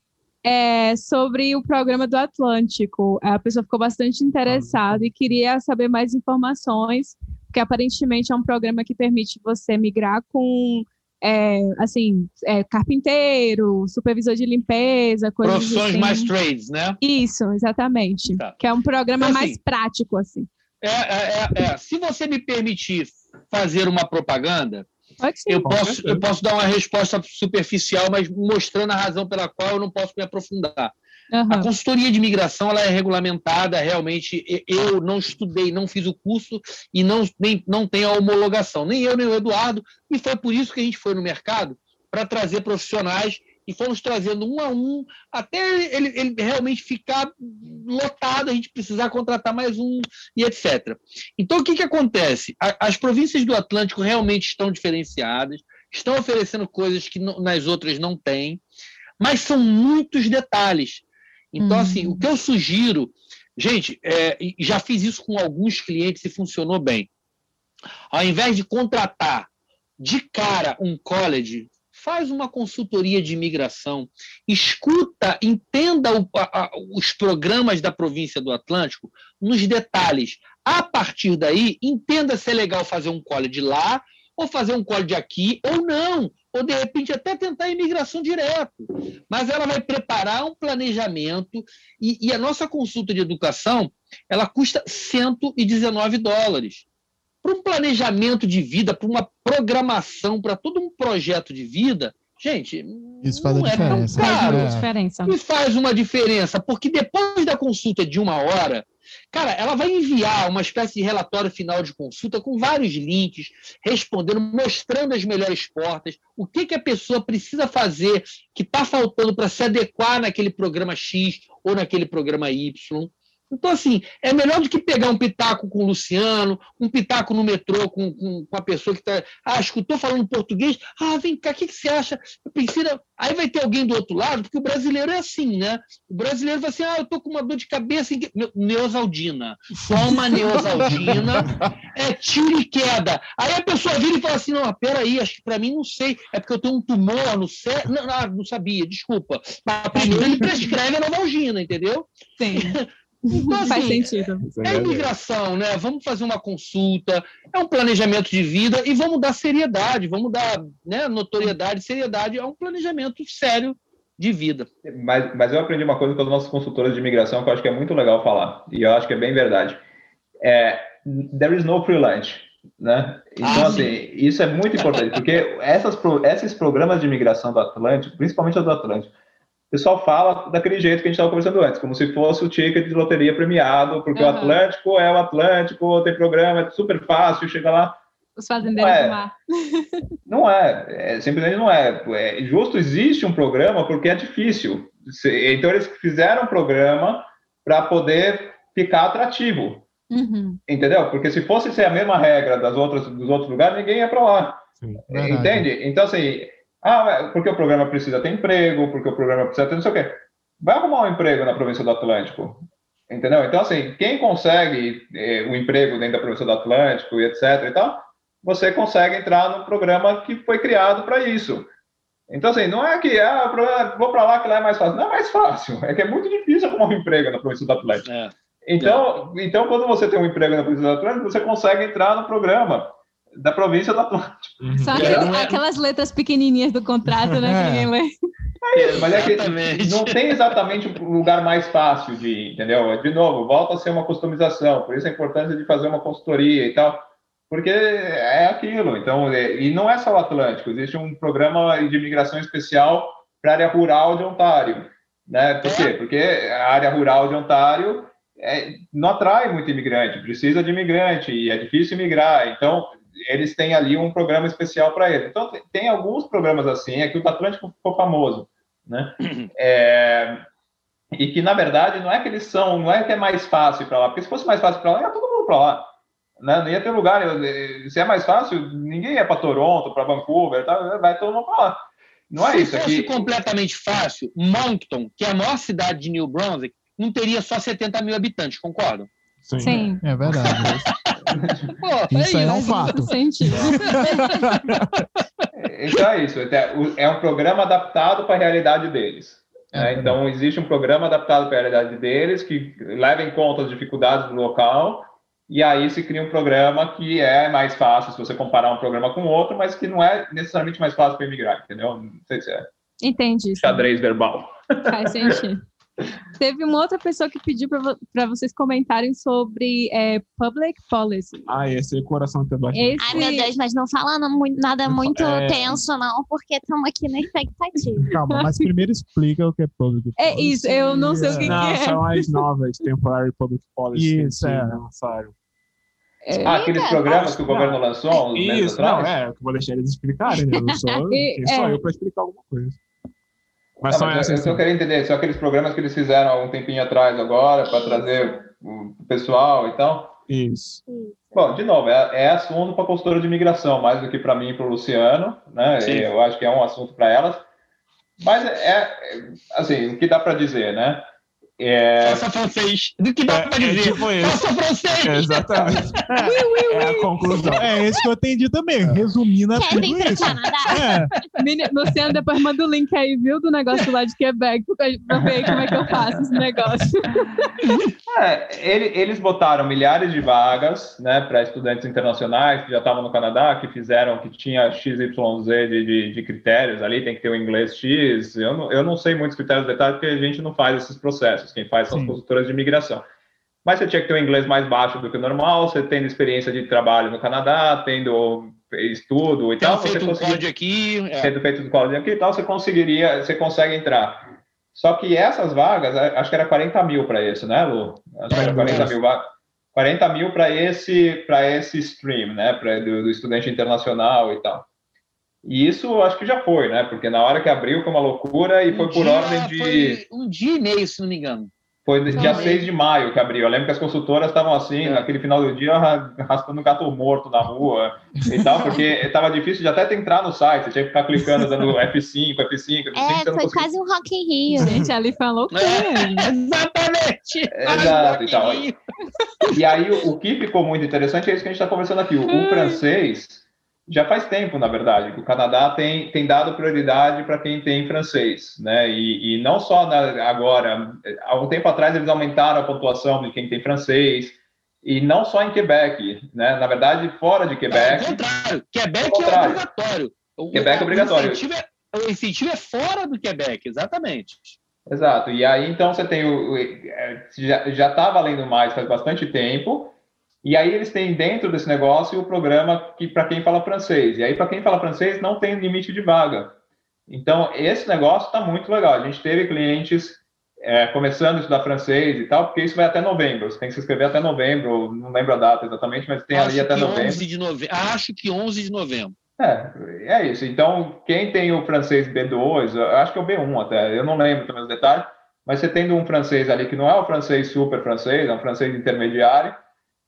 É, sobre o programa do Atlântico. A pessoa ficou bastante interessada e queria saber mais informações, porque aparentemente é um programa que permite você migrar com, é, assim, é, carpinteiro, supervisor de limpeza, coisas Profissões assim. mais trades, né? Isso, exatamente. Tá. Que é um programa Então, mais assim, prático, assim. É, é, é, é. Se você me permitir fazer uma propaganda, Pode ser. eu posso, eu posso dar uma resposta superficial, mas mostrando a razão pela qual eu não posso me aprofundar. A Aham. consultoria de imigração ela é regulamentada, realmente. Eu não estudei, não fiz o curso e não, nem, não tenho a homologação, nem eu, nem o Eduardo, e foi por isso que a gente foi no mercado para trazer profissionais e fomos trazendo um a um até ele, ele realmente ficar lotado, a gente precisar contratar mais um e etc. Então, o que, que acontece? A- as províncias do Atlântico realmente estão diferenciadas, estão oferecendo coisas que nas outras não têm, mas são muitos detalhes. Então, Hum. assim, o que eu sugiro, gente, é, já fiz isso com alguns clientes e funcionou bem. Ao invés de contratar de cara um college, faz uma consultoria de imigração, escuta, entenda o- a- os programas da província do Atlântico nos detalhes. A partir daí, entenda se é legal fazer um college lá, ou fazer um college aqui, ou não, ou de repente até tentar a imigração direto. Mas ela vai preparar um planejamento e, e a nossa consulta de educação ela custa 119 dólares. Para um planejamento de vida, para uma programação, para todo um projeto de vida, gente, Isso faz a não é tão diferença. Faz caro. muita É. diferença. E faz uma diferença, porque depois da consulta de uma hora, cara, ela vai enviar uma espécie de relatório final de consulta com vários links, respondendo, mostrando as melhores portas, o que, que a pessoa precisa fazer que está faltando para se adequar naquele programa X ou naquele programa Y. Então, assim, é melhor do que pegar um pitaco com o Luciano, um pitaco no metrô com, com, com a pessoa que está. Ah, escutou falando português? Ah, vem cá, o que, que você acha? Na- aí vai ter alguém do outro lado, porque o brasileiro é assim, né? O brasileiro vai assim: ah, eu tô com uma dor de cabeça. em que-" Meu, Neosaldina. Toma Neosaldina, é tiro e queda. Aí a pessoa vira e fala assim: não, peraí, acho que para mim não sei, é porque eu tenho um tumor no cérebro. Não, não, não sabia, desculpa. Mas primeiro ele prescreve a Novalgina, entendeu? Sim. Então, Faz assim, sentido. É é imigração, né? Vamos fazer uma consulta, é um planejamento de vida e vamos dar seriedade, vamos dar né, notoriedade, seriedade a um planejamento sério de vida. Mas, mas eu aprendi uma coisa com as nossas consultoras de imigração que eu acho que é muito legal falar, e eu acho que é bem verdade. É, there is no free lunch, né? Então, Ah, assim, isso é muito importante, porque essas, esses programas de imigração do Atlântico, principalmente do Atlântico, o pessoal fala daquele jeito que a gente estava conversando antes, como se fosse o ticket de loteria premiado, porque o Aham. Atlântico é o Atlântico, tem programa, é super fácil, chega lá, Os fazendeiros Ué. do mar. não é, é, simplesmente não é. é. Justo existe um programa porque é difícil. Se- Então eles fizeram um programa para poder ficar atrativo, Uhum. entendeu? Porque se fosse ser a mesma regra das outras dos outros lugares, ninguém ia para lá, Sim. Verdade. entende? Então assim, ah, é, porque o programa precisa ter emprego, porque o programa precisa ter não sei o quê. Vai arrumar um emprego na província do Atlântico, entendeu? Então assim, quem consegue eh, o emprego dentro da província do Atlântico e etc. e tal, você consegue entrar no programa que foi criado para isso. Então, assim, não é que ah, programa- vou para lá que lá é mais fácil. Não é mais fácil, é que é muito difícil arrumar um emprego na província do Atlântico. É. Então, então, quando você tem um emprego na província do Atlântico, você consegue entrar no programa da província do Atlântico. Uhum. São É, aqueles- é- aquelas letras pequenininhas do contrato, né? É. Que ninguém lê. Mas é que não tem exatamente o lugar mais fácil de ir, entendeu? De novo, volta a ser uma customização, por isso a importância de fazer uma consultoria e tal, porque é aquilo. Então, é- e não é só o Atlântico, existe um programa de imigração especial para a área rural de Ontário, né? Por quê? Porque a área rural de Ontário é, não atrai muito imigrante, precisa de imigrante e é difícil imigrar, então eles têm ali um programa especial para eles. Então, tem- tem alguns programas assim, é que o Atlântico ficou famoso, né? É, e que, na verdade, não é que eles são, não é que é mais fácil para lá, porque se fosse mais fácil para lá, ia todo mundo para lá. Né? Não ia ter lugar, eu- se é mais fácil, ninguém ia para Toronto, para Vancouver, tá? vai todo mundo para lá. Não é Se isso fosse aqui. completamente fácil, Moncton, que é a maior cidade de New Brunswick, não teria só 70 mil habitantes, concordam? Sim. Sim. É verdade. Pô, Isso aí é um isso. fato. Então é isso. É um programa adaptado para a realidade deles. É né? Então existe um programa adaptado para a realidade deles que leva em conta as dificuldades do local e aí se cria um programa que é mais fácil se você comparar um programa com outro, mas que não é necessariamente mais fácil para imigrar, entendeu? Não sei se é Entendi. sim. xadrez verbal. Faz sentido. Teve uma outra pessoa que pediu para vocês comentarem sobre é, public policy. Ah, esse é coração tem bastante. Esse, Ai, meu Deus, mas não falando muito, nada muito É. tenso, não, porque estamos aqui na expectativa. Calma, mas primeiro explica o que é public É policy. isso, eu não sei o que, Não, que é. são as novas Temporary Public Policy Isso, que é. lançaram. É, Ah, aqueles programas que o governo lançou uns meses Isso, não, é, eu vou deixar eles explicarem, né? Eu não sou, quem sou é. eu para explicar alguma coisa. Mas Não, são mas eu- essas. eu só queria entender, são aqueles programas que eles fizeram há um tempinho atrás agora para trazer o pessoal e tal. Isso. Bom, de novo, é, é assunto para a consultora de imigração, mais do que para mim e para o Luciano, né? Sim. Eu acho que é um assunto para elas. Mas é, é, assim, o que dá para dizer, né? É, Faça francês. Do que dá É, pra é dizer? tipo isso. Faça francês. Exatamente. É a conclusão. É esse que eu entendi também, resumindo a Quer tudo isso. Canadá? É, Meni- Luciano, depois manda o link aí, viu, do negócio lá de Quebec, pra ver como é que eu faço esse negócio. é, ele- eles botaram milhares de vagas, né, para estudantes internacionais que já estavam no Canadá, que fizeram, que tinha XYZ de, de, de critérios ali, tem que ter o inglês X. Eu não, eu não sei muitos critérios detalhes, porque a gente não faz esses processos, quem faz são as Sim. consultoras de imigração. Mas você tinha que ter um inglês mais baixo do que o normal, você tendo experiência de trabalho no Canadá, tendo estudo e Tendo tal, você feito um conseguia código aqui. é. sendo feito do college aqui e tal, você conseguiria, você consegue entrar. Só que essas vagas, acho que era 40 mil para isso, né, Lu? Acho que era É, 40 é. mil vagas. 40 mil para esse, para esse stream, né, pra, do, do estudante internacional e tal. E isso eu acho que já foi, né, porque na hora que abriu foi uma loucura e foi Um por dia ordem de... foi um dia e meio, se não me engano. Foi dia Não, 6 de maio que abriu. Eu lembro que as consultoras estavam assim, É. naquele final do dia, ra- arrastando um gato morto na rua e tal, porque estava difícil de até entrar no site. Você tinha que ficar clicando, dando F5, F5, F5. você É, não foi conseguia- quase um Rock in Rio. Gente, ali foi uma loucura. É, exatamente. Exato, então, E aí, o, o que ficou muito interessante é isso que a gente está conversando aqui. O, o francês já faz tempo, na verdade, que o Canadá tem, tem dado prioridade para quem tem francês, né? E, e não só na- agora, há um tempo atrás eles aumentaram a pontuação de quem tem francês, e não só em Quebec, né? Na verdade, fora de Quebec, contrário, Quebec Ao contrário. é obrigatório. O- Quebec é obrigatório. O incentivo é, o incentivo é fora do Quebec, exatamente. Exato. E aí, então, você tem o. o- é, Já já está valendo mais faz bastante tempo. E aí, eles têm dentro desse negócio o programa que para quem fala francês. E aí, para quem fala francês, não tem limite de vaga. Então, esse negócio está muito legal. A gente teve clientes é, começando a estudar francês e tal, porque isso vai até novembro. Você tem que se inscrever até novembro, não lembro a data exatamente, mas tem ali acho até que novembro. 11 de novembro. Acho que 11 de novembro. É, é isso. Então, quem tem o francês B2, eu acho que é o B1 até, eu não lembro também os detalhes, mas você tendo um francês ali que não é o francês super francês, é um francês intermediário,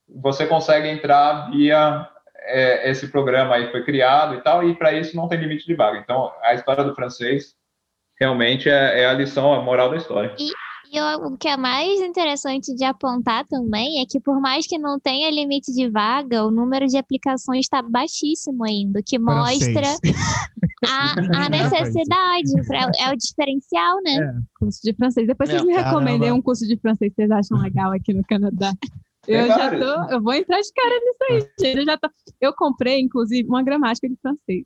você consegue entrar via é, esse programa aí foi criado e tal, e para isso não tem limite de vaga. Então, a história do francês realmente é, é a lição, a moral da história. E o, o que é mais interessante de apontar também é que, por mais que não tenha limite de vaga, o número de aplicações está baixíssimo ainda, o que mostra a, a necessidade. pra- é o diferencial, né? É. Curso de francês. Depois vocês É, me caramba. recomendem um curso de francês que vocês acham legal aqui no Canadá. Tem Eu já tô, eu vou entrar de cara nisso aí, gente. Eu já tô, eu comprei, inclusive, uma gramática de francês.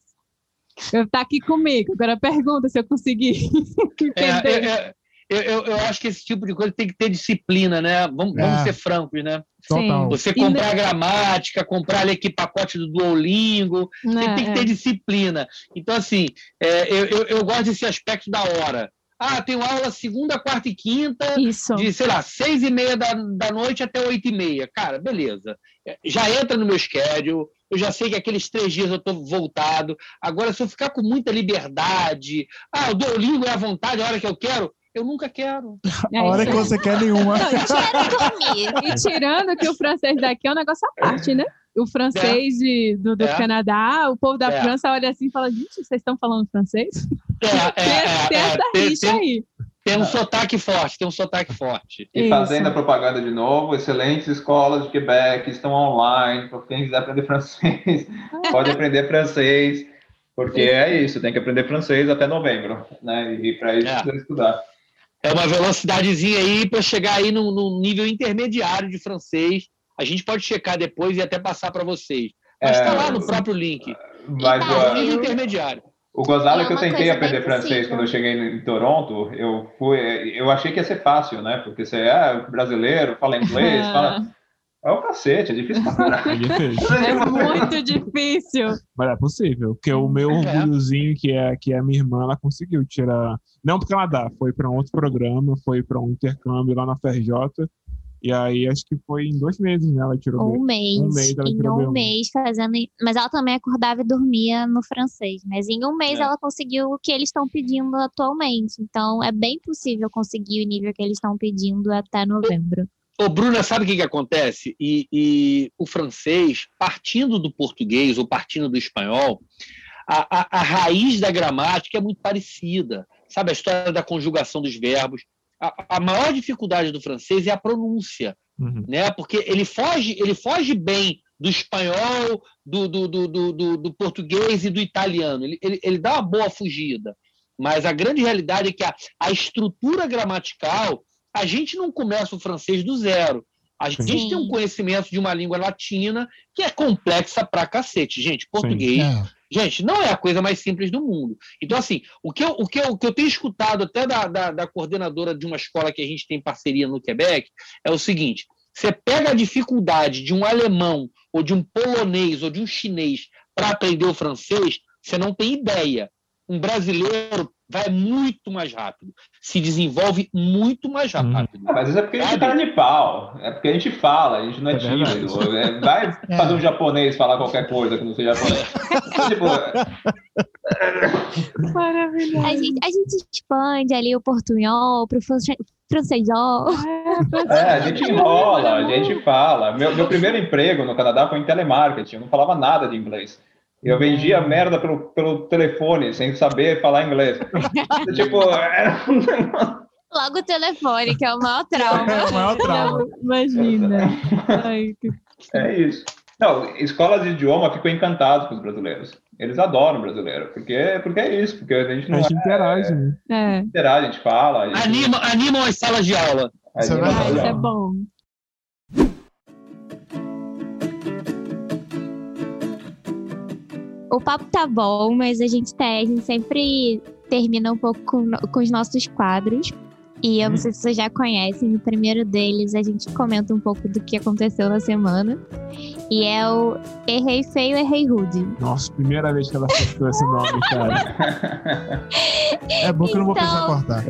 Eu tá aqui comigo. Agora pergunta se eu conseguir É, entender. é, é, eu, eu, eu acho que esse tipo de coisa tem que ter disciplina, né? Vamos, vamos É. ser francos, né? Total. Você E comprar gramática, comprar ali que pacote do Duolingo, você Né, tem que é. ter disciplina. Então, assim, é, eu, eu, eu gosto desse aspecto da hora. Ah, tenho aula segunda, quarta e quinta, Isso. de, sei lá, seis e meia da, da noite até oito e meia. Cara, beleza. É, Já entra no meu schedule, eu já sei que aqueles três dias eu estou voltado. Agora, se eu ficar com muita liberdade, ah, o Duolingo é à vontade, a hora que eu quero, eu nunca quero. É A hora isso que você quer nenhuma. Não, e Quero dormir. E tirando que o francês daqui é um negócio à parte, né? O francês de- do, do É. Canadá, o povo da É. França olha assim e fala: gente, vocês estão falando francês? É, é, Tem, é, é, essa rixa aí. Tem um sotaque forte, tem um sotaque forte. E Isso. fazendo a propaganda de novo, excelentes escolas de Quebec estão online, para quem quiser aprender francês, pode aprender francês, porque é isso, tem que aprender francês até novembro, né? E para isso É. precisa estudar. É uma velocidadezinha aí para chegar aí num, num nível intermediário de francês. A gente pode checar depois e até passar para vocês. Mas É, está lá no próprio link. Mas E tá, É nível intermediário. o gozado E é é que eu tentei aprender francês quando eu cheguei em Toronto, eu fui, eu achei que ia ser fácil, né? Porque você é brasileiro, fala inglês, fala. É o cacete, é difícil pra caralho. É difícil. É muito difícil. Mas é possível, porque o meu É. orgulhozinho, que é, que é a minha irmã, ela conseguiu tirar. Não pro Canadá, foi para um outro programa, foi para um intercâmbio lá na FRJ. E aí acho que foi em dois meses, né? Ela tirou. Um mês. Um mês ela em tirou um B1. mês fazendo. Mas ela também acordava e dormia no francês. Mas em um mês É. ela conseguiu o que eles estão pedindo atualmente. Então é bem possível conseguir o nível que eles estão pedindo até novembro. Ô, Bruna, sabe o que, que acontece? E, e o francês, partindo do português ou partindo do espanhol, a, a, a raiz da gramática é muito parecida. Sabe a história da conjugação dos verbos? A, a maior dificuldade do francês é a pronúncia. Uhum. né? Porque ele foge, ele foge bem do espanhol, do, do, do, do, do- português e do italiano. Ele, ele, ele dá uma boa fugida. Mas a grande realidade é que a, a estrutura gramatical, a gente não começa o francês do zero. A gente Sim. tem um conhecimento de uma língua latina que é complexa pra cacete. Gente, português, É. Gente, não é a coisa mais simples do mundo. Então, assim, o que eu, o que eu, o que eu tenho escutado até da, da, da coordenadora de uma escola que a gente tem parceria no Quebec é o seguinte: você pega a dificuldade de um alemão, ou de um polonês, ou de um chinês para aprender o francês, você não tem ideia. Um brasileiro vai muito mais rápido, se desenvolve muito mais Uhum. rápido. Ah, mas isso é porque a gente é cara de pau. É porque a gente fala, a gente não é, É tímido. É, vai É. fazer um japonês falar qualquer coisa que não seja japonês. tipo, Maravilhoso. A gente, a gente expande ali o portunhol pro france- francesol. é, a gente enrola, a gente fala. Meu, meu primeiro emprego no Canadá foi em telemarketing, eu não falava nada de inglês. Eu vendia merda pelo, pelo telefone, sem saber falar inglês. tipo, era um negócio. Logo o telefone, que é o maior trauma. É o maior trauma. Não, imagina. Ai, que- É isso. Não, escolas de idioma ficam encantados com os brasileiros. Eles adoram o brasileiro, porque, porque é isso, porque a gente A não gente interage, né? É. interage, a gente fala. A gente, Anima, animam as salas de aula. a Isso é Ah, isso é bom. O papo tá bom, mas a gente, tá, a gente sempre termina um pouco com, com os nossos quadros. E eu não Hum. sei se vocês já conhecem, no primeiro deles a gente comenta um pouco do que aconteceu na semana. E é o Errei Feio, Errei Rude. Nossa, primeira vez que ela acertou esse nome, cara. É bom que eu não vou precisar Então- cortar.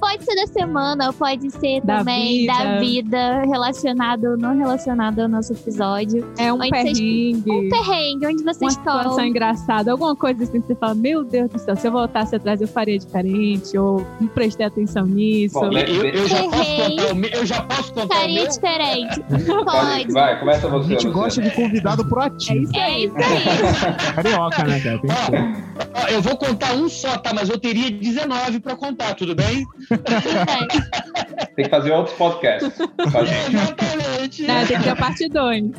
Pode ser da semana, ou pode ser Da também vida. da vida, relacionado ou não relacionado ao nosso episódio. É um Onde vocês- perrengue. Um perrengue, onde uma vocês situação estão. engraçada, alguma coisa assim que você fala, meu Deus do céu, se eu voltasse atrás eu faria diferente, ou não prestei atenção nisso. Bom, né? Eu, eu já posso contar o meu. Eu já posso contar o Faria meu. diferente. Pode, vai, começa A você. gente Luciano. gosta de convidado É proativo. isso É aí. isso aí. Carioca, né, cara? Ó, eu vou contar um só, tá? Mas eu teria 19 para contar, tudo bem? Tem que fazer outros podcasts. Exatamente. Né, tem que ter a parte 2.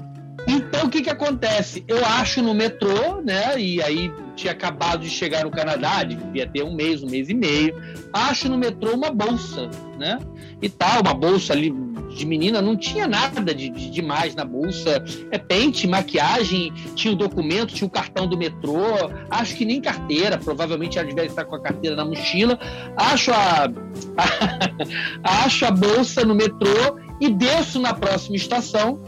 Então, o que que acontece? Eu acho no metrô, né? E aí tinha acabado de chegar no Canadá, devia ter um mês, um mês e meio. Acho no metrô uma bolsa, né? E tal, uma bolsa ali de menina, não tinha nada de, de demais na bolsa. É pente, maquiagem, tinha o documento, tinha o cartão do metrô. Acho que nem carteira, provavelmente ela devia estar com a carteira na mochila. Acho a, acho a bolsa no metrô e desço na próxima estação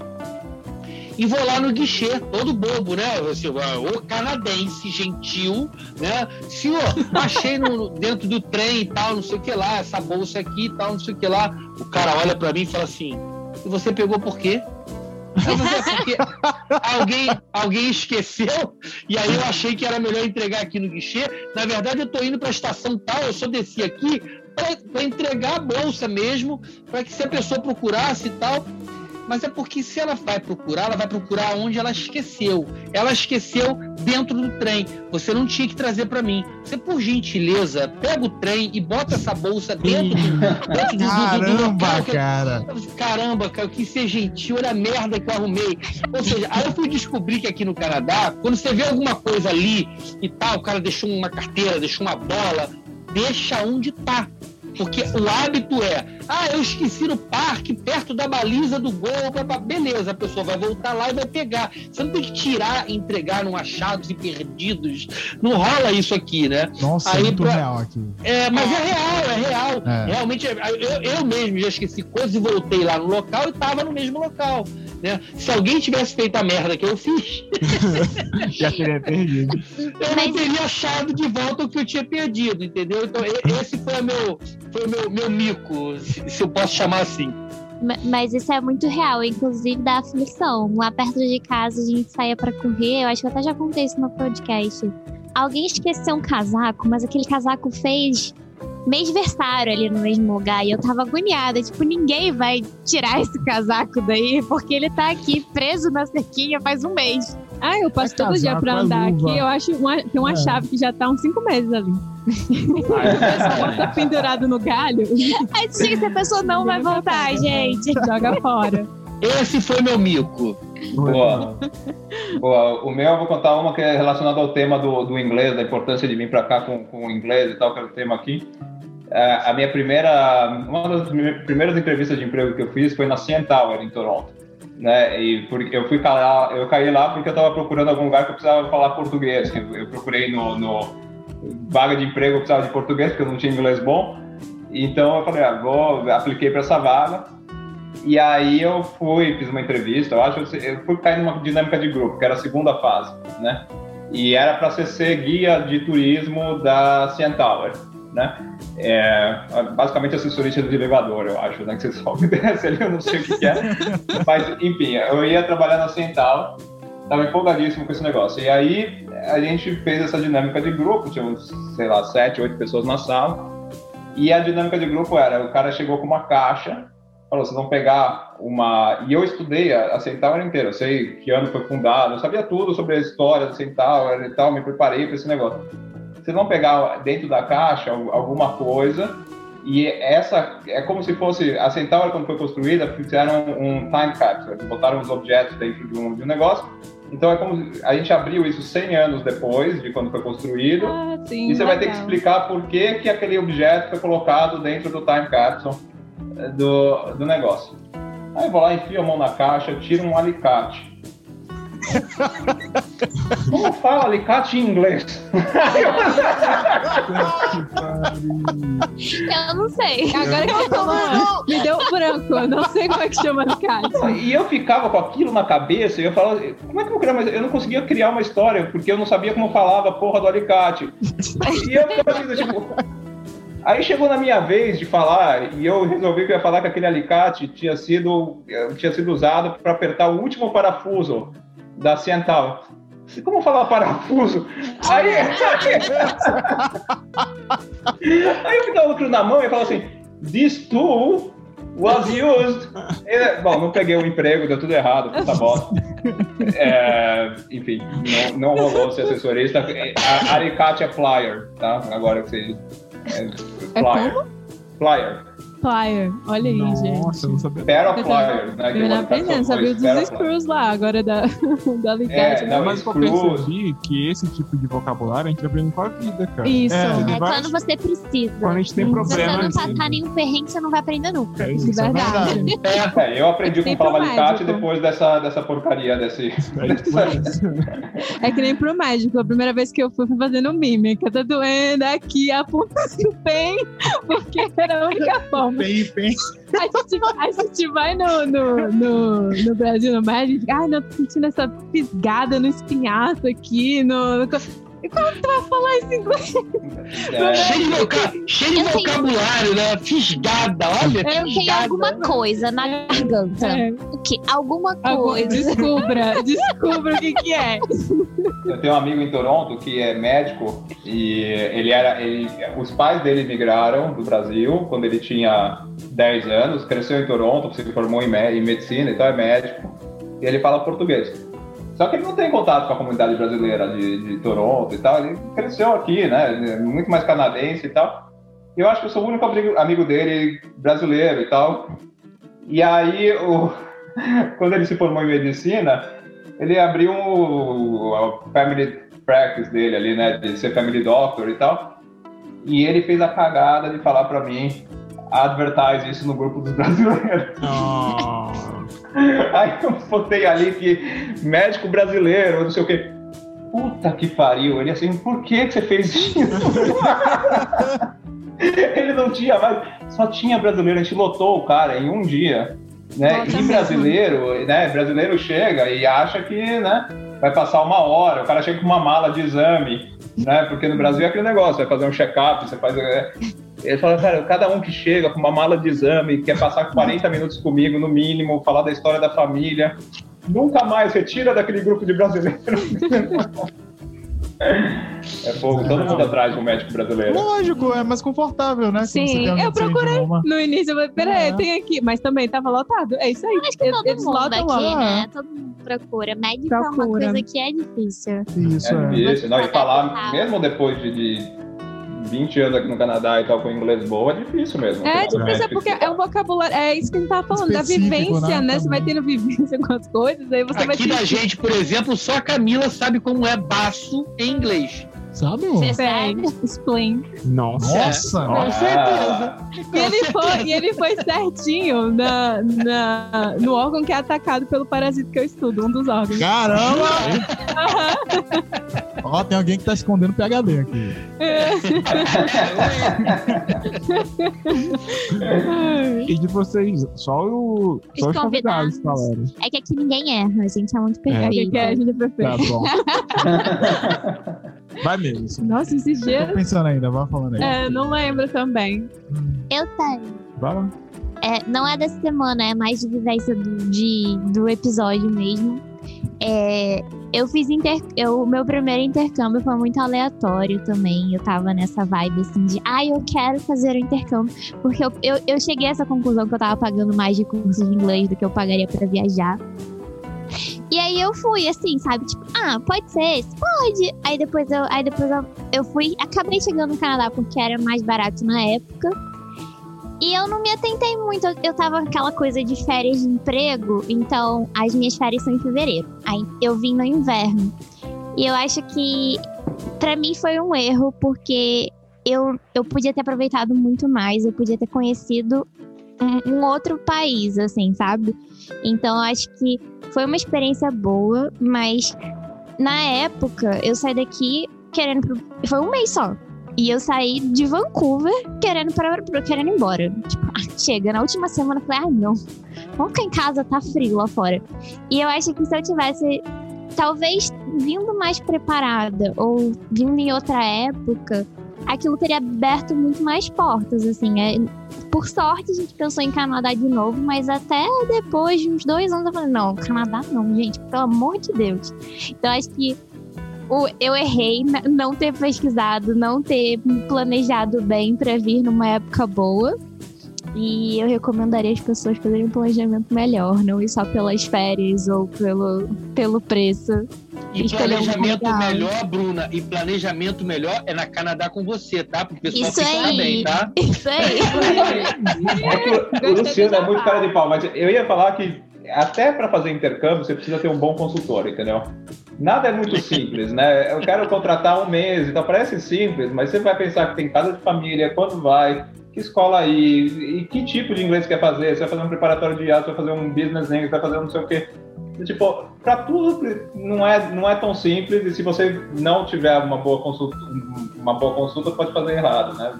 e vou lá no guichê, todo bobo, né? Assim, o canadense, gentil, né? Senhor, achei no, dentro do trem e tal, não sei o que lá, essa bolsa aqui e tal, não sei o que lá. O cara olha pra mim e fala assim: e você pegou por quê? Eu falei, "É porque alguém, alguém esqueceu e aí eu achei que era melhor entregar aqui no guichê. Na verdade, eu tô indo pra estação tal, eu só desci aqui para entregar a bolsa mesmo, para que se a pessoa procurasse e tal. Mas é porque se ela vai procurar, ela vai procurar onde ela esqueceu. Ela esqueceu dentro do trem. Você não tinha que trazer para mim. Você, por gentileza, pega o trem e bota essa bolsa dentro do, dentro do, do, do Caramba, que- cara. Caramba, cara, eu quis ser gentil, olha a merda que eu arrumei. Ou seja, aí eu fui descobrir que aqui no Canadá, quando você vê alguma coisa ali e tal, o cara deixou uma carteira, deixou uma bola, deixa onde tá. Porque o hábito é, ah, eu esqueci no parque, perto da baliza do gol, blá, beleza, a pessoa vai voltar lá e vai pegar. Você não tem que tirar e entregar num achados e perdidos. Não rola isso aqui, né? Nossa, é Aí muito pra- real aqui. É, mas é real, é real. É. Realmente, é- eu, eu mesmo já esqueci coisas e voltei lá no local e tava no mesmo local. Né? Se alguém tivesse feito a merda que eu fiz, Já teria perdido. eu não teria achado de volta o que eu tinha perdido, entendeu? Então, esse foi o meu, foi meu, meu mico, se, eu posso chamar assim. Ma- Mas isso é muito real, inclusive da aflição. Lá perto de casa a gente saía pra correr, eu acho que eu até já contei isso no podcast. Alguém esqueceu um casaco, mas aquele casaco fez mêsversário ali no mesmo lugar. E eu tava agoniada, tipo, ninguém vai tirar esse casaco daí, porque ele tá aqui preso na cerquinha faz um mês. Ah, eu passo É todo dia pra é andar luva. aqui. Eu acho uma, tem uma É. chave que já tá uns cinco meses ali. Bota pendurado no galho, Aí chega que a pessoa não vai voltar, gente. joga fora. Esse foi meu mico. Boa. Boa. O meu eu vou contar uma que é relacionada ao tema do, do inglês, da importância de vir para cá com, com o inglês e tal, que é o tema aqui. A minha primeira, uma das prime- primeiras entrevistas de emprego que eu fiz foi na CN Tower, em Toronto. Né? E porque eu fui eu caí lá porque eu estava procurando algum lugar que eu precisava falar português. Eu, eu procurei no, no vaga de emprego, eu precisava de português porque eu não tinha inglês bom. Então eu falei, ah, vou, apliquei para essa vaga. E aí eu fui, fiz uma entrevista, eu acho, eu fui cair numa dinâmica de grupo, que era a segunda fase, né? E era para ser guia de turismo da CN Tower, né? É, basicamente assessorista de elevador, eu acho, né? Que você sobe desce ali, eu não sei o que, que é. Mas, enfim, eu ia trabalhar na CN Tower, tava empolgadíssimo com esse negócio. E aí a gente fez essa dinâmica de grupo, tinha uns, sei lá, sete, oito pessoas na sala. E a dinâmica de grupo era, o cara chegou com uma caixa, falou, vocês vão pegar uma... E eu estudei a, a Centaur inteira, eu sei que ano foi fundado, eu sabia tudo sobre a história da Centaur e tal, me preparei para esse negócio. Vocês vão pegar dentro da caixa al- alguma coisa e essa é como se fosse a Centaur quando foi construída fizeram um time capsule, botaram os objetos dentro de um, de um negócio. Então é como a gente abriu isso 100 anos depois de quando foi construído. Ah, sim. E você vai ter que legal. explicar por que, que aquele objeto foi colocado dentro do time capsule eh, do, do negócio. Aí eu vou lá, enfio a mão na caixa, tiro um alicate. Como fala alicate em inglês? Eu não sei. Agora que você falou, me deu branco. Eu não sei como é que chama alicate. E eu ficava com aquilo na cabeça e eu falava, como é que eu vou criar mais? Eu não conseguia criar uma história, porque eu não sabia como falava a porra do alicate. E eu ficava assim, tipo. Aí chegou na minha vez de falar, e eu resolvi que eu ia falar que aquele alicate tinha sido, eh, tinha sido usado para apertar o último parafuso da Ciental. Como falar parafuso? Aí, aí eu ficava outro na mão e falava assim: This tool was used. E, bom, não peguei o emprego, deu tudo errado, puta bosta. É, enfim, não, não rolou ser assessorista. A- Alicate é flyer, tá? Agora que você. É, É flyer. Flyer. Flyer. Olha aí, gente. Nossa, eu não sabia. Paraflyer, né? que é Eu uma não aprendendo, aplicação sabia dos Paraflyer. screws lá, agora da, da alicate. É, não, Mas eu percebi que esse tipo de vocabulário a gente aprende com a vida, cara. Isso. É, É vários- quando você precisa. Quando a gente tem Se você problema. não passar nenhum perrengue, você não vai aprender nunca. é isso, é Verdade. É, eu aprendi pro falava alicate médico. depois dessa, dessa porcaria, desse. É. É que nem pro médico. A primeira vez que eu fui, fui fazendo mímica. Tá doendo aqui, apontando bem, porque era a única forma. Bem, bem. A gente, a gente vai no, no, no, no Brasil, no médico, ai, não, tô sentindo essa fisgada no espinhaço aqui, no... no co-" Como que tu vai falar isso em inglês? É, Cheio de, voca- cheio de Eu tenho- vocabulário, né? Fisgada, olha. Eu tenho fisgada. alguma coisa na garganta. É. O quê? Alguma coisa. descubra, descubra o que que é. Eu tenho um amigo em Toronto que é médico e ele era. Ele, os pais dele migraram do Brasil quando ele tinha 10 anos, cresceu em Toronto, se formou em, me- em medicina, então é médico, e ele fala português. Só que ele não tem contato com a comunidade brasileira de, de Toronto e tal, ele cresceu aqui, né? Muito mais canadense e tal. Eu acho que eu sou o único amigo, dele brasileiro e tal. E aí, o, quando ele se formou em medicina, ele abriu a family practice dele ali, né, de ser family doctor e tal. E ele fez a cagada de falar pra mim advertise isso no grupo dos brasileiros. Ah, Aí eu botei ali que médico brasileiro, não sei o quê. Puta que pariu. Ele assim, por que, que você fez isso? ele não tinha mais, só tinha brasileiro, a gente lotou o cara em um dia. Né? E mesmo. brasileiro, né? Brasileiro chega e acha que né, vai passar uma hora, o cara chega com uma mala de exame, né? Porque no Brasil é aquele negócio, vai fazer um check-up, você faz. É, ele fala, cara, cada um que chega com uma mala de exame, quer passar 40 minutos comigo, no mínimo, falar da história da família, nunca mais retira daquele grupo de brasileiros. é fogo, todo mundo atrás de um médico brasileiro. Lógico, é mais confortável, né? Sim, eu procurei. No início eu falei, peraí, É. tem aqui. Mas também tava lotado. É isso aí. Acho que todo Eles mundo lotam aqui, logo. né? Todo mundo procura. Médico é uma Procura. coisa que é difícil. Isso, É é. difícil, não, e Você falar, mesmo depois de, de 20 anos aqui no Canadá e tal, com inglês bom, é difícil mesmo. É difícil, é porque é um vocabulário. É isso que a gente tava falando, da Específico, vivência, né, né? Você vai tendo vivência com as coisas, aí você vai Aqui da gente, por exemplo, só a Camila sabe como é baço em inglês. Sabe, Você sabe? explain. nossa. Nossa! Com certeza. E ele foi, e ele foi certinho na, na, no órgão que é atacado pelo parasita que eu estudo, um dos órgãos. Caramba! Ó, tem alguém que tá escondendo PHD aqui. E de vocês, só, o, só os Os convidados falaram. É que aqui ninguém erra, a gente é muito É, perfeito. que a gente é Tá perfeito. bom. Vai mesmo. assim. Nossa, esses Tô dias. pensando ainda, vai falando aí. É, não lembro também. Eu tenho. Vai lá. É, não é dessa semana, é mais de vivência do, de, do episódio mesmo. É, eu fiz inter, eu, meu primeiro intercâmbio foi muito aleatório também. Eu tava nessa vibe assim de, ai, eu quero fazer o intercâmbio. Porque eu, eu, eu cheguei a essa conclusão que eu tava pagando mais de curso de inglês do que eu pagaria pra viajar. E aí eu fui, assim, sabe? Tipo, ah, pode ser, pode. Aí depois eu, aí depois eu, eu fui, acabei chegando no Canadá porque era mais barato na época. E eu não me atentei muito. Eu, tava aquela coisa de férias de emprego, então as minhas férias são em fevereiro. Aí eu vim no inverno. E eu acho que pra mim foi um erro, porque eu, eu podia ter aproveitado muito mais, eu podia ter conhecido um, um outro país, assim, sabe? Então eu acho que foi uma experiência boa, mas na época eu saí daqui querendo. Pro... Foi um mês só. E eu saí de Vancouver querendo para querendo ir embora. Tipo, ah, chega. Na última semana eu falei, ah, não. Vamos ficar em casa, tá frio lá fora. E eu acho que se eu tivesse, talvez, vindo mais preparada ou vindo em outra época, aquilo teria aberto muito mais portas, assim. É, por sorte, a gente pensou em Canadá de novo, mas até depois de uns dois anos eu falei, não, Canadá não, gente, pelo amor de Deus. Então acho que o- eu errei não ter pesquisado, não ter planejado bem pra vir numa época boa. E eu recomendaria as pessoas fazerem um planejamento melhor, não ir só pelas férias ou pelo, pelo preço. E Escolher um planejamento melhor, Bruna, e planejamento melhor é na Canadá com você, tá? Pro pessoal Isso ficar aí. bem, tá? Isso aí. É que o- o Luciano é muito cara de pau, mas eu ia falar que até para fazer intercâmbio você precisa ter um bom consultor, entendeu? Nada é muito simples, né? Eu quero contratar um mês, então parece simples, mas você vai pensar que tem casa de família, quando vai, que escola ir, e que tipo de inglês quer fazer? Você vai fazer um preparatório de você vai fazer um business English, vai fazer um não sei o quê. Tipo, para tudo não é, não é tão simples e se você não tiver uma boa consulta, uma boa consulta pode fazer errado, né?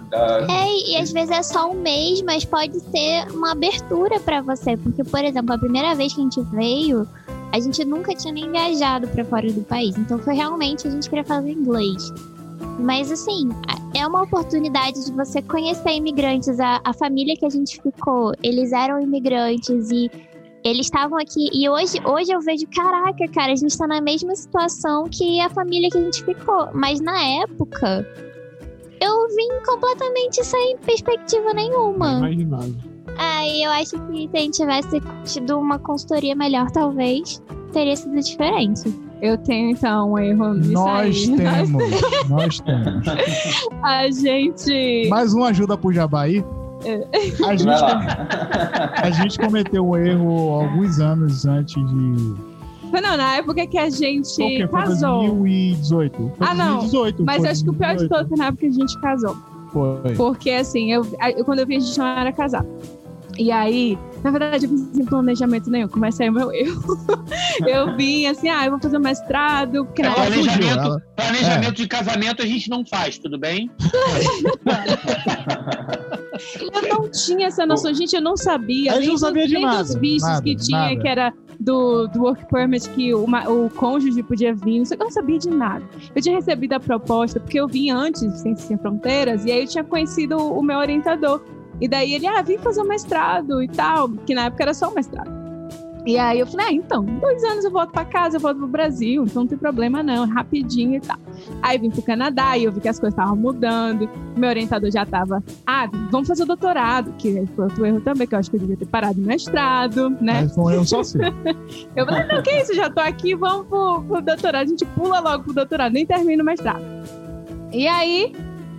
É, e às vezes é só um mês, mas pode ser uma abertura pra você. Porque, por exemplo, a primeira vez que a gente veio, A gente nunca tinha nem viajado para fora do país, então foi realmente a gente queria fazer inglês. Mas assim, é uma oportunidade de você conhecer imigrantes. A, a família que a gente ficou, eles eram imigrantes e eles estavam aqui. E hoje, hoje eu vejo, caraca, cara, a gente tá na mesma situação que a família que a gente ficou. Mas na época, eu vim completamente sem perspectiva nenhuma. Imaginado. Aí eu acho que se a gente tivesse tido uma consultoria melhor, talvez teria sido diferente. Eu tenho, então, um erro nisso Nós aí. temos, nós temos. A gente... Mais uma ajuda pro Jabaí. É. A gente, a gente cometeu um erro alguns anos antes de. Foi não, na época que a gente Foi o quê? Foi casou. 2018. Foi Ah, não. 2018. Mas foi eu acho que o pior de 2018. todos foi na época que a gente casou. Foi. Porque, assim, eu, eu- quando eu vi, a gente não era casado. E aí, na verdade, eu fiz sem planejamento nenhum. Começa aí o meu erro. eu vim assim, ah, eu vou fazer mestrado. Porque É, planejamento, ela- planejamento de casamento a gente não faz, tudo bem? Eu não tinha essa noção, gente, eu não sabia. Gente nem não sabia dos, de nem nada, dos vistos nada, que tinha, nada. que era do, do work permit, que o, ma- o cônjuge podia vir. Não sei, eu não sabia de nada. Eu tinha recebido a proposta, porque eu vim antes de Ciências Sem Fronteiras, e aí eu tinha conhecido o meu orientador. E daí ele, ah, vim fazer o mestrado e tal, que na época era só o mestrado. E aí eu falei, ah, então, dois anos eu volto pra casa, eu volto pro Brasil, então não tem problema não, rapidinho e tal. Aí vim pro Canadá e eu vi que as coisas estavam mudando. Meu orientador já tava, ah, vamos fazer o doutorado, que foi outro erro também, que eu acho que eu devia ter parado o mestrado, né? Mas um erro só seu. Eu falei, não, que isso, já tô aqui, vamos pro, pro doutorado. A gente pula logo pro doutorado, nem termina o mestrado. E aí,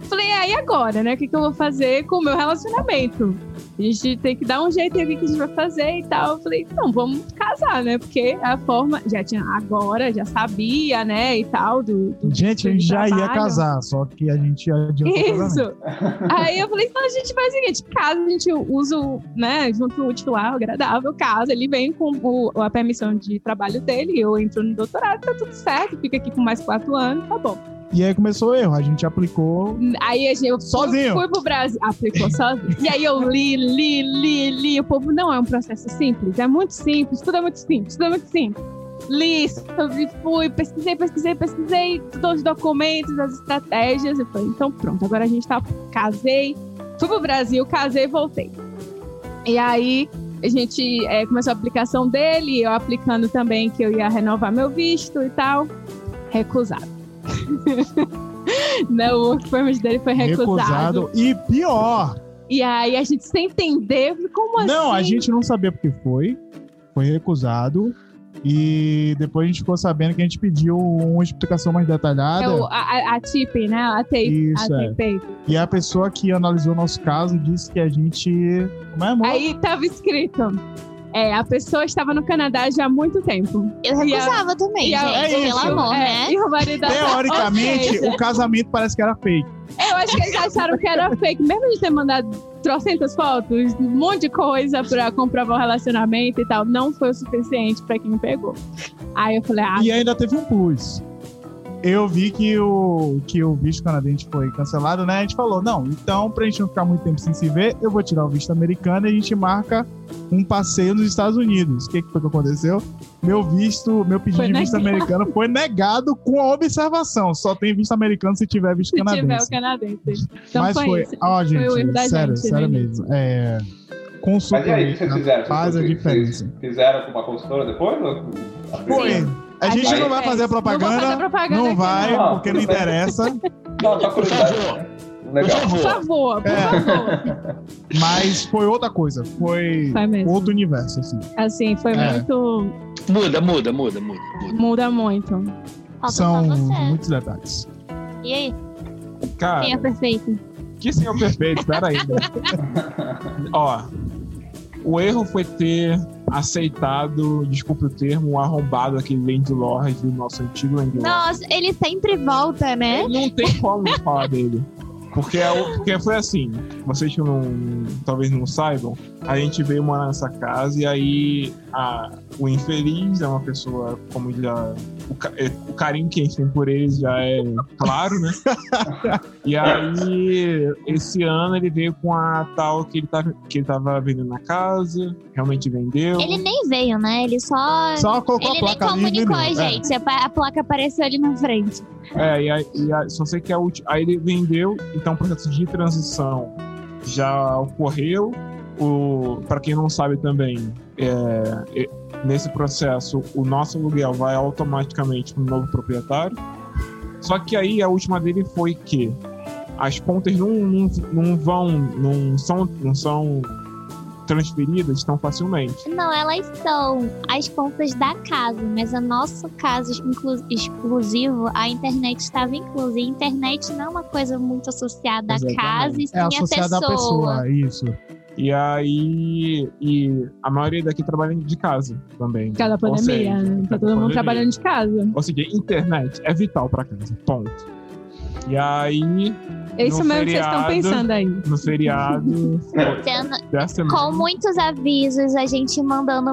falei, aí agora, né? O que, que eu vou fazer com o meu relacionamento? A gente tem que dar um jeito o que a gente vai fazer e tal. Eu falei, não, vamos casar, né? Porque a forma, já tinha agora, já sabia, né? E tal, do. do Gente, a gente já ia casar, só que a gente adiantou. Isso. Aí eu falei, então a gente faz o seguinte, casa, a gente usa, o, né, junto o útil ao agradável, casa, ele vem com o- a permissão de trabalho dele, eu entro no doutorado, tá tudo certo, fica aqui com mais quatro anos, tá bom. E aí começou o erro. A gente aplicou. Aí a gente, eu fui- Sozinho. fui pro Brasil, aplicou sozinho. E aí eu li, li, li, li, o povo não é um processo simples, é muito simples, tudo é muito simples, tudo é muito simples. Li, sobre- fui, pesquisei, pesquisei, pesquisei todos os documentos, as estratégias. Eu falei, então pronto, agora a gente tá. Casei, fui pro Brasil, casei e voltei. E aí a gente é, começou a aplicação dele, eu aplicando também que eu ia renovar meu visto e tal. Recusado. Não, o work permit dele foi recusado. Recusado. E pior, E aí a gente sem entender, como assim? não, a gente não sabia porque foi. Foi recusado. E depois a gente ficou sabendo que a gente pediu uma explicação mais detalhada. É o, a, a, a TIP, né? A TAPE. Isso, a é. E a pessoa que analisou o nosso caso disse que a gente. Como é, amor? Aí tava escrito. É, a pessoa estava no Canadá já há muito tempo. Eu E a- recusava também, e a- gente, é pelo isso. amor, é, né? E o marido da- Teoricamente, o casamento parece que era fake. Eu acho que eles acharam que era fake. Mesmo de ter mandado trocentas fotos, um monte de coisa pra comprovar o relacionamento e tal, não foi o suficiente pra quem pegou. Aí eu falei, ah, E ainda teve um plus. Eu vi que o, que o visto canadense foi cancelado, né? A gente falou, não, então, pra gente não ficar muito tempo sem se ver, eu vou tirar o visto americano e a gente marca um passeio nos Estados Unidos. O que, que foi que aconteceu? Meu visto, meu pedido Foi de visto negado. americano foi negado com a observação. Só tem visto americano se tiver visto se tiver canadense. o canadense. Então Mas foi, ó, Foi o erro gente, da sério, gente, sério né? mesmo. É, Mas e aí, o que vocês fizeram? Vocês faz a vocês diferença. Fizeram com uma consultora depois? ou- Foi. A gente não vai fazer Não vou propaganda, fazer propaganda não vai, não. porque não interessa. Não, só curiosidade. Por favor. Por Legal. Por favor. por É. favor. Mas foi outra coisa. Foi Foi outro universo, assim. Assim, foi É. muito. Muda, muda, muda, muda. muda. Muito. Falta São muitos detalhes. E aí, Cara, quem é perfeito? que senhor perfeito, espera aí. né? Ó, o erro foi ter aceitado, desculpe o termo, o arrombado aquele Landlord do nosso antigo Landlord. Nossa, ele sempre volta, né? Não tem como falar dele. Porque, é porque foi assim, vocês que não, talvez não saibam, a gente veio morar nessa casa e aí a, o infeliz é uma pessoa, como já. O, é, o carinho que a gente tem por eles já é claro, né? e aí, esse ano ele veio com a tal que ele, tava, que ele tava vendendo na casa, realmente vendeu. Ele nem veio, né? Ele só. Só colocou Ele a nem placa ali e comunicou a vendeu. É. gente. Pa- A placa apareceu ali na frente. É, e aí, e só sei que a. Aí ele vendeu, então o processo de transição já ocorreu. Para quem não sabe também, é, nesse processo o nosso aluguel vai automaticamente para o novo proprietário. Só que aí a última dele foi que as contas não, não, não vão, não são, não são transferidas tão facilmente. Não, elas são as contas da casa, mas o nosso caso exclu- exclusivo, a internet estava inclusa. E a internet não é uma coisa muito associada à Exatamente. casa, e sim É à associado à pessoa, isso. E aí, e a maioria daqui trabalha de casa também. Cada pandemia, seja, né? Tá todo mundo pandemia. trabalhando de casa. Ou seja, internet é vital pra casa. Ponto. E aí, É isso mesmo que vocês estão feriado, pensando aí. no feriado semana. com muitos avisos, a gente mandando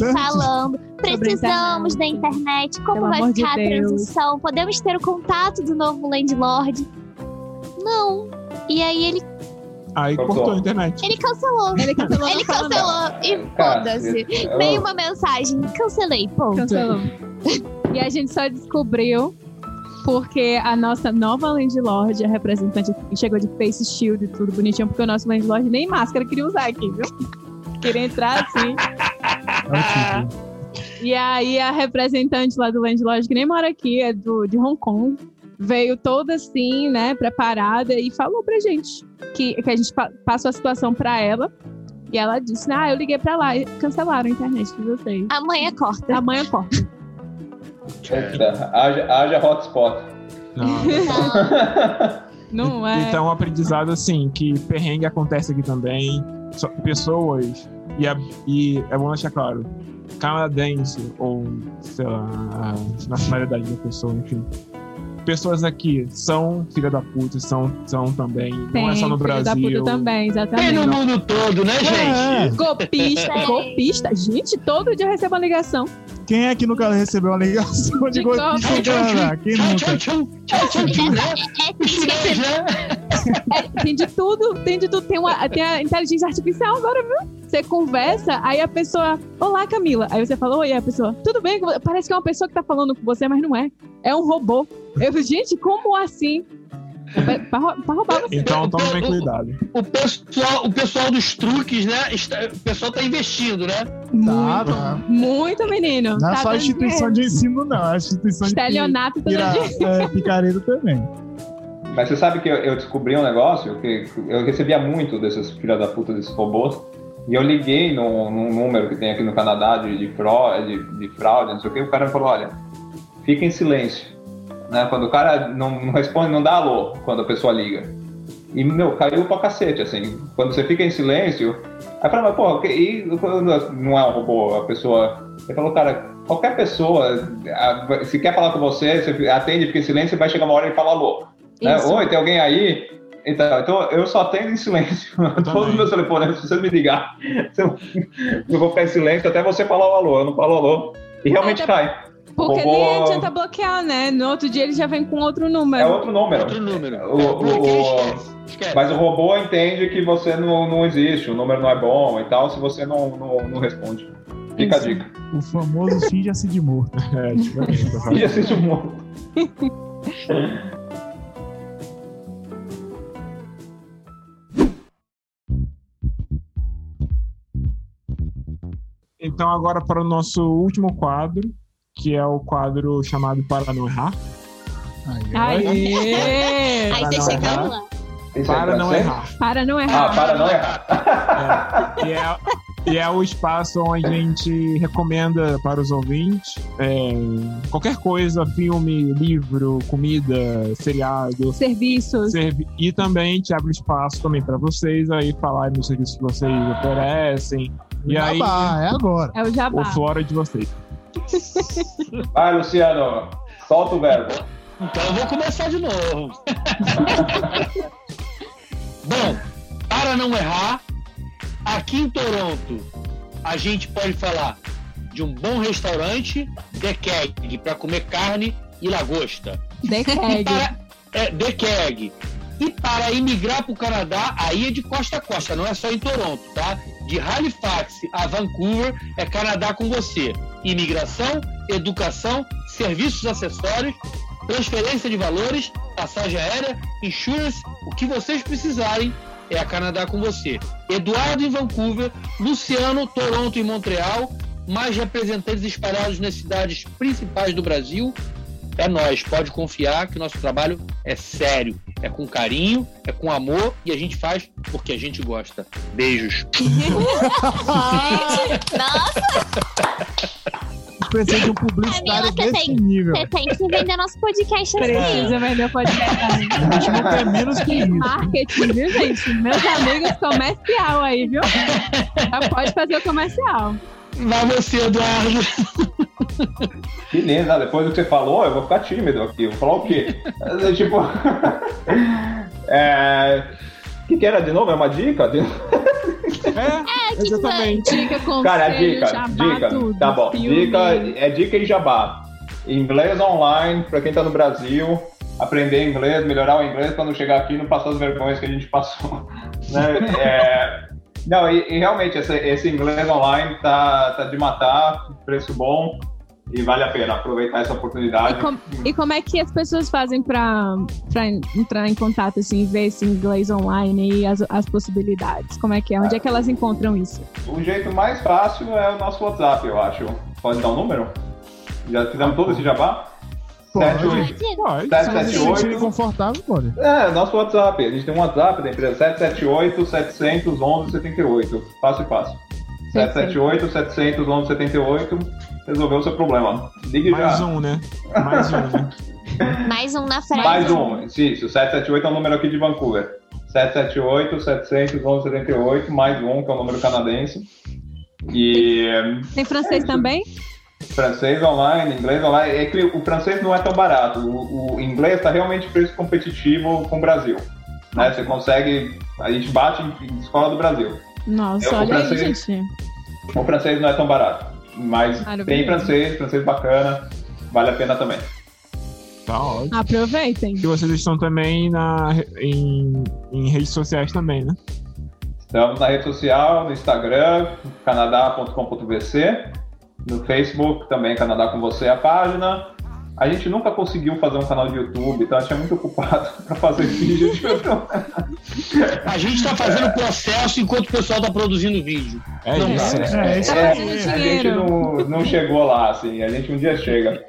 antes. falando, precisamos da internet, como Pelo vai amor de ficar a transição, podemos ter o contato do novo landlord? Não. E aí ele, Aí Cortou. cortou a internet. ele cancelou. Ele cancelou. Ele cancelou e foda-se. eu- Veio uma mensagem, cancelei, ponto. Cancelou. E a gente só descobriu porque a nossa nova landlord, a representante aqui, chegou de face shield e tudo bonitinho, porque o nosso landlord nem máscara queria usar aqui, viu? Queria entrar assim. É. E aí a representante lá do landlord, que nem mora aqui, é do, de Hong Kong, veio toda assim, né, preparada e falou pra gente que, que a gente pa- passou a situação pra ela. E ela disse, ah, eu liguei pra lá e cancelaram a internet de vocês. Amanhã corta. Amanhã corta. Eita, haja, haja hotspot. Não. Não é? Então, um aprendizado assim, que perrengue acontece aqui também. Só- pessoas, e, a- e é bom deixar claro, canadense ou, sei lá, nacionalidade da pessoa, enfim. Pessoas aqui são filha da puta, são, são também, não é só no filho da Brasil. puta também, Tem exatamente. no mundo todo, né, É. gente? Golpista, É. golpista. Gente, todo dia eu recebo uma ligação. Quem é que nunca recebeu uma ligação de De golpista? Quem Tchau, nunca? tchau, tchau. Tchau, tchau, tchau, né? É né? É, tem de tudo, tem de tudo. Tem, uma, tem a inteligência artificial agora, viu? Você conversa, aí a pessoa, olá Camila. Aí você fala, oi, a pessoa, tudo bem? com vo-" Parece que é uma pessoa que tá falando com você, mas não é. É um robô. Eu, gente, como assim? É pra, pra rou- pra roubar você. Então, tomem cuidado. O pessoal, o pessoal dos truques, né? está- O pessoal tá investindo, né? Tá, Muito, tá. muito, menino. Não é Tá só a instituição dinheiro. de ensino, não. É a instituição de Estelionato tira, dia. é, picareta também. Mas você sabe que eu, eu descobri um negócio que eu recebia muito desses filha da puta, desses robôs. E eu liguei num, num número que tem aqui no Canadá de, de, fraude, de, de fraude, não sei o que. O cara me falou: olha, fica em silêncio. Né? Quando o cara não, não responde, não dá alô quando a pessoa liga. E, meu, caiu pra cacete, assim. Quando você fica em silêncio. Aí falei, mas, porra, e não é um robô, a pessoa. Ele falou, cara, qualquer pessoa, se quer falar com você, você atende, fica em silêncio, vai chegar uma hora e fala alô. Isso. Oi, tem alguém aí? Então, então eu só atendo em silêncio. Todos os meus telefones, se você me ligar, eu, vou ficar em silêncio até você falar o alô. Eu não falo alô. E realmente Até- cai. Porque Robô- nem adianta bloquear, né? No outro dia ele já vem com outro É número. outro número. Outro número. O- É, o- o-. Mas o robô entende que você não, não existe, o número não é bom e tal, se você não, não, não responde. Fica a Isso. dica. O famoso finge-se de morto. É, tipo, E assiste o Então, agora para o nosso último quadro, que é o quadro chamado Para Não Errar. Aí, Aê! Aí Para você não chegando errar. lá. Para não errar. Para não Ah, errar. para não errar. É, e, é, e é o espaço onde a gente recomenda para os ouvintes é, qualquer coisa, filme, livro, comida, seriado. Serviços. servi- E também a gente abre espaço também para vocês aí falarem dos serviços que vocês oferecem. E aí, Jabá, é agora. É o o jabá. Flora de vocês. Vai, Luciano, solta o verbo. Então eu vou começar de novo. Bom, para não errar, aqui em Toronto, a gente pode falar de um bom restaurante, The Keg, para comer carne e lagosta. The Keg. Para, é, The Keg. E para imigrar para o Canadá, aí é de costa a costa, não é só em Toronto, tá? De Halifax a Vancouver é Canadá com você. Imigração, educação, serviços acessórios, transferência de valores, passagem aérea, insurance, o que vocês precisarem é a Canadá com você. Eduardo em Vancouver, Luciano, Toronto e Montreal, mais representantes espalhados nas cidades principais do Brasil. É nós, pode confiar que nosso trabalho é sério, é com carinho, é com amor e a gente faz porque a gente gosta. Beijos. Nossa, Precisa de um publicitário Camila, você desse tem- nível. você tem que vender nosso podcast assim. Precisa vender o podcast. A gente não quer menos que isso. Marketing, viu, gente? Meus amigos comercial aí, viu? Já pode fazer o comercial. Vai você, Eduardo. Beleza, depois do que você falou, eu vou ficar tímido aqui. Vou falar o quê? É, tipo. é... O que, que era de novo? É uma dica? É, tipo, exatamente. Dica, conselho, Cara, dica, jabá, dica. tudo. Tá bom. Filme. Dica é dica e jabá. Inglês online, pra quem tá no Brasil, aprender inglês, melhorar o inglês quando chegar aqui e não passar as vergonhas que a gente passou. né? É, Não, e, e realmente esse, esse inglês online tá, tá de matar, preço bom e vale a pena aproveitar essa oportunidade. E, com- e como é que as pessoas fazem pra entrar em contato, assim, ver esse inglês online e as, as possibilidades? Como é que é? Onde é que elas encontram isso? O jeito mais fácil é o nosso WhatsApp, eu acho. Pode dar um número? Já fizemos todo esse jabá? Pode. 78. Pode. Sete, Se sete, você se sentir oito. confortável, pode. É, nosso WhatsApp. A gente tem um WhatsApp da empresa 778 711 78. Fácil e fácil. 778 711 78. Resolveu o seu problema. Ligue Mais já. um, né? Mais um, né? Mais um na frente. Mais um. Isso, 778 é o número aqui de Vancouver. 778 711 78. Mais um, que é o número canadense. E Tem francês também? Francês online, inglês online. É que o francês não é tão barato. O, o inglês está realmente preço competitivo com o Brasil. Né? Você consegue. A gente bate em, em escola do Brasil. Nossa, Eu, olha aí, francês- gente. O francês não é tão barato. Mas Maravilhoso. tem francês, francês bacana. Vale a pena também. Tá ótimo. Aproveitem. E vocês estão também na, em, em redes sociais também, né? Estamos na rede social, no Instagram, canadá.com.vc, no Facebook também, Canadá com você a página. A gente nunca conseguiu fazer um canal de YouTube, então a gente é muito ocupado para fazer vídeo. A gente está fazendo o processo enquanto o pessoal está produzindo vídeo. É Não isso. dá. É, isso Tá É, fazendo a gente não, não chegou lá, assim, a gente um dia chega.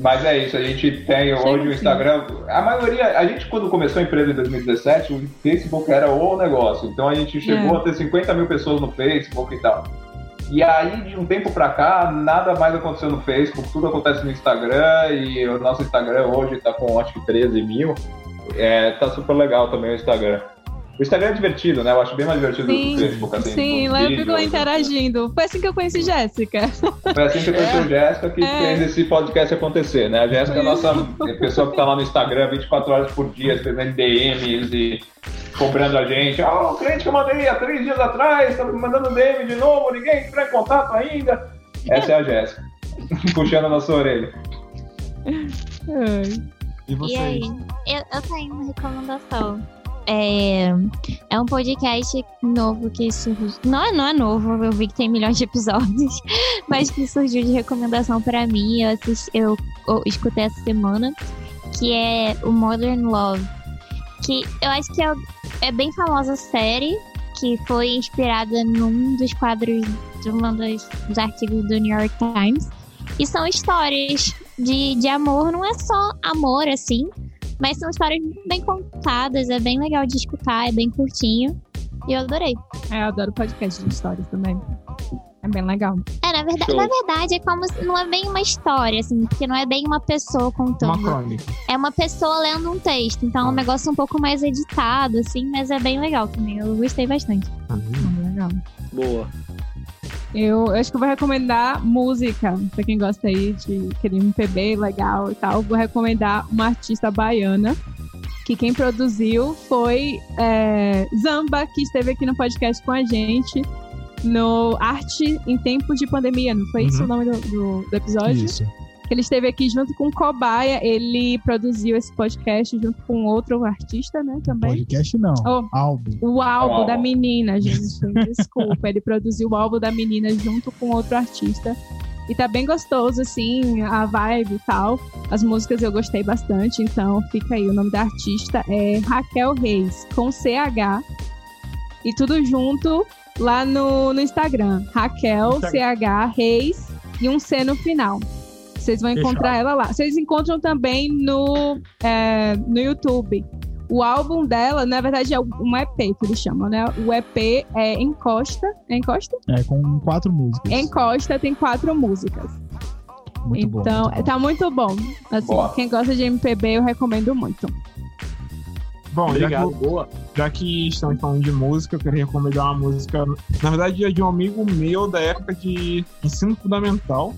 Mas é isso, a gente tem hoje o sim. Instagram. A maioria, a gente quando começou a empresa em 2017, o Facebook era o negócio. Então a gente chegou É. a ter 50 mil pessoas no Facebook e tal. E aí, de um tempo pra cá, nada mais aconteceu no Facebook, tudo acontece no Instagram, e o nosso Instagram hoje tá com acho que 13 mil. É, tá super legal também o Instagram. O Instagram é divertido, né? Eu acho bem mais divertido do que Sim, o Facebook, assim. sim, lá eu fico vídeos, interagindo. Foi assim que eu conheci Jéssica. foi assim que eu conheci a Jéssica que É. fez esse podcast acontecer, né? A Jéssica é a nossa pessoa que tá lá no Instagram 24 horas por dia, escrevendo DMs e cobrando a gente. Ah, o cliente que eu mandei há três dias atrás, tá me mandando DM de novo, ninguém entrou em contato ainda. Essa é a Jéssica, puxando a nossa orelha. E E vocês? aí, eu, eu tenho uma recomendação. É, é um podcast novo que surgiu. Não, é- não é novo, eu vi que tem milhões de episódios, mas que surgiu de recomendação pra mim. Eu, assisti, eu, eu escutei essa semana, que é o Modern Love. Que eu acho que é, é bem famosa série, que foi inspirada num dos quadros de um dos, dos artigos do New York Times. E são histórias de, de amor, não é só amor assim, mas são histórias bem contadas, é bem legal de escutar, é bem curtinho. E eu adorei. É, eu adoro podcast de histórias também. É bem legal. É, na verdade, Show. na verdade é como se não é bem uma história, assim, porque não é bem uma pessoa Uma contando. crônica. É uma pessoa lendo um texto. Então é um negócio um pouco mais editado, assim, mas é bem legal também. Eu gostei bastante. Ah, É bem legal. Boa. Eu acho que eu vou recomendar música, pra quem gosta aí de aquele MPB legal e tal. Vou recomendar uma artista baiana, que quem produziu foi é, Zamba, que esteve aqui no podcast com a gente, no Arte em Tempos de Pandemia, não foi isso Uhum. o nome do, do- do episódio? Isso. Que ele esteve aqui junto com o Cobaia, ele produziu esse podcast junto com outro artista, né, também. Podcast não. Oh. Álbum. O álbum álbum. da menina, gente. Desculpa. Ele produziu o álbum da menina junto com outro artista. E tá bem gostoso, assim, a vibe e tal. As músicas eu gostei bastante, então fica aí. O nome da artista é Raquel Reis, com CH. E tudo junto lá no, no Instagram. Raquel, CH Reis e um C no final. Vocês vão encontrar ela lá. Vocês encontram também no, é, no YouTube. O álbum dela, na verdade, é um EP que eles chamam, né? O EP é Encosta. É Encosta? É, com quatro músicas. Encosta tem quatro músicas. Muito bom. então, muito bom. tá muito bom. Assim, Boa. quem gosta de MPB, eu recomendo muito. Bom, já que, Obrigado, boa. já que estamos falando de música, eu queria recomendar uma música. Na verdade, é de um amigo meu da época de ensino fundamental,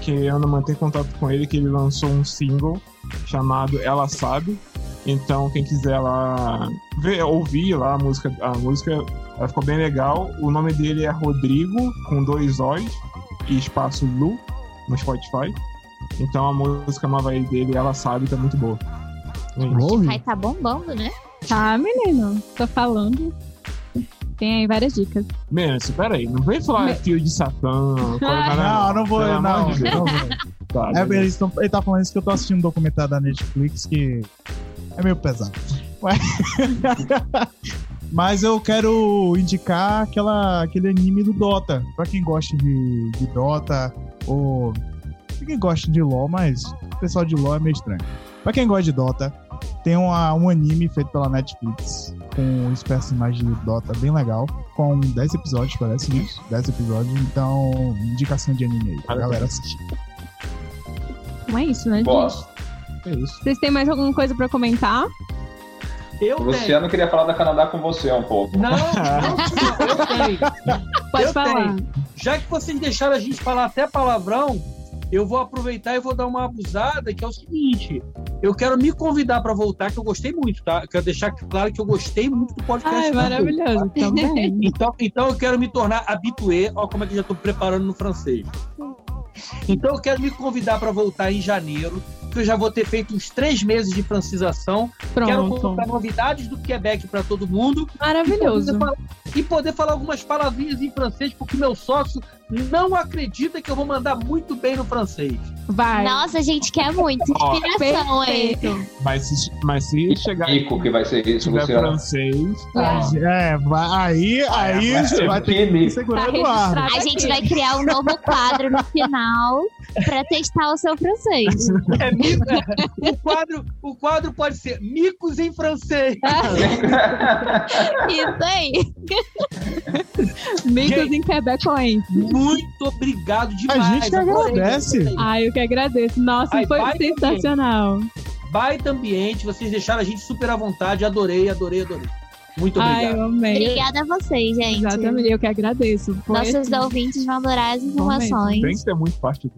que eu ainda mantenho contato com ele, que ele lançou um single chamado Ela Sabe. Então, quem quiser lá ver, ouvir lá a música, a música, ela ficou bem legal. O nome dele é Rodrigo, com dois O's e espaço Lu no Spotify. Então, a música nova dele, Ela Sabe, tá muito boa. Ouvir. Vai tá bombando, né? Tá, menino? Tô falando. Tem aí várias dicas. Menos, espera aí, não vem falar Me- filho de Satã. Não, não vou, não. de não vou. Tá, É, eles tão- ele tá falando isso que eu tô assistindo um documentário da Netflix que é meio pesado. Ué. Mas eu quero indicar aquela, aquele anime do Dota. Pra quem gosta de, de Dota, ou. Quem gosta de LoL, mas o pessoal de LoL é meio estranho. Pra quem gosta de Dota, tem uma- um anime feito pela Netflix com os personagens de Dota bem legal. Com 10 episódios, parece, né? 10 episódios. Então, indicação de anime aí pra Parabéns. galera assistir. Não é isso, né, Boa. gente? É isso. Vocês têm mais alguma coisa pra comentar? Eu O tenho. Luciano queria falar da Canadá com você um pouco. Não, não, eu tenho. Pode Eu falar. tenho. Já que vocês deixaram a gente falar até palavrão, eu vou aproveitar e vou dar uma abusada, que é o seguinte. Eu quero me convidar para voltar, que eu gostei muito, tá? Eu quero deixar claro que eu gostei muito do podcast. Ai, vocês, maravilhoso. tá? Também. Então, então eu quero me tornar habitué, ó como é que eu já estou preparando no francês. Então eu quero me convidar para voltar em janeiro, que eu já vou ter feito uns três meses de francização. Quero Pronto. contar novidades do Quebec para todo mundo Maravilhoso. e poder, falar, e poder falar algumas palavrinhas em francês, porque meu sócio não acredita que eu vou mandar muito bem no francês. Vai. Nossa, a gente quer muito. Inspiração, hein? Mas se, mas se chegar Pico que vai ser isso, tiver Luciano. francês, É, vai, aí, aí vai você ser vai ter que segurar Tá no ar. A gente vai criar um novo quadro no final pra testar o seu francês. É, é, o, quadro, o quadro pode ser micos em francês. Isso aí. Micos em Quebecoense. Muito obrigado demais. A gente que agradece. Ai, eu que agradeço. Nossa, Ai, foi sensacional. Baita ambiente, vocês deixaram a gente super à vontade. Adorei, adorei, adorei. Muito Ai, obrigado. eu amei. Obrigada a vocês, gente. Exatamente, eu que agradeço. Foi Nossos assim, ouvintes vão adorar as informações. tem que ter muito parte do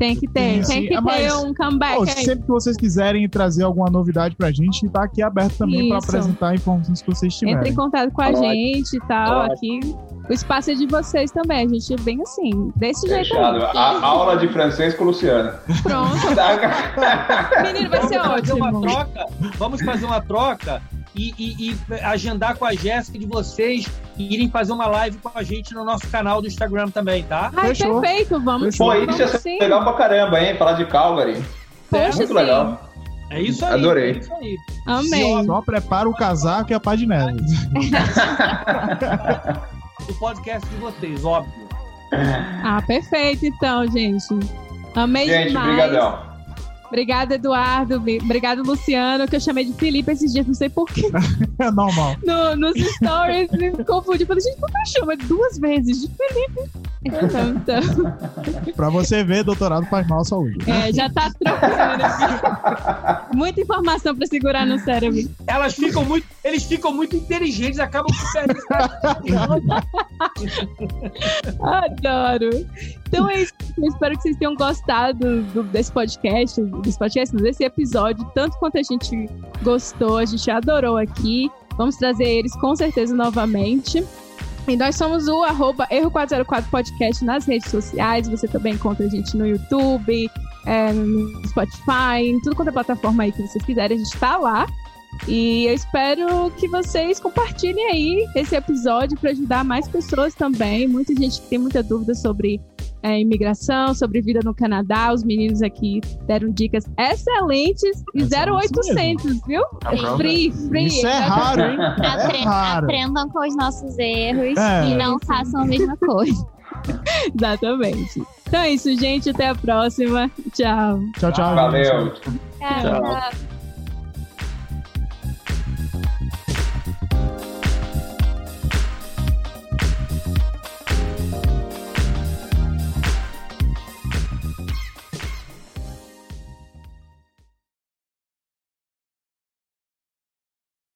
Tem que ter, Sim, tem que Ah, ter mas- um comeback aí. sempre que vocês quiserem trazer alguma novidade pra gente, tá aqui aberto também pra Isso. apresentar informações que vocês Entre tiverem. em contato com a Ótimo. gente e tal. Ótimo. Aqui. O espaço é de vocês também. A gente é bem assim, desse jeito Fechado. aí. A aula de francês com o Luciano. Pronto. Menino, vai ser Vamos fazer uma ótimo. troca. Vamos fazer uma troca e, e- e agendar com a Jéssica de vocês e irem fazer uma live com a gente no nosso canal do Instagram também, tá? Ai, Fechou. perfeito. Vamos Pô, isso vamos ser sim. legal pra caramba, hein? Falar de Calgary. Poxa, Muito sim. legal. É isso aí. Adorei. É isso aí. Amei. Só prepara o casaco e a pá de neve. O podcast de vocês, óbvio. Ah, perfeito, então, gente. Amei Gente, demais. brigadão. Obrigada, Eduardo. Obrigado, Luciano, que eu chamei de Felipe esses dias, não sei porquê. É normal. No, nos stories, me confundi. Falei, gente, por que eu chamo duas vezes de Felipe? Então, então, Pra você ver, doutorado faz mal à saúde. é, já tá trocando aqui. Muita informação pra segurar no cérebro. Elas ficam muito, eles ficam muito inteligentes, acabam com perdendo. Adoro. Então é isso. Eu espero que vocês tenham gostado do- desse podcast, desse podcast, desse episódio, tanto quanto a gente gostou, a gente adorou aqui. Vamos trazer eles com certeza novamente. E nós somos o arroba Erro 404 Podcast nas redes sociais. Você também encontra a gente no YouTube, é, no Spotify, em tudo quanto é plataforma aí que vocês quiserem, a gente tá lá. E eu espero que vocês compartilhem aí esse episódio para ajudar mais pessoas também. Muita gente que tem muita dúvida sobre é, imigração, sobre vida no Canadá. Os meninos aqui deram dicas excelentes e Excelente 0800, viu? Tá Free, free. Isso é raro, hein? Apre- É raro. Aprendam com os nossos erros É. e não façam a mesma coisa. Exatamente. Então é isso, gente. Até a próxima. Tchau. Tchau, tchau. Valeu. gente. Tchau.